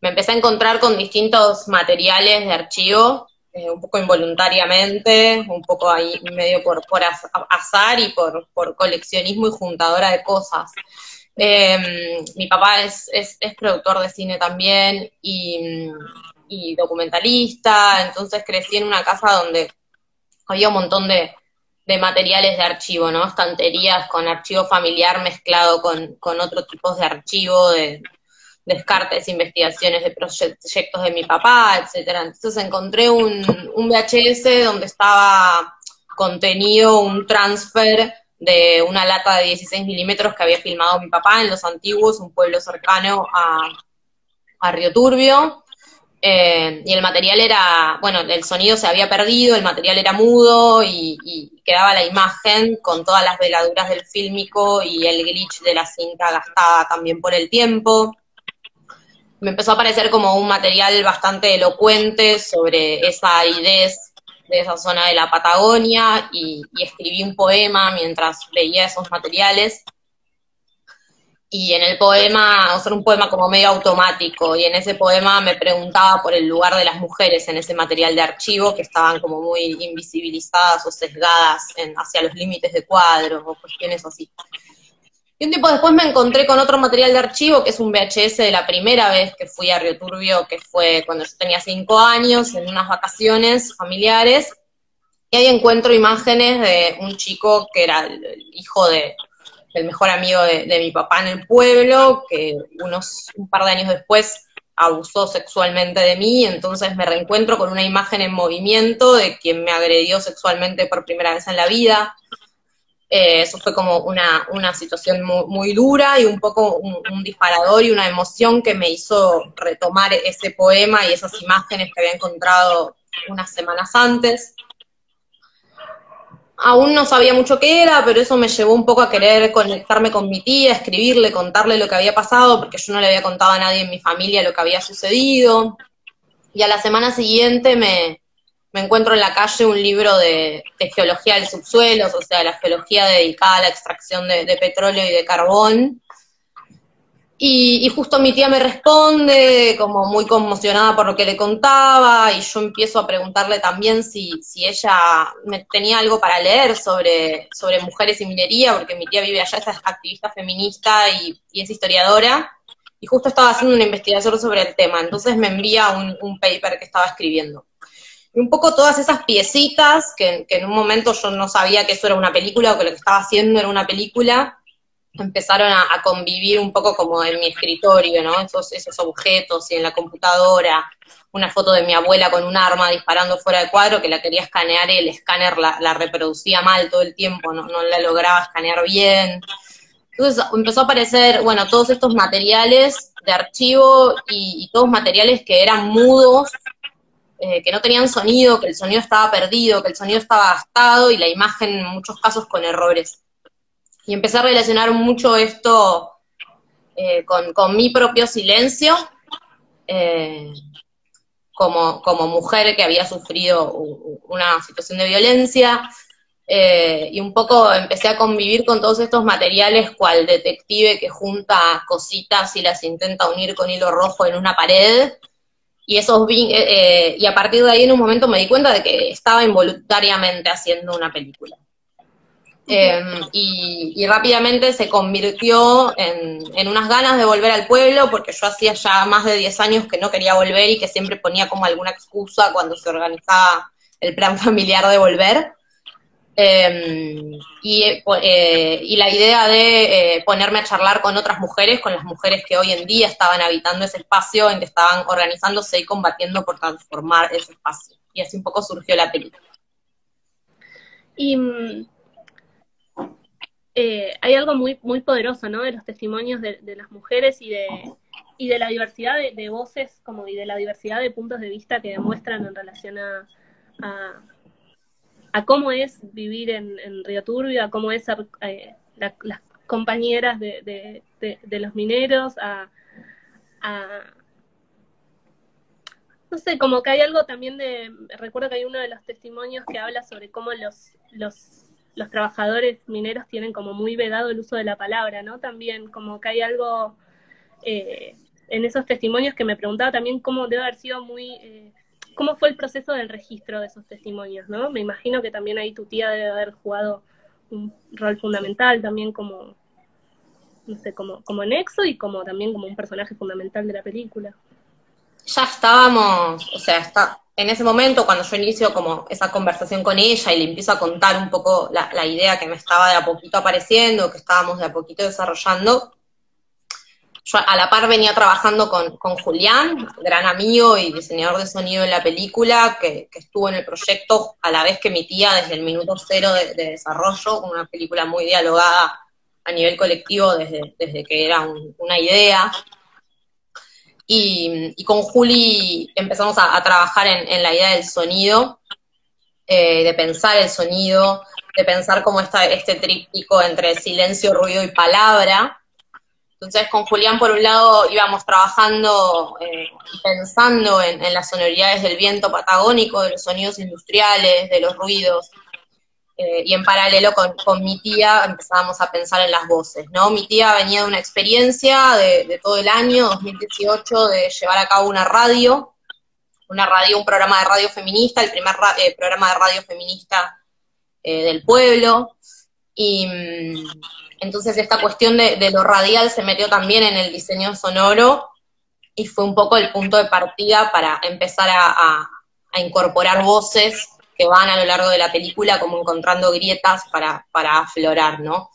me empecé a encontrar con distintos materiales de archivo, eh, un poco involuntariamente, un poco ahí medio por, por az- azar y por, por coleccionismo y juntadora de cosas. Eh, mi papá es, es, productor de cine también y, y documentalista, entonces crecí en una casa donde había un montón de, de materiales de archivo, ¿no? Estanterías con archivo familiar mezclado con, con otros tipos de archivo, de descartes, investigaciones de proyectos de mi papá, etcétera. Entonces encontré un, un VHS donde estaba contenido un transfer de una lata de 16 milímetros que había filmado mi papá en Los Antiguos, un pueblo cercano a, a Río Turbio. Eh, y el material era, bueno, el sonido se había perdido, el material era mudo y, y quedaba la imagen con todas las veladuras del fílmico y el glitch de la cinta gastada también por el tiempo. Me empezó a parecer como un material bastante elocuente sobre esa aridez de esa zona de la Patagonia y, escribí un poema mientras veía esos materiales y en el poema, o sea, un poema como medio automático, y en ese poema me preguntaba por el lugar de las mujeres en ese material de archivo, que estaban como muy invisibilizadas o sesgadas en- hacia los límites de cuadros o cuestiones así. Y un tiempo después me encontré con otro material de archivo, que es un VHS de la primera vez que fui a Río Turbio, que fue cuando yo tenía cinco años, en unas vacaciones familiares, y ahí encuentro imágenes de un chico que era el hijo de, el mejor amigo de, de mi papá en el pueblo, que unos un par de años después abusó sexualmente de mí, entonces me reencuentro con una imagen en movimiento de quien me agredió sexualmente por primera vez en la vida. Eh, eso fue como una, una situación muy, dura y un poco un, un disparador y una emoción que me hizo retomar ese poema y esas imágenes que había encontrado unas semanas antes. Aún no sabía mucho qué era, pero eso me llevó un poco a querer conectarme con mi tía, escribirle, contarle lo que había pasado, porque yo no le había contado a nadie en mi familia lo que había sucedido. Y a la semana siguiente me, me encuentro en la calle un libro de, geología del subsuelo, o sea, la geología dedicada a la extracción de, petróleo y de carbón. Y, justo mi tía me responde, como muy conmocionada por lo que le contaba, y yo empiezo a preguntarle también si, si ella tenía algo para leer sobre, sobre mujeres y minería, porque mi tía vive allá, es activista feminista y, y es historiadora, y justo estaba haciendo una investigación sobre el tema, entonces me envía un, un paper que estaba escribiendo. Y un poco todas esas piecitas, que, en un momento yo no sabía que eso era una película o que lo que estaba haciendo era una película, empezaron a, convivir un poco como en mi escritorio, ¿no? Esos, esos objetos y en la computadora, una foto de mi abuela con un arma disparando fuera de cuadro que la quería escanear y el escáner la, la reproducía mal todo el tiempo, no, no la lograba escanear bien. Entonces empezó a aparecer, bueno, todos estos materiales de archivo y todos materiales que eran mudos, eh, que no tenían sonido, que el sonido estaba perdido, que el sonido estaba gastado y la imagen en muchos casos con errores. Y empecé a relacionar mucho esto eh, con, mi propio silencio, eh, como, mujer que había sufrido una situación de violencia, y un poco empecé a convivir con todos estos materiales cual detective que junta cositas y las intenta unir con hilo rojo en una pared. Y, esos eh, eh, y a partir de ahí en un momento me di cuenta de que estaba involuntariamente haciendo una película. Em, y, rápidamente se convirtió en, en, unas ganas de volver al pueblo, porque yo hacía ya más de 10 años que no quería volver y que siempre ponía como alguna excusa cuando se organizaba el plan familiar de volver. Em, y, eh, y, la idea de eh, ponerme a charlar con otras mujeres, con las mujeres que hoy en día estaban habitando ese espacio, en que estaban organizándose y combatiendo por transformar ese espacio. Y así un poco surgió la película. Y mm, eh, hay algo muy, muy poderoso, ¿no? De los testimonios de, las mujeres y de, y de la diversidad de, voces, como y de la diversidad de puntos de vista que demuestran en relación a a cómo es vivir en, Río Turbio, a cómo es ser eh, las compañeras de, los mineros, a, no sé, como que hay algo también de, recuerdo que hay uno de los testimonios que habla sobre cómo los, los, los trabajadores mineros tienen como muy vedado el uso de la palabra, ¿no? También como que hay algo eh, en esos testimonios que me preguntaba también cómo debe haber sido muy... Eh, cómo fue el proceso del registro de esos testimonios, ¿no? Me imagino que también ahí tu tía debe haber jugado un rol fundamental también como, no sé, como, como nexo y como también como un personaje fundamental de la película. Ya estábamos, o sea, está, en ese momento cuando yo inicio como esa conversación con ella y le empiezo a contar un poco la, la idea que me estaba de a poquito apareciendo, que estábamos de a poquito desarrollando, yo a la par venía trabajando con, Julián, gran amigo y diseñador de sonido en la película, que, estuvo en el proyecto a la vez que mi tía desde el minuto cero de, desarrollo, una película muy dialogada a nivel colectivo desde, desde que era una idea. Y, con Juli empezamos a, trabajar en, la idea del sonido, eh, de pensar el sonido, de pensar cómo está este tríptico entre silencio, ruido y palabra, entonces con Julián por un lado íbamos trabajando eh, pensando en, las sonoridades del viento patagónico, de los sonidos industriales, de los ruidos, eh, y en paralelo con, mi tía empezábamos a pensar en las voces, ¿no? Mi tía venía de una experiencia de, todo el año 2018 de llevar a cabo una radio, una radio, un programa de radio feminista, el primer eh, programa de radio feminista del pueblo, y mm, entonces esta cuestión de, lo radial se metió también en el diseño sonoro y fue un poco el punto de partida para empezar a, incorporar voces que van a lo largo de la película como encontrando grietas para, aflorar, ¿no?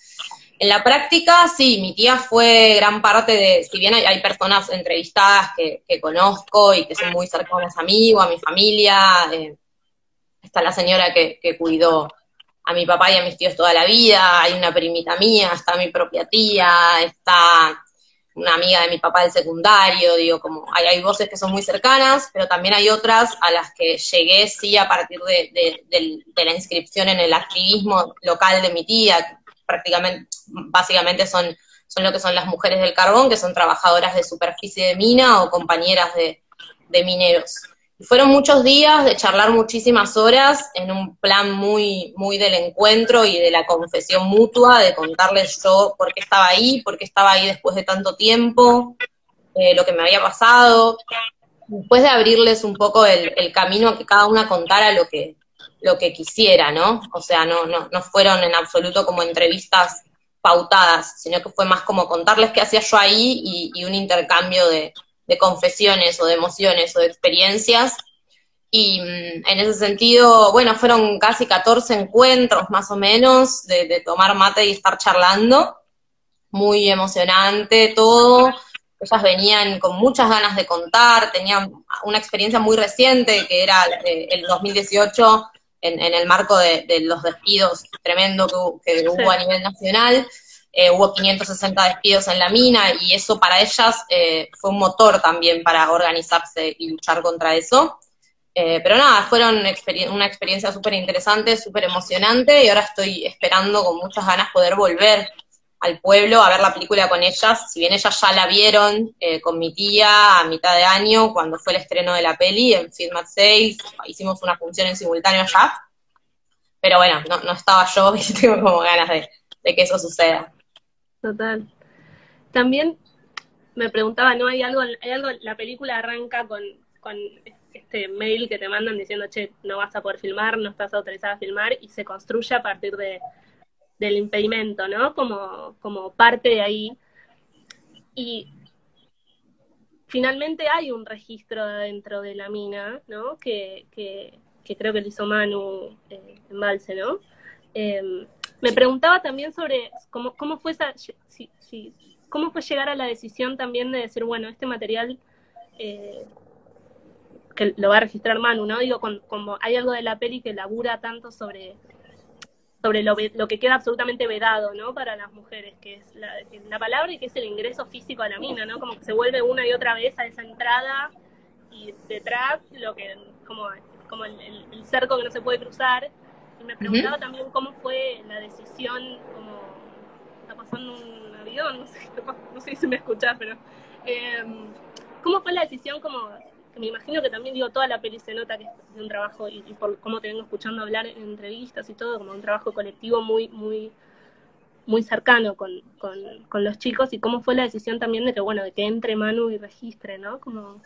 En la práctica, sí, mi tía fue gran parte de, si bien hay, personas entrevistadas que, conozco y que son muy cercanas a mí o a mi familia, eh, está la señora que, que cuidó a mi papá y a mis tíos toda la vida, hay una primita mía, está mi propia tía, está una amiga de mi papá del secundario, digo, como hay, hay voces que son muy cercanas, pero también hay otras a las que llegué sí a partir de, la inscripción en el activismo local de mi tía, prácticamente, básicamente son, son lo que son las mujeres del carbón, que son trabajadoras de superficie de mina o compañeras de, de mineros. Fueron muchos días de charlar muchísimas horas en un plan muy, muy del encuentro y de la confesión mutua, de contarles yo por qué estaba ahí, por qué estaba ahí después de tanto tiempo, eh, lo que me había pasado. Después de abrirles un poco el, camino a que cada una contara lo que, lo que quisiera, ¿no? O sea, no, no, no fueron en absoluto como entrevistas pautadas, sino que fue más como contarles qué hacía yo ahí y un intercambio de, de confesiones o de emociones o de experiencias. Y mm, en ese sentido, bueno, fueron casi 14 encuentros más o menos de, tomar mate y estar charlando. Muy emocionante todo. Ellas venían con muchas ganas de contar, tenían una experiencia muy reciente que era eh, el 2018 en, en el marco de, los despidos tremendo que, que hubo a nivel nacional. Eh, hubo 560 despidos en la mina y eso para ellas eh, fue un motor también para organizarse y luchar contra eso. Eh, pero nada, fueron una experiencia súper interesante, súper emocionante y ahora estoy esperando con muchas ganas poder volver al pueblo a ver la película con ellas. Si bien ellas ya la vieron eh, con mi tía a mitad de año cuando fue el estreno de la peli en Film at 6, hicimos una función en simultáneo allá. Pero bueno, no, no estaba yo y tengo como ganas de que eso suceda. Total. También me preguntaba, ¿no? Hay algo, hay algo, la película arranca con, este mail que te mandan diciendo, che, no vas a poder filmar, no estás autorizada a filmar, y se construye a partir de, del impedimento, ¿no? Como, como parte de ahí. Y finalmente hay un registro dentro de la mina, ¿no? Que, que, que creo que lo hizo Manu eh, ¿no? Eh, me preguntaba también sobre cómo, cómo fue esa, cómo fue llegar a la decisión también de decir, bueno, este material eh, que lo va a registrar Manu, ¿no? Digo, con, como hay algo de la peli que labura tanto sobre sobre lo, lo, que queda absolutamente vedado, ¿no? Para las mujeres, que es la, la, palabra y que es el ingreso físico a la mina, ¿no? Como que se vuelve una y otra vez a esa entrada y detrás lo que, como, como el, el, el cerco que no se puede cruzar. Y me preguntaba uh -huh. también cómo fue la decisión, como está pasando un avión, no sé, no sé si me escuchás, pero eh, cómo fue la decisión como me imagino que también digo toda la peli se nota que es de un trabajo y, y, por cómo te vengo escuchando hablar en entrevistas y todo como un trabajo colectivo muy muy muy cercano con, con, con, los chicos y cómo fue la decisión también de que bueno de que entre Manu y registre no como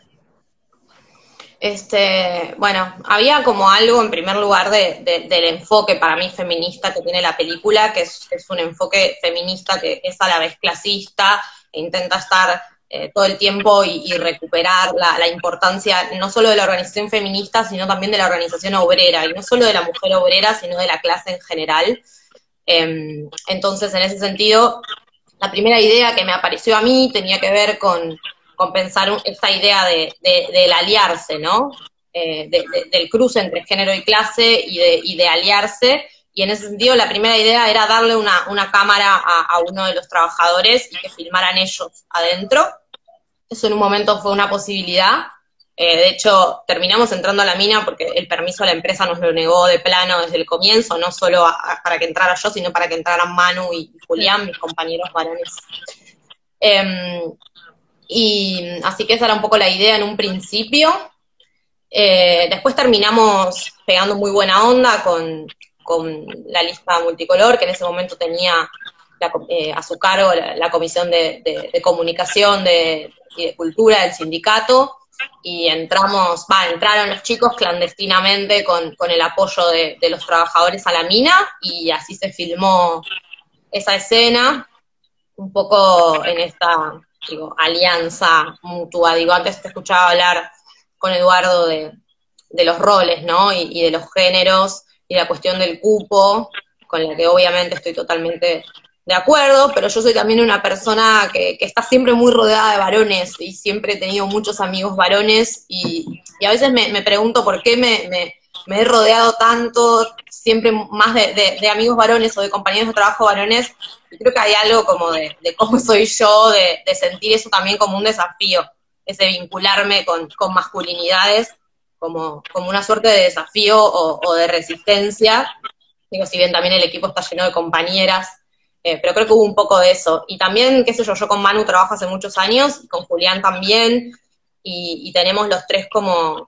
este bueno había como algo en primer lugar de, de, del enfoque para mí feminista que tiene la película que es, un enfoque feminista que es a la vez clasista e intenta estar eh, todo el tiempo y, recuperar la, importancia no solo de la organización feminista, sino también de la organización obrera, y no solo de la mujer obrera, sino de la clase en general. Eh, entonces, en ese sentido, la primera idea que me apareció a mí tenía que ver con, con pensar esta idea de, de, del aliarse, ¿no? Eh, de, del cruce entre género y clase y de, aliarse, y en ese sentido la primera idea era darle una, cámara a, uno de los trabajadores y que filmaran ellos adentro. Eso en un momento fue una posibilidad. Eh, de hecho, terminamos entrando a la mina porque el permiso a la empresa nos lo negó de plano desde el comienzo, no solo para que entrara yo, sino para que entraran Manu y Julián, mis compañeros varones. Eh, y así que esa era un poco la idea en un principio. Eh, después terminamos pegando muy buena onda con, con la lista multicolor, que en ese momento tenía la, eh, a su cargo la, comisión de, de, comunicación de, y de cultura del sindicato, y entramos, va, entraron los chicos clandestinamente con, con el apoyo de, los trabajadores a la mina, y así se filmó esa escena, un poco en esta, digo, alianza mutua, digo, antes te escuchaba hablar con Eduardo de, los roles, ¿no? Y, de los géneros, y la cuestión del cupo, con la que obviamente estoy totalmente de acuerdo, pero yo soy también una persona que, está siempre muy rodeada de varones y siempre he tenido muchos amigos varones y, a veces me, pregunto por qué me, me, he rodeado tanto, siempre más de, amigos varones o de compañeros de trabajo varones, y creo que hay algo como de, cómo soy yo, de, sentir eso también como un desafío, ese vincularme con, con masculinidades como, como una suerte de desafío o, de resistencia, digo, si bien también el equipo está lleno de compañeras, eh, pero creo que hubo un poco de eso. Y también, qué sé yo, yo con Manu trabajo hace muchos años, y con Julián también, y tenemos los tres como,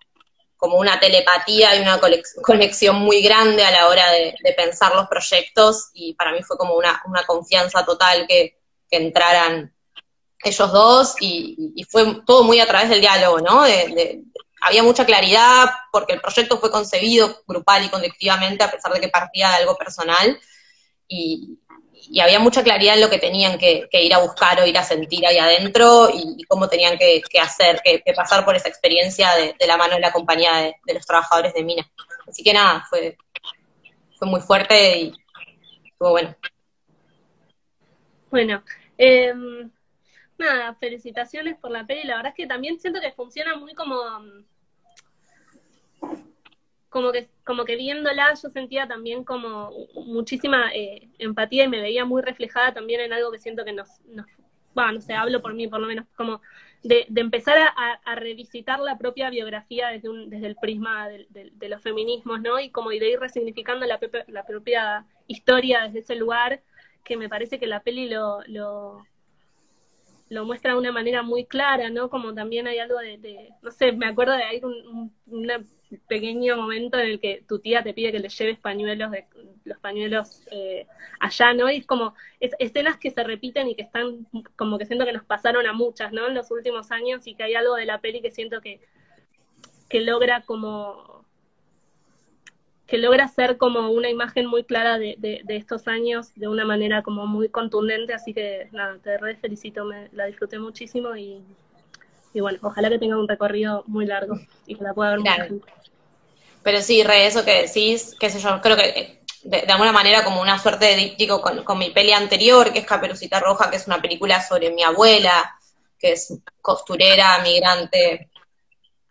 como una telepatía y una conexión muy grande a la hora de, pensar los proyectos, y para mí fue como una, una confianza total que, entraran ellos dos, y, fue todo muy a través del diálogo, ¿no? Había mucha claridad porque el proyecto fue concebido grupal y colectivamente a pesar de que partía de algo personal y había mucha claridad en lo que tenían que, ir a buscar o ir a sentir ahí adentro y, cómo tenían que, hacer, que, pasar por esa experiencia de, la mano de la compañía de, de, los trabajadores de Mina. Así que nada, fue, fue muy fuerte y estuvo bueno. Bueno, eh, nada, felicitaciones por la peli. La verdad es que también siento que funciona muy como como que, como que viéndola yo sentía también como muchísima eh, empatía y me veía muy reflejada también en algo que siento que nos, nos bueno, no sé, hablo por mí por lo menos, como de, de empezar a, revisitar la propia biografía desde, un, desde el prisma de, de, de, los feminismos, ¿no? Y como de ir resignificando la, la propia historia desde ese lugar, que me parece que la peli lo, lo, lo muestra de una manera muy clara, ¿no? Como también hay algo de, no sé, me acuerdo de hay un, un, pequeño momento en el que tu tía te pide que le lleves pañuelos, de, los pañuelos eh, allá, ¿no? Y es como es, escenas que se repiten y que están, como que siento que nos pasaron a muchas, ¿no? En los últimos años y que hay algo de la peli que siento que, que logra como que logra ser como una imagen muy clara de, de, estos años de una manera como muy contundente, así que nada, te re felicito, me, la disfruté muchísimo y, y bueno, ojalá que tenga un recorrido muy largo y que la pueda ver claro. mucha gente. Pero sí, re, eso que decís, qué sé yo, creo que de, de alguna manera como una suerte de díptico con, con, mi peli anterior, que es Caperucita Roja, que es una película sobre mi abuela, que es costurera, migrante.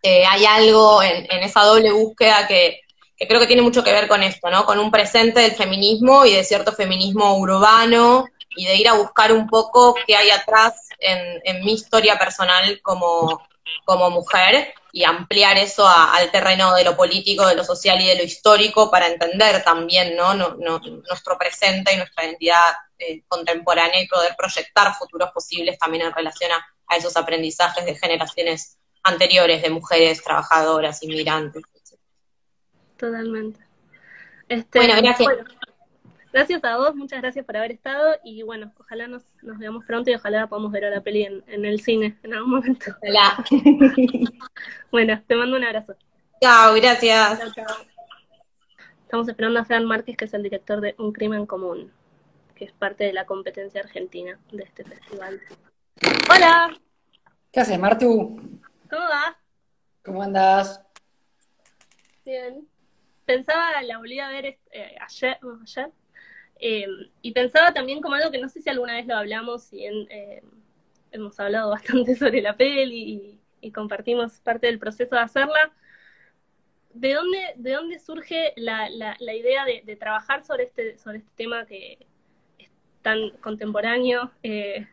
Eh, hay algo en, en esa doble búsqueda que, que creo que tiene mucho que ver con esto, ¿no? Con un presente del feminismo y de cierto feminismo urbano y de ir a buscar un poco qué hay atrás en, en mi historia personal como, como mujer y ampliar eso a, al terreno de lo político, de lo social y de lo histórico para entender también ¿no? no, no nuestro presente y nuestra identidad eh, contemporánea y poder proyectar futuros posibles también en relación a, a, esos aprendizajes de generaciones anteriores de mujeres trabajadoras, inmigrantes. Totalmente. Este, bueno, gracias. Bueno, gracias a vos, muchas gracias por haber estado y bueno, ojalá nos, nos veamos pronto y ojalá podamos ver a la peli en, en el cine en algún momento. Hola. bueno, te mando un abrazo. Chao, gracias. Chao, chao. Estamos esperando a Fran Márquez, que es el director de Un Crimen Común, que es parte de la competencia argentina de este festival. Hola. ¿Qué haces, Martu? ¿Cómo vas? ¿Cómo andas? Bien pensaba, la volví a ver eh, ayer, ayer eh, y pensaba también como algo que no sé si alguna vez lo hablamos y eh, hemos hablado bastante sobre la peli y, compartimos parte del proceso de hacerla. ¿De dónde, de dónde surge la, la, la idea de, de, trabajar sobre este, sobre este tema que es tan contemporáneo eh,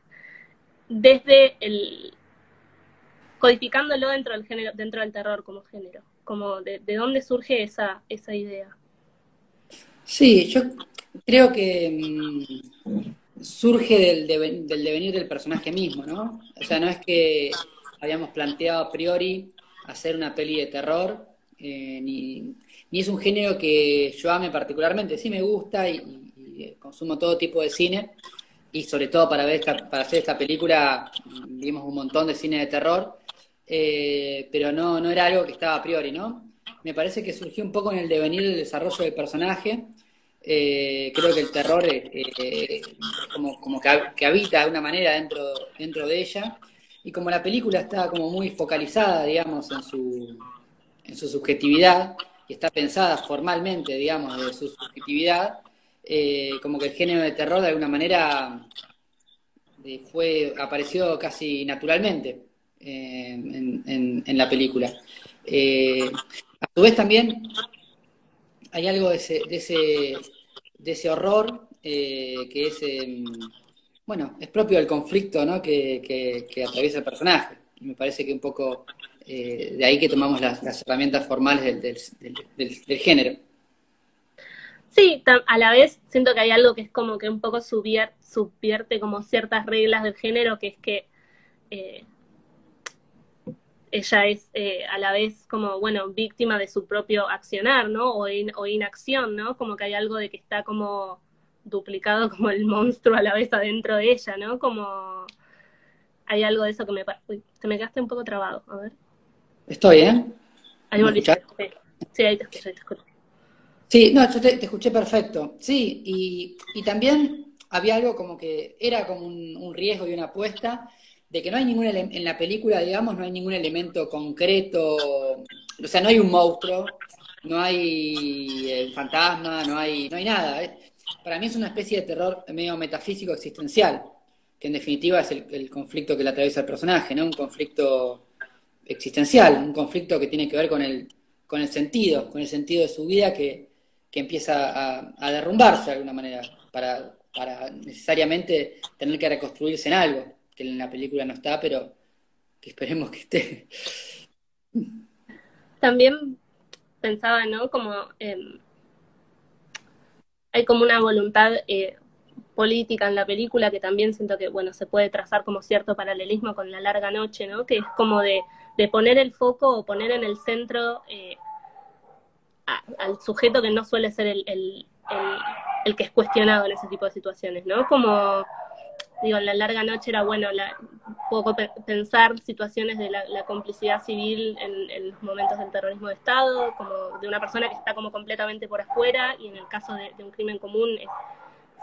desde el codificándolo dentro del género, dentro del terror como género? como de, de, dónde surge esa, esa idea. Sí, yo creo que mmm, surge del, de, del, devenir del personaje mismo, ¿no? O sea, no es que habíamos planteado a priori hacer una peli de terror, eh, ni, ni, es un género que yo ame particularmente, sí me gusta y, y consumo todo tipo de cine, y sobre todo para, ver esta, para hacer esta película vimos un montón de cine de terror, eh, pero no, no era algo que estaba a priori, ¿no? Me parece que surgió un poco en el devenir del desarrollo del personaje. Eh, creo que el terror eh, eh como, como que, habita de una manera dentro, dentro de ella. Y como la película está como muy focalizada, digamos, en su, en su subjetividad, y está pensada formalmente, digamos, de su subjetividad, eh, como que el género de terror de alguna manera fue apareció casi naturalmente en, la película. A su vez también hay algo de ese, de ese horror eh, que es, eh, bueno, es propio del conflicto ¿no? que, que, que, atraviesa el personaje. Me parece que un poco eh, de ahí que tomamos las, herramientas formales del, del, género. Sí, a la vez siento que hay algo que es como que un poco subvierte, como ciertas reglas del género, que es que ella es eh, a la vez como, bueno, víctima de su propio accionar, ¿no? O, in, o, inacción, ¿no? Como que hay algo de que está como duplicado como el monstruo a la vez adentro de ella, ¿no? Como hay algo de eso que me... Uy, te me quedaste un poco trabado, a ver. Estoy, ¿eh? Ahí. Sí. ahí te escuché, te. Sí, no, yo te, te escuché perfecto. Sí, y, y, también había algo como que era como un, un riesgo y una apuesta de que no hay ningún en la película, digamos, no hay ningún elemento concreto, o sea, no hay un monstruo, no hay el fantasma, no hay, no hay nada. Para mí es una especie de terror medio metafísico existencial, que en definitiva es el, el conflicto que le atraviesa el personaje, ¿no? Un conflicto existencial, un conflicto que tiene que ver con el, con el sentido, con el sentido de su vida que, que empieza a, a derrumbarse de alguna manera, para, para necesariamente tener que reconstruirse en algo que en la película no está, pero, que esperemos que esté. También pensaba, ¿no? Como em, hay como una voluntad eh, política en la película que también siento que, bueno, se puede trazar como cierto paralelismo con La larga noche, ¿no? Que es como de, de poner el foco o poner en el centro eh, a- al sujeto que no suele ser el, el, que es cuestionado en ese tipo de situaciones, ¿no? Como, digo, La larga noche era, bueno, la, poco pe- pensar situaciones de la, complicidad civil en, los momentos del terrorismo de Estado, como de una persona que está como completamente por afuera, y en el caso de, de un crimen común es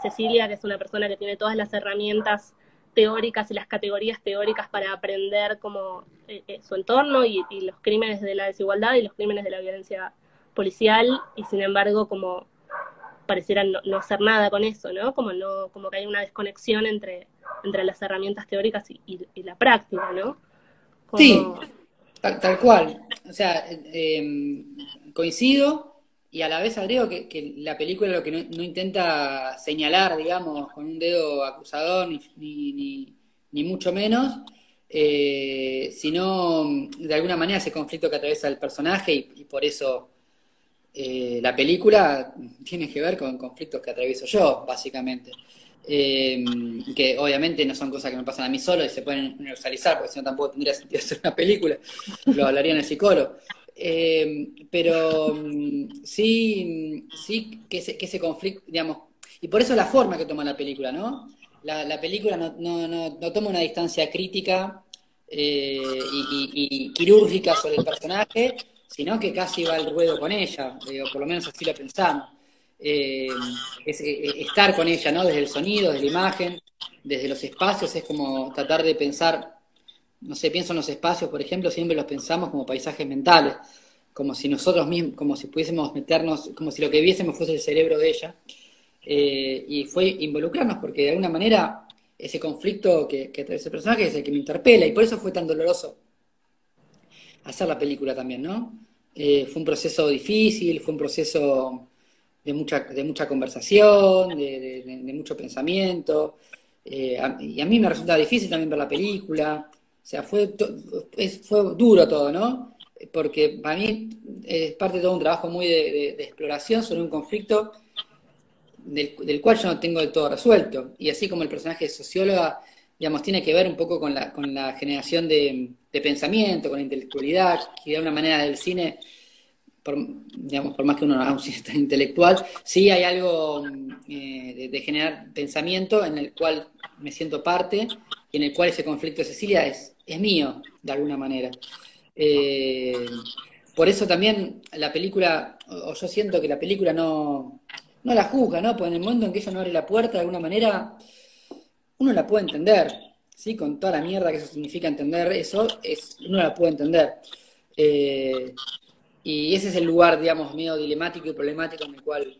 Cecilia, que es una persona que tiene todas las herramientas teóricas y las categorías teóricas para aprender como eh, eh, su entorno y, y los crímenes de la desigualdad y los crímenes de la violencia policial, y sin embargo como pareciera no, no hacer nada con eso, ¿no? Como no, como que hay una desconexión entre, entre las herramientas teóricas y, la práctica, ¿no? Sí, tal, cual. O sea, eh, coincido y a la vez agrego que, la película lo que no, intenta señalar, digamos, con un dedo acusador, ni, ni, mucho menos, eh, sino de alguna manera ese conflicto que atraviesa el personaje y por eso eh, la película tiene que ver con conflictos que atravieso yo, básicamente. Eh, que obviamente no son cosas que me pasan a mí solo y se pueden universalizar, porque si no tampoco tendría sentido hacer una película, lo hablaría en el psicólogo. Eh, pero mm, sí, sí que ese, conflicto, digamos, y por eso la forma que toma la película, ¿no? La, la película no, no, no, toma una distancia crítica y quirúrgica sobre el personaje, sino que casi va al ruedo con ella, eh, o por lo menos así lo pensamos. Eh, es, eh, estar con ella, ¿no? Desde el sonido, desde la imagen, desde los espacios, es como tratar de pensar, no sé, pienso en los espacios, por ejemplo, siempre los pensamos como paisajes mentales, como si nosotros mismos, como si pudiésemos meternos, como si lo que viésemos fuese el cerebro de ella. Eh, y fue involucrarnos, porque de alguna manera ese conflicto que, que el personaje es el que me interpela, y por eso fue tan doloroso hacer la película también, ¿no? Eh, fue un proceso difícil, fue un proceso de mucha, de mucha conversación, de, mucho pensamiento, eh, y a mí me resulta difícil también ver la película, o sea, fue, fue duro todo, ¿no? Porque para mí es parte de todo un trabajo muy de exploración sobre un conflicto del, del cual yo no tengo del todo resuelto. Y así como el personaje de socióloga, digamos, tiene que ver un poco con la, con la generación de, de pensamiento, con la intelectualidad, que de alguna manera del cine, por, digamos, por más que uno no haga un cine intelectual, sí hay algo eh, de, generar pensamiento en el cual me siento parte y en el cual ese conflicto de Cecilia es, es mío, de alguna manera. Eh, por eso también la película, o o yo siento que la película no, no la juzga, ¿no? Porque en el momento en que ella no abre la puerta, de alguna manera, uno la puede entender, ¿sí? Con toda la mierda que eso significa entender eso, es, uno la puede entender. Eh, y ese es el lugar, digamos, medio dilemático y problemático en el cual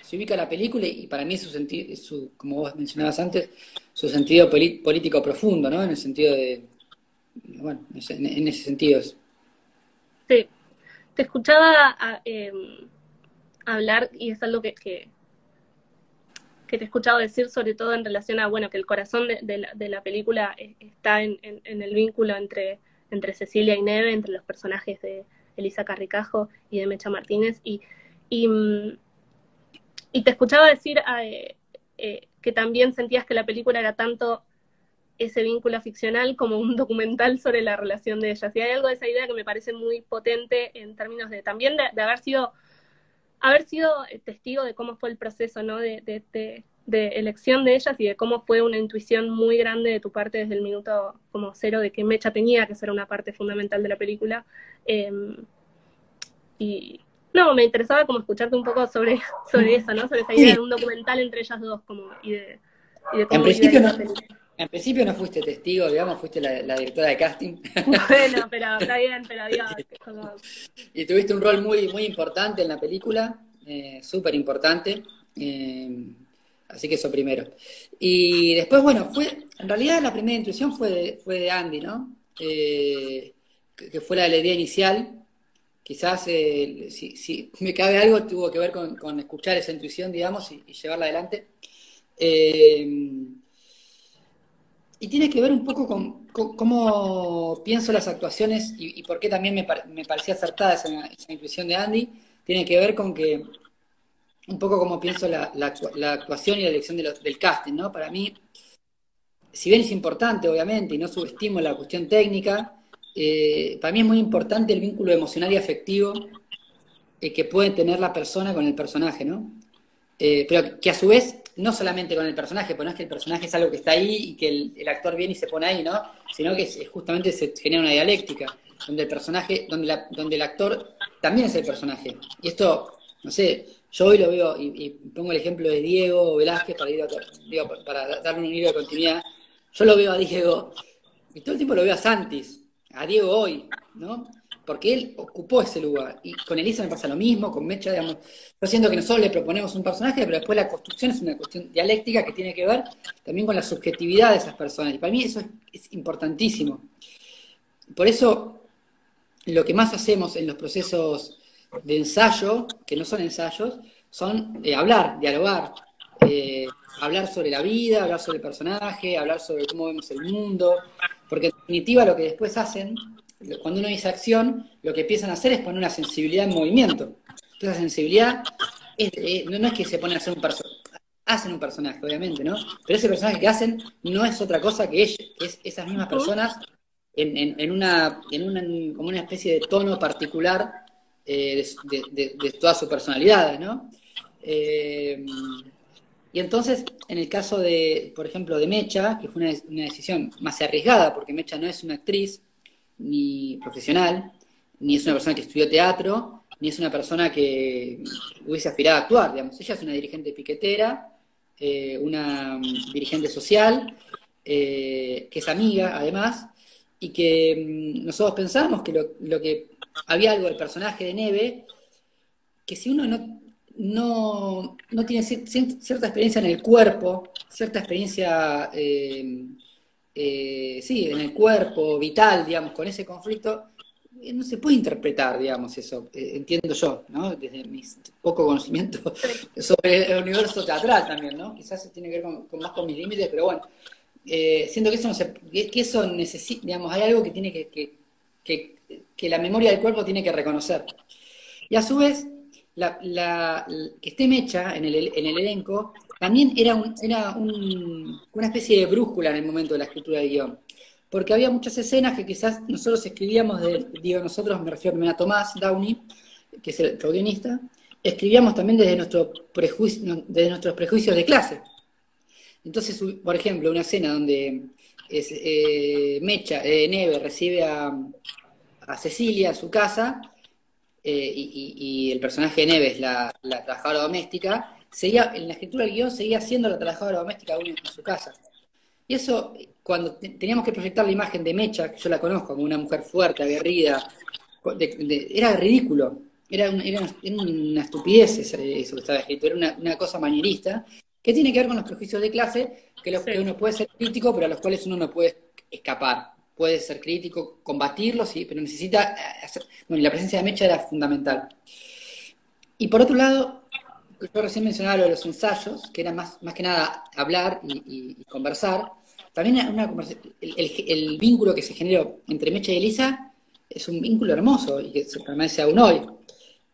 se ubica la película y para mí su sentido, su, como vos mencionabas antes, su sentido político profundo, ¿no? En el sentido de, bueno, en en ese sentido es. Sí, te escuchaba eh, hablar y es algo que, que te he escuchado decir sobre todo en relación a, bueno, que el corazón de, de la, de la película está en, en- en el vínculo entre, entre Cecilia y Neve, entre los personajes de Elisa Carricajo y de Mecha Martínez. Y, y, mm, y te escuchaba decir eh, eh, que también sentías que la película era tanto ese vínculo ficcional como un documental sobre la relación de ellas. Y hay algo de esa idea que me parece muy potente en términos de también de, de haber sido haber sido testigo de cómo fue el proceso ¿no? de, de, de, de elección de ellas y de cómo fue una intuición muy grande de tu parte desde el minuto como cero de que Mecha tenía que ser una parte fundamental de la película. Eh, y no, me interesaba como escucharte un poco sobre, sobre eso, ¿no? Sobre esa idea Sí. de un documental entre ellas dos como, y, de, y de En cómo principio no, película. En principio no fuiste testigo, digamos, fuiste la, la directora de casting Bueno, pero está bien, pero como- y tuviste un rol muy, muy importante en la película, eh, súper importante. eh, así que eso primero. Y después, bueno, fue, en realidad la primera intuición fue de, fue de Andy, ¿no? Eh, que, fue la de la idea inicial. Quizás, eh, si, si me cabe algo, tuvo que ver con, con escuchar esa intuición, digamos, y, y llevarla adelante. Eh, y tiene que ver un poco con, cómo pienso las actuaciones y, y por qué también me, me parecía acertada esa, esa inclusión de Andy. Tiene que ver con que un poco como pienso la, la actua- la actuación y la elección del casting, ¿no? Para mí, si bien es importante, obviamente, y no subestimo la cuestión técnica, eh, para mí es muy importante el vínculo emocional y afectivo eh, que puede tener la persona con el personaje, ¿no? Eh, pero que a su vez, no solamente con el personaje, pues no es que el personaje es algo que está ahí y que el, actor viene y se pone ahí, ¿no? Sino que es- justamente se genera una dialéctica, donde el personaje, donde, la- donde el actor también es el personaje. Y esto, no sé, yo hoy lo veo, y, pongo el ejemplo de Diego Velázquez para, ir a- para darle un hilo de continuidad. Yo lo veo a Diego, y todo el tiempo lo veo a Santis, a Diego hoy, ¿no? Porque él ocupó ese lugar. Y con Elisa me pasa lo mismo, con Mecha, digamos. Yo siento que nosotros le proponemos un personaje, pero después la construcción es una cuestión dialéctica que tiene que ver también con la subjetividad de esas personas. Y para mí eso es, importantísimo. Por eso, lo que más hacemos en los procesos de ensayo, que no son ensayos, son eh, hablar, dialogar, eh, hablar sobre la vida, hablar sobre el personaje, hablar sobre cómo vemos el mundo, porque en definitiva lo que después hacen, cuando uno dice acción, lo que empiezan a hacer es poner una sensibilidad en movimiento. Entonces, esa sensibilidad es- eh, no, no es que se ponen a hacer un personaje, hacen un personaje, obviamente, ¿no? Pero ese personaje que hacen no es otra cosa que ellos, que es esas mismas personas en, en- en una, en una, como una especie de tono particular eh, de, de- de- de toda su personalidad, ¿no? Eh, y entonces, en el caso de, por ejemplo, de Mecha, que fue una, una decisión más arriesgada, porque Mecha no es una actriz ni profesional, ni es una persona que estudió teatro, ni es una persona que hubiese aspirado a actuar, digamos. Ella es una dirigente piquetera, eh, una dirigente social, eh, que es amiga, además, y que mm, nosotros pensamos que lo, lo que había algo del personaje de Neve, que si uno no, no, tiene cier- cier- cierta experiencia en el cuerpo, cierta experiencia, eh, eh, sí, en el cuerpo, vital, digamos, con ese conflicto, eh, no se puede interpretar, digamos, eso, eh, entiendo yo, ¿no? Desde mi poco conocimiento sobre el universo teatral también, ¿no? Quizás tiene que ver con, con más con mis límites, pero bueno, eh, siento que eso no se, que que eso necesita, digamos, hay algo que tiene que, que, que, que la memoria del cuerpo tiene que reconocer. Y a su vez, la, la- que esté Mecha en el, en el elenco también era, un- era un- una especie de brújula en el momento de la escritura del guion. Porque había muchas escenas que quizás nosotros escribíamos, de, digo nosotros, me refiero a Tomás Downey, que es el guionista, escribíamos también desde, nuestro prejuicio, desde nuestros prejuicios de clase. Entonces, por ejemplo, una escena donde eh, Mecha, eh, Neve recibe a, a Cecilia en su casa eh, y el personaje de Neve es la, la trabajadora doméstica, seguía, en la escritura del guion seguía siendo la trabajadora doméstica aún en su casa. Y eso, cuando te- teníamos que proyectar la imagen de Mecha, que yo la conozco como una mujer fuerte, aguerrida, de- de- era ridículo, era, un- era una, estupidez eso que estaba escrito, era una, una cosa manierista, que tiene que ver con los prejuicios de clase, que, los, que uno puede ser crítico, pero a los cuales uno no puede escapar. Puede ser crítico, combatirlos, sí, pero necesita eh, hacer... Bueno, y la presencia de Mecha era fundamental. Y por otro lado, yo recién mencionaba lo de los ensayos, que era más, más que nada hablar y, conversar. También una el, vínculo que se generó entre Mecha y Elisa es un vínculo hermoso y que se permanece aún hoy.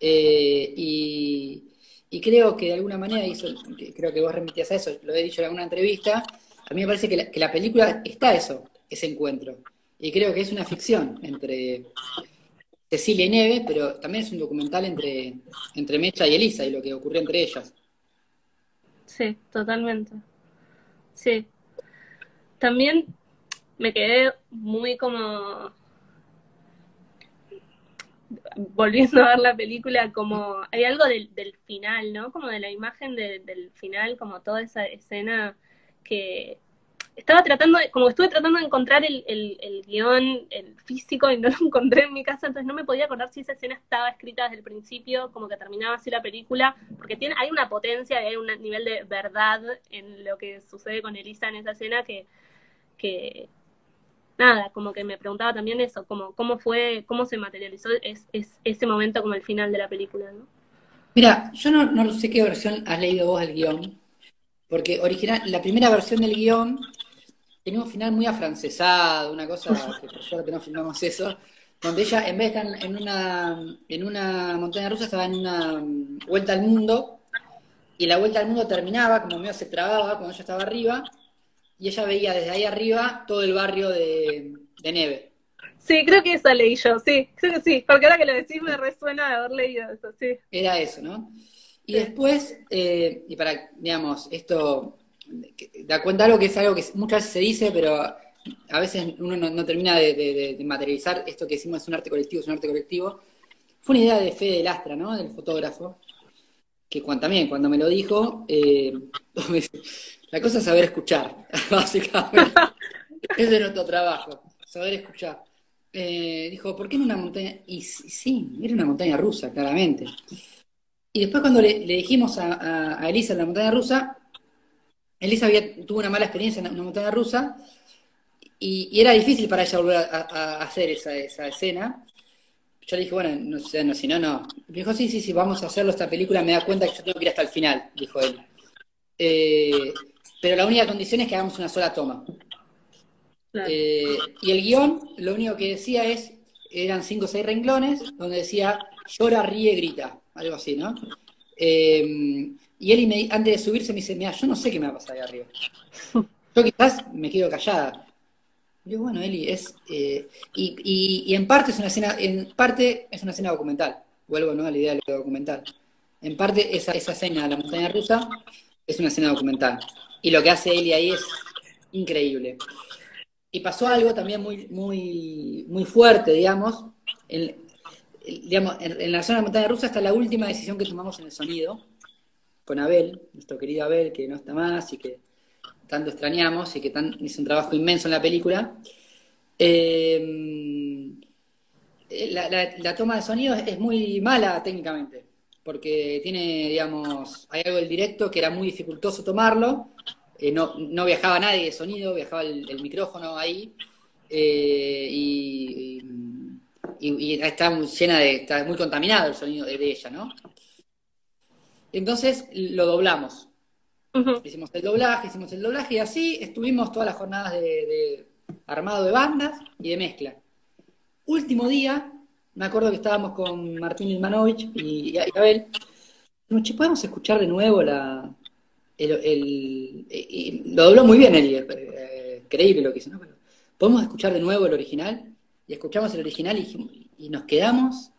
Eh, y, y creo que de alguna manera, y creo que vos remitías a eso, lo he dicho en alguna entrevista, a mí me parece que la, que la película está eso, ese encuentro. Y creo que es una ficción entre Cecilia y Neve, pero también es un documental entre, entre Mecha y Elisa y lo que ocurrió entre ellas. Sí, totalmente. Sí. También me quedé muy como volviendo a ver la película, como hay algo del, del final, ¿no? Como de la imagen de- del final, como toda esa escena que estaba tratando, como estuve tratando de encontrar el, guion, el físico, y no lo encontré en mi casa, entonces no me podía acordar si esa escena estaba escrita desde el principio, como que terminaba así la película, porque tiene, hay una potencia hay un nivel de verdad en lo que sucede con Elisa en esa escena que, que nada, como que me preguntaba también eso, como cómo fue, cómo se materializó es- ese momento como el final de la película, ¿no? Mira, yo no, no sé qué versión has leído vos del guion, porque original, la primera versión del guion tenía un final muy afrancesado, una cosa que por suerte no filmamos eso, donde ella en vez de estar en una, en una montaña rusa estaba en una vuelta al mundo y la vuelta al mundo terminaba, como medio se trababa cuando ella estaba arriba y ella veía desde ahí arriba todo el barrio de, de Neve. Sí, creo que esa leí yo, sí, creo que sí, porque ahora que lo decís me resuena de haber leído eso, sí. Era eso, ¿no? Y después, eh, y para, digamos, esto da cuenta algo que es algo que muchas veces se dice, pero a veces uno no, termina de, materializar esto que decimos es un arte colectivo, es un arte colectivo. Fue una idea de Fede Lastra, ¿no? Del fotógrafo, que cuando, también cuando me lo dijo, eh, la cosa es saber escuchar, básicamente. Ese es nuestro trabajo, saber escuchar. Eh, dijo, ¿por qué en una montaña? Y sí, era una montaña rusa, claramente. Y después cuando le, dijimos a, Elisa en la montaña rusa, Elisa había, tuvo una mala experiencia en una montaña rusa y, era difícil para ella volver a, hacer esa, esa, escena. Yo le dije, bueno, no sé, no, si no, no. Me dijo, sí, sí, sí, vamos a hacerlo esta película, me da cuenta que yo tengo que ir hasta el final, dijo él. Eh, pero la única condición es que hagamos una sola toma. Eh, y el guion, lo único que decía es, eran cinco o seis renglones, donde decía, llora, ríe, grita algo así, ¿no? Eh, y él antes de subirse me dice, mira, yo no sé qué me va a pasar ahí arriba. Yo quizás me quedo callada. Yo, bueno, Eli, es... Eh, y, y, en parte es una escena, en parte es una escena documental. Vuelvo, ¿no? A la idea de lo documental. En parte esa, esa escena de la montaña rusa es una escena documental. Y lo que hace Eli ahí es increíble. Y pasó algo también muy, muy, muy fuerte, digamos, en, digamos, en, la zona de montaña rusa está la última decisión que tomamos en el sonido, con Abel, nuestro querido Abel, que no está más y que tanto extrañamos y que hizo un trabajo inmenso en la película. Eh, la, toma de sonido es, muy mala técnicamente, porque tiene, digamos, hay algo del directo que era muy dificultoso tomarlo, eh, no, no, viajaba nadie de sonido, viajaba el, micrófono ahí, eh, y y, está muy llena de, está muy contaminado el sonido de, ella, ¿no? Entonces lo doblamos. Hicimos el doblaje, hicimos el doblaje y así estuvimos todas las jornadas de, armado de bandas y de mezcla. Último día, me acuerdo que estábamos con Martín Ilmanovich y, y Abel. Noche, ¿podemos escuchar de nuevo la, el, lo dobló muy bien Eli, eh, creíble lo que hizo, ¿no? ¿Podemos escuchar de nuevo el original? y escuchamos el original y, nos quedamos,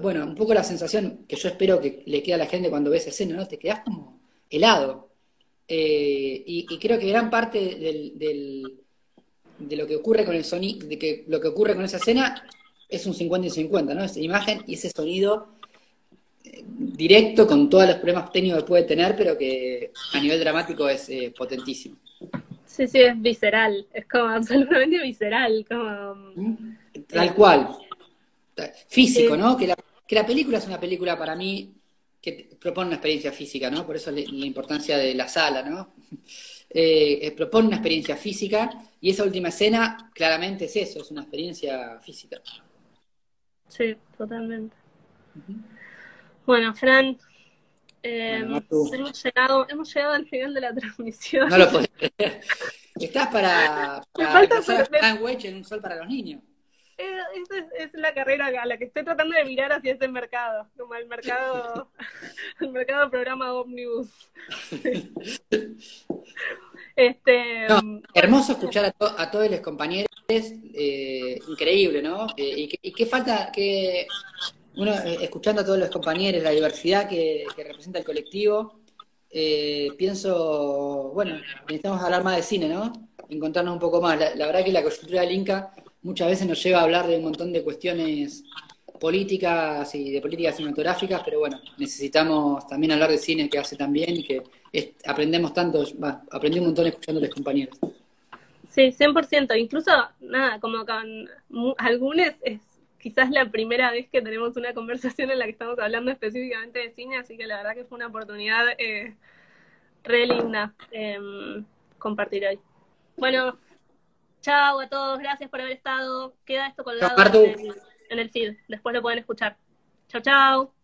bueno, un poco la sensación que yo espero que le quede a la gente cuando ve esa escena, ¿no? Te quedas como helado. Eh, y, creo que gran parte del, de lo que ocurre con el sonido, de que lo que ocurre con esa escena es un 50 y 50, ¿no? Esa imagen y ese sonido eh, directo con todos los problemas técnicos que puede tener, pero que a nivel dramático es eh, potentísimo. Sí, sí, es visceral, es como absolutamente visceral, como... Tal cual. Físico, ¿no? Que la, que la película es una película para mí que propone una experiencia física, ¿no? Por eso la importancia de la sala, ¿no? Eh, eh, propone una experiencia física y esa última escena claramente es eso, es una experiencia física. Sí, totalmente. Bueno, Fran, eh, hemos, llegado, hemos llegado al final de la transmisión. No lo creer. Estás para, para sandwich en un sol para los niños. Esa es, la carrera a la que estoy tratando de mirar hacia ese mercado, como el mercado, el mercado programa Omnibus. este, hermoso escuchar a, a, todos los compañeros, eh, increíble, ¿no? Eh, y, qué falta, que uno, eh, escuchando a todos los compañeros, la diversidad que, representa el colectivo, eh, pienso, bueno, necesitamos hablar más de cine, ¿no? Encontrarnos un poco más. La, verdad que la coyuntura del Inca muchas veces nos lleva a hablar de un montón de cuestiones políticas y de políticas cinematográficas, pero bueno, necesitamos también hablar de cine que hace también y que aprendemos tanto, aprendí un montón escuchando a los compañeros. Sí, 100%. Incluso, nada, como con algunos es quizás la primera vez que tenemos una conversación en la que estamos hablando específicamente de cine, así que la verdad que fue una oportunidad eh, re linda em, compartir hoy. Bueno, chao a todos, gracias por haber estado. Queda esto colgado en el, en el feed, después lo pueden escuchar. Chao, chao.